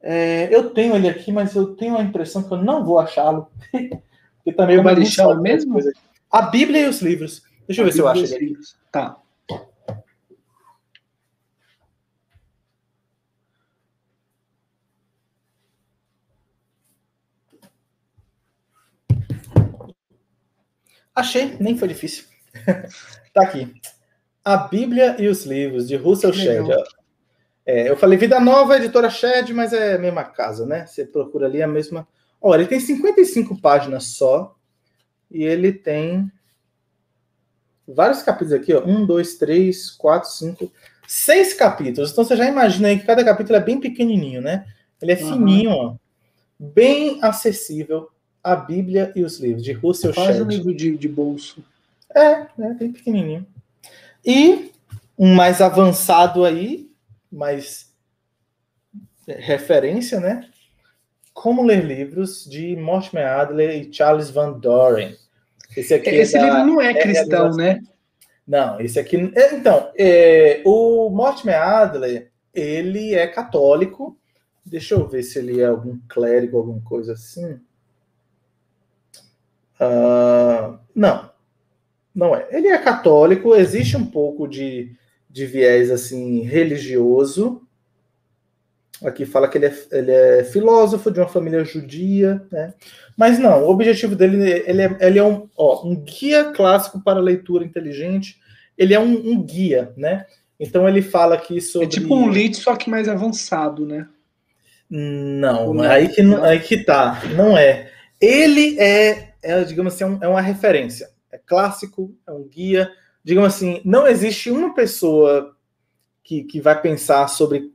É, eu tenho ele aqui, mas eu tenho a impressão que eu não vou achá-lo. Porque também Como ele chama mesmo? Coisa. A Bíblia e os livros. Deixa eu ver se eu acho ele. Tá. Achei, nem foi difícil. tá aqui. A Bíblia e os Livros, de Russell Shedd. É, eu falei Vida Nova, editora Shedd, mas é a mesma casa, né? Você procura ali a mesma. Olha, ele tem 55 páginas só. E ele tem vários capítulos aqui, ó. Um, dois, três, quatro, cinco, seis capítulos. Então você já imagina aí que cada capítulo é bem pequenininho, né? Ele é uhum. fininho, ó. Bem acessível a Bíblia e os livros, de Russell Shedd. Quase um livro de, de bolso. É, é, bem pequenininho. E um mais avançado aí, mais referência, né? Como ler livros de Mortimer Adler e Charles Van Doren. Esse, aqui esse é livro não é cristão, né? Não, esse aqui. É, então, é, o Mortimer Adler, ele é católico. Deixa eu ver se ele é algum clérigo, alguma coisa assim. Uh, não, não é. Ele é católico, existe um pouco de, de viés assim religioso. Aqui fala que ele é, ele é filósofo de uma família judia, né? Mas não, o objetivo dele ele é, ele é um, ó, um guia clássico para leitura inteligente. Ele é um, um guia, né? Então ele fala aqui sobre. É tipo um lead, só que mais avançado, né? Não, não aí que, aí que tá. Não é. Ele é é, digamos assim, é, é uma referência. É clássico, é um guia. Digamos assim, não existe uma pessoa que, que vai pensar sobre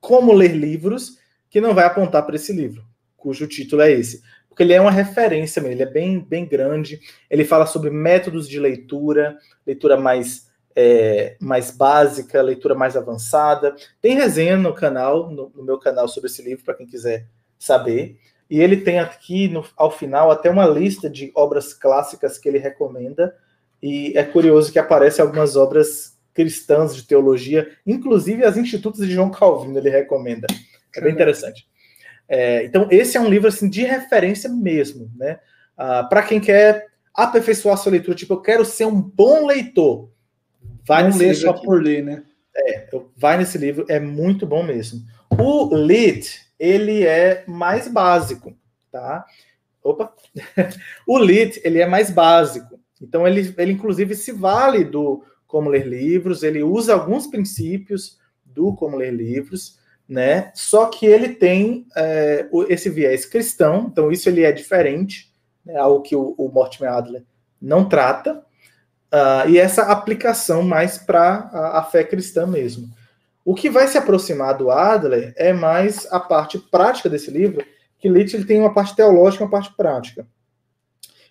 como ler livros que não vai apontar para esse livro, cujo título é esse. Porque ele é uma referência, ele é bem, bem grande. Ele fala sobre métodos de leitura, leitura mais, é, mais básica, leitura mais avançada. Tem resenha no canal, no, no meu canal sobre esse livro, para quem quiser saber. E ele tem aqui, no, ao final, até uma lista de obras clássicas que ele recomenda. E é curioso que aparecem algumas obras cristãs de teologia, inclusive as Institutos de João Calvino ele recomenda. É bem interessante. É, então, esse é um livro assim, de referência mesmo, né? Ah, Para quem quer aperfeiçoar sua leitura, tipo, eu quero ser um bom leitor. Vai Não ler só aqui. por ler, né? É, vai nesse livro, é muito bom mesmo. O Lead, ele é mais básico, tá? Opa! o Lit, ele é mais básico. Então, ele, ele inclusive se vale do como ler livros, ele usa alguns princípios do como ler livros, né? Só que ele tem é, esse viés cristão, então isso ele é diferente, né? algo que o, o Mortimer Adler não trata, uh, e essa aplicação mais para a, a fé cristã mesmo. O que vai se aproximar do Adler é mais a parte prática desse livro, que ele tem uma parte teológica e uma parte prática.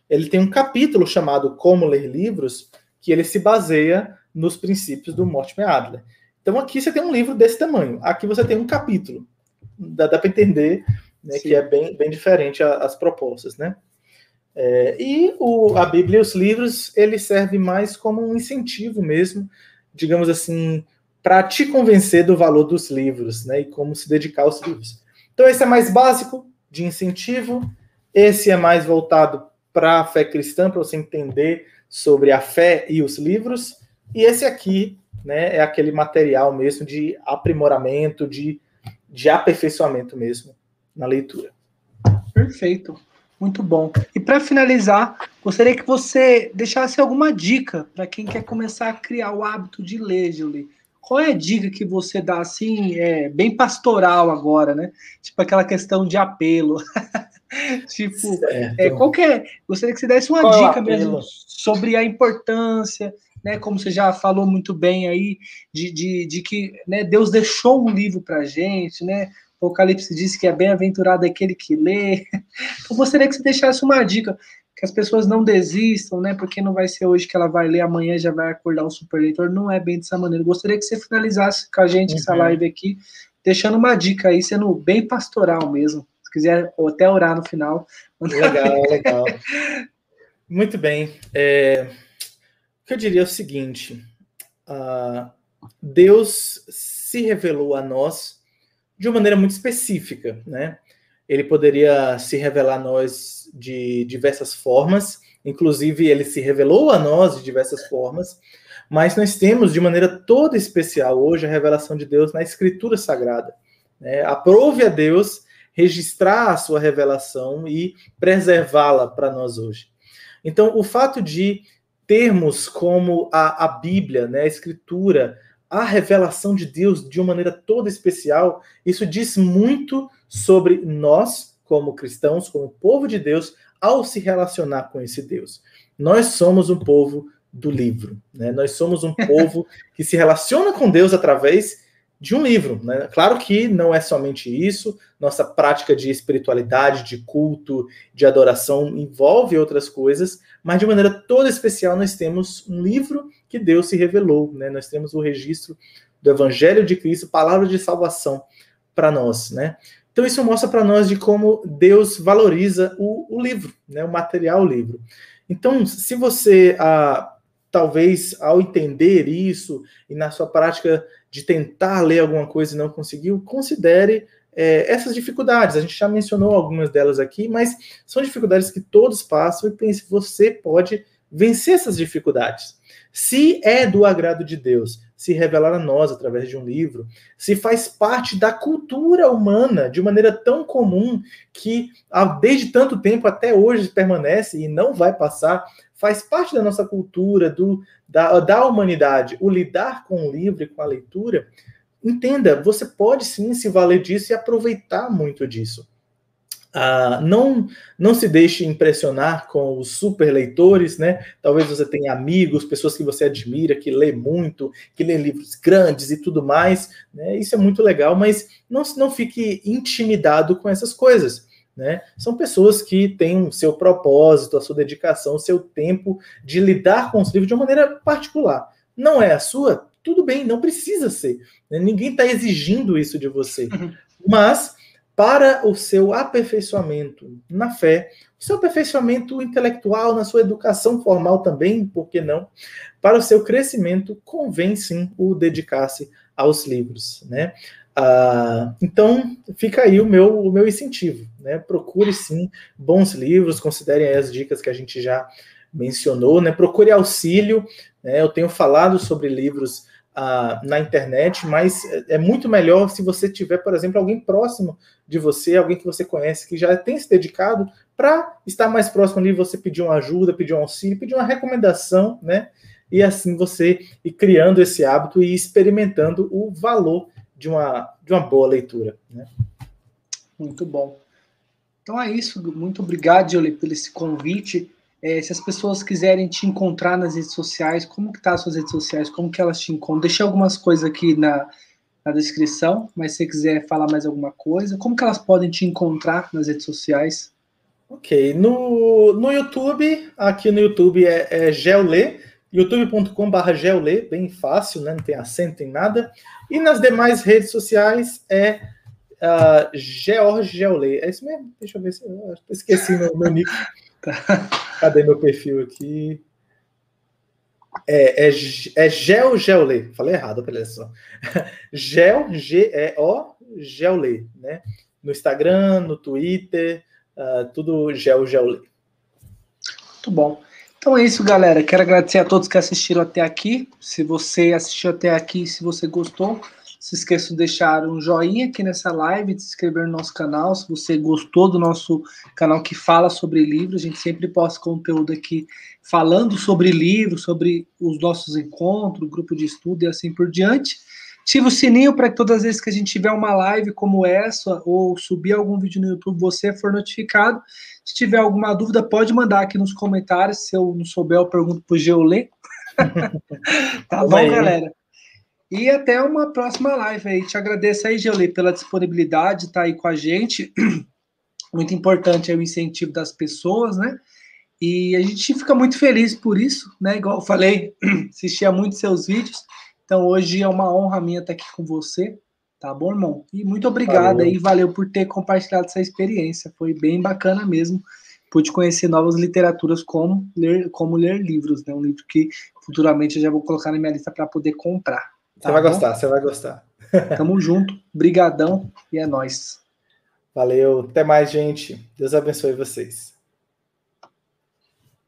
Ele tem um capítulo chamado Como Ler Livros, que ele se baseia nos princípios do Mortimer Adler. Então aqui você tem um livro desse tamanho, aqui você tem um capítulo. Dá, dá para entender né, que é bem, bem diferente a, as propostas, né? É, e o, a Bíblia e os livros, ele serve mais como um incentivo mesmo, digamos assim, para te convencer do valor dos livros, né? E como se dedicar aos livros. Então, esse é mais básico, de incentivo. Esse é mais voltado para a fé cristã, para você entender sobre a fé e os livros. E esse aqui, né, é aquele material mesmo de aprimoramento, de, de aperfeiçoamento mesmo na leitura. Perfeito. Muito bom. E para finalizar, gostaria que você deixasse alguma dica para quem quer começar a criar o hábito de ler, Julie. Qual é a dica que você dá assim, é, bem pastoral agora, né? Tipo aquela questão de apelo. tipo, é, qual que é? Gostaria que você desse uma qual é dica mesmo sobre a importância, né? Como você já falou muito bem aí, de, de, de que né, Deus deixou um livro para gente, né? Apocalipse diz que é bem-aventurado aquele que lê. Eu gostaria que você deixasse uma dica, que as pessoas não desistam, né? Porque não vai ser hoje que ela vai ler, amanhã já vai acordar um super leitor. Não é bem dessa maneira. Eu gostaria que você finalizasse com a gente uhum. essa live aqui, deixando uma dica aí, sendo bem pastoral mesmo. Se quiser ou até orar no final. Legal, legal. Muito bem. É, o que eu diria é o seguinte: uh, Deus se revelou a nós de uma maneira muito específica, né? Ele poderia se revelar a nós de diversas formas, inclusive ele se revelou a nós de diversas formas, mas nós temos de maneira toda especial hoje a revelação de Deus na Escritura Sagrada. Né? Aprove a Deus registrar a sua revelação e preservá-la para nós hoje. Então, o fato de termos como a, a Bíblia, né, a Escritura, a revelação de Deus de uma maneira toda especial, isso diz muito sobre nós, como cristãos, como povo de Deus, ao se relacionar com esse Deus. Nós somos um povo do livro, né? Nós somos um povo que se relaciona com Deus através de um livro. Né? Claro que não é somente isso, nossa prática de espiritualidade, de culto, de adoração envolve outras coisas, mas de maneira toda especial nós temos um livro que Deus se revelou, né? nós temos o registro do Evangelho de Cristo, palavra de salvação para nós. Né? Então isso mostra para nós de como Deus valoriza o, o livro, né? o material o livro. Então, se você, ah, talvez, ao entender isso e na sua prática de tentar ler alguma coisa e não conseguiu, considere é, essas dificuldades. A gente já mencionou algumas delas aqui, mas são dificuldades que todos passam e pense, você pode vencer essas dificuldades. Se é do agrado de Deus se revelar a nós através de um livro, se faz parte da cultura humana de maneira tão comum que desde tanto tempo até hoje permanece e não vai passar, faz parte da nossa cultura, do, da, da humanidade, o lidar com o livro e com a leitura, entenda, você pode sim se valer disso e aproveitar muito disso. Ah, não, não se deixe impressionar com os super leitores, né? Talvez você tenha amigos, pessoas que você admira, que lê muito, que lê livros grandes e tudo mais, né? Isso é muito legal, mas não, não fique intimidado com essas coisas. Né? São pessoas que têm o seu propósito, a sua dedicação, o seu tempo de lidar com os livros de uma maneira particular. Não é a sua? Tudo bem, não precisa ser. Né? Ninguém está exigindo isso de você. Mas, para o seu aperfeiçoamento na fé, o seu aperfeiçoamento intelectual, na sua educação formal também, por que não? Para o seu crescimento, convém sim o dedicar-se aos livros. Né? Ah, então, fica aí o meu, o meu incentivo. Né? Procure sim bons livros, considerem as dicas que a gente já mencionou, né? procure auxílio. Né? Eu tenho falado sobre livros ah, na internet, mas é, muito melhor se você tiver, por exemplo, alguém próximo de você, alguém que você conhece, que já tem se dedicado para estar mais próximo ali, você pedir uma ajuda, pedir um auxílio, pedir uma recomendação, né? E assim você ir criando esse hábito e experimentando o valor de uma, de uma boa leitura. Né? Muito bom. Então é isso. Muito obrigado, Jolie, pelo esse convite. É, se as pessoas quiserem te encontrar nas redes sociais, como que tá as suas redes sociais? Como que elas te encontram? Deixei algumas coisas aqui na, na descrição, mas se você quiser falar mais alguma coisa, como que elas podem te encontrar nas redes sociais? Ok, no, no YouTube, aqui no YouTube é, é Geolê, youtube.com.br geolê, bem fácil, né? não tem acento, tem nada. E nas demais redes sociais é uh, George Geolê. É isso mesmo? Deixa eu ver se eu esqueci meu, meu nick. Tá. Cadê meu perfil aqui? É, é, é Gel Geolê. Falei errado, olha só. Gel, G-E-O, Geolê, né? No Instagram, no Twitter, uh, tudo Gel Geolê. Muito bom. Então é isso, galera. Quero agradecer a todos que assistiram até aqui. Se você assistiu até aqui, se você gostou, se esqueça de deixar um joinha aqui nessa live, de se inscrever no nosso canal. Se você gostou do nosso canal que fala sobre livros, a gente sempre posta conteúdo aqui falando sobre livros, sobre os nossos encontros, grupo de estudo e assim por diante. Ative o sininho para que todas as vezes que a gente tiver uma live como essa ou subir algum vídeo no YouTube, você for notificado. Se tiver alguma dúvida, pode mandar aqui nos comentários. Se eu não souber, eu pergunto para o Geolê. tá bom, galera? E até uma próxima live aí. Te agradeço aí, Geolê, pela disponibilidade de estar tá aí com a gente. Muito importante é o incentivo das pessoas, né? E a gente fica muito feliz por isso, né? Igual eu falei, assistia muito seus vídeos. Então hoje é uma honra minha estar aqui com você, tá bom, irmão? E muito obrigado aí, valeu por ter compartilhado essa experiência. Foi bem bacana mesmo. Pude conhecer novas literaturas como ler, como ler livros, né? Um livro que futuramente eu já vou colocar na minha lista para poder comprar. Tá você vai bom? gostar, você vai gostar. Tamo junto, brigadão e é nós. Valeu, até mais, gente. Deus abençoe vocês.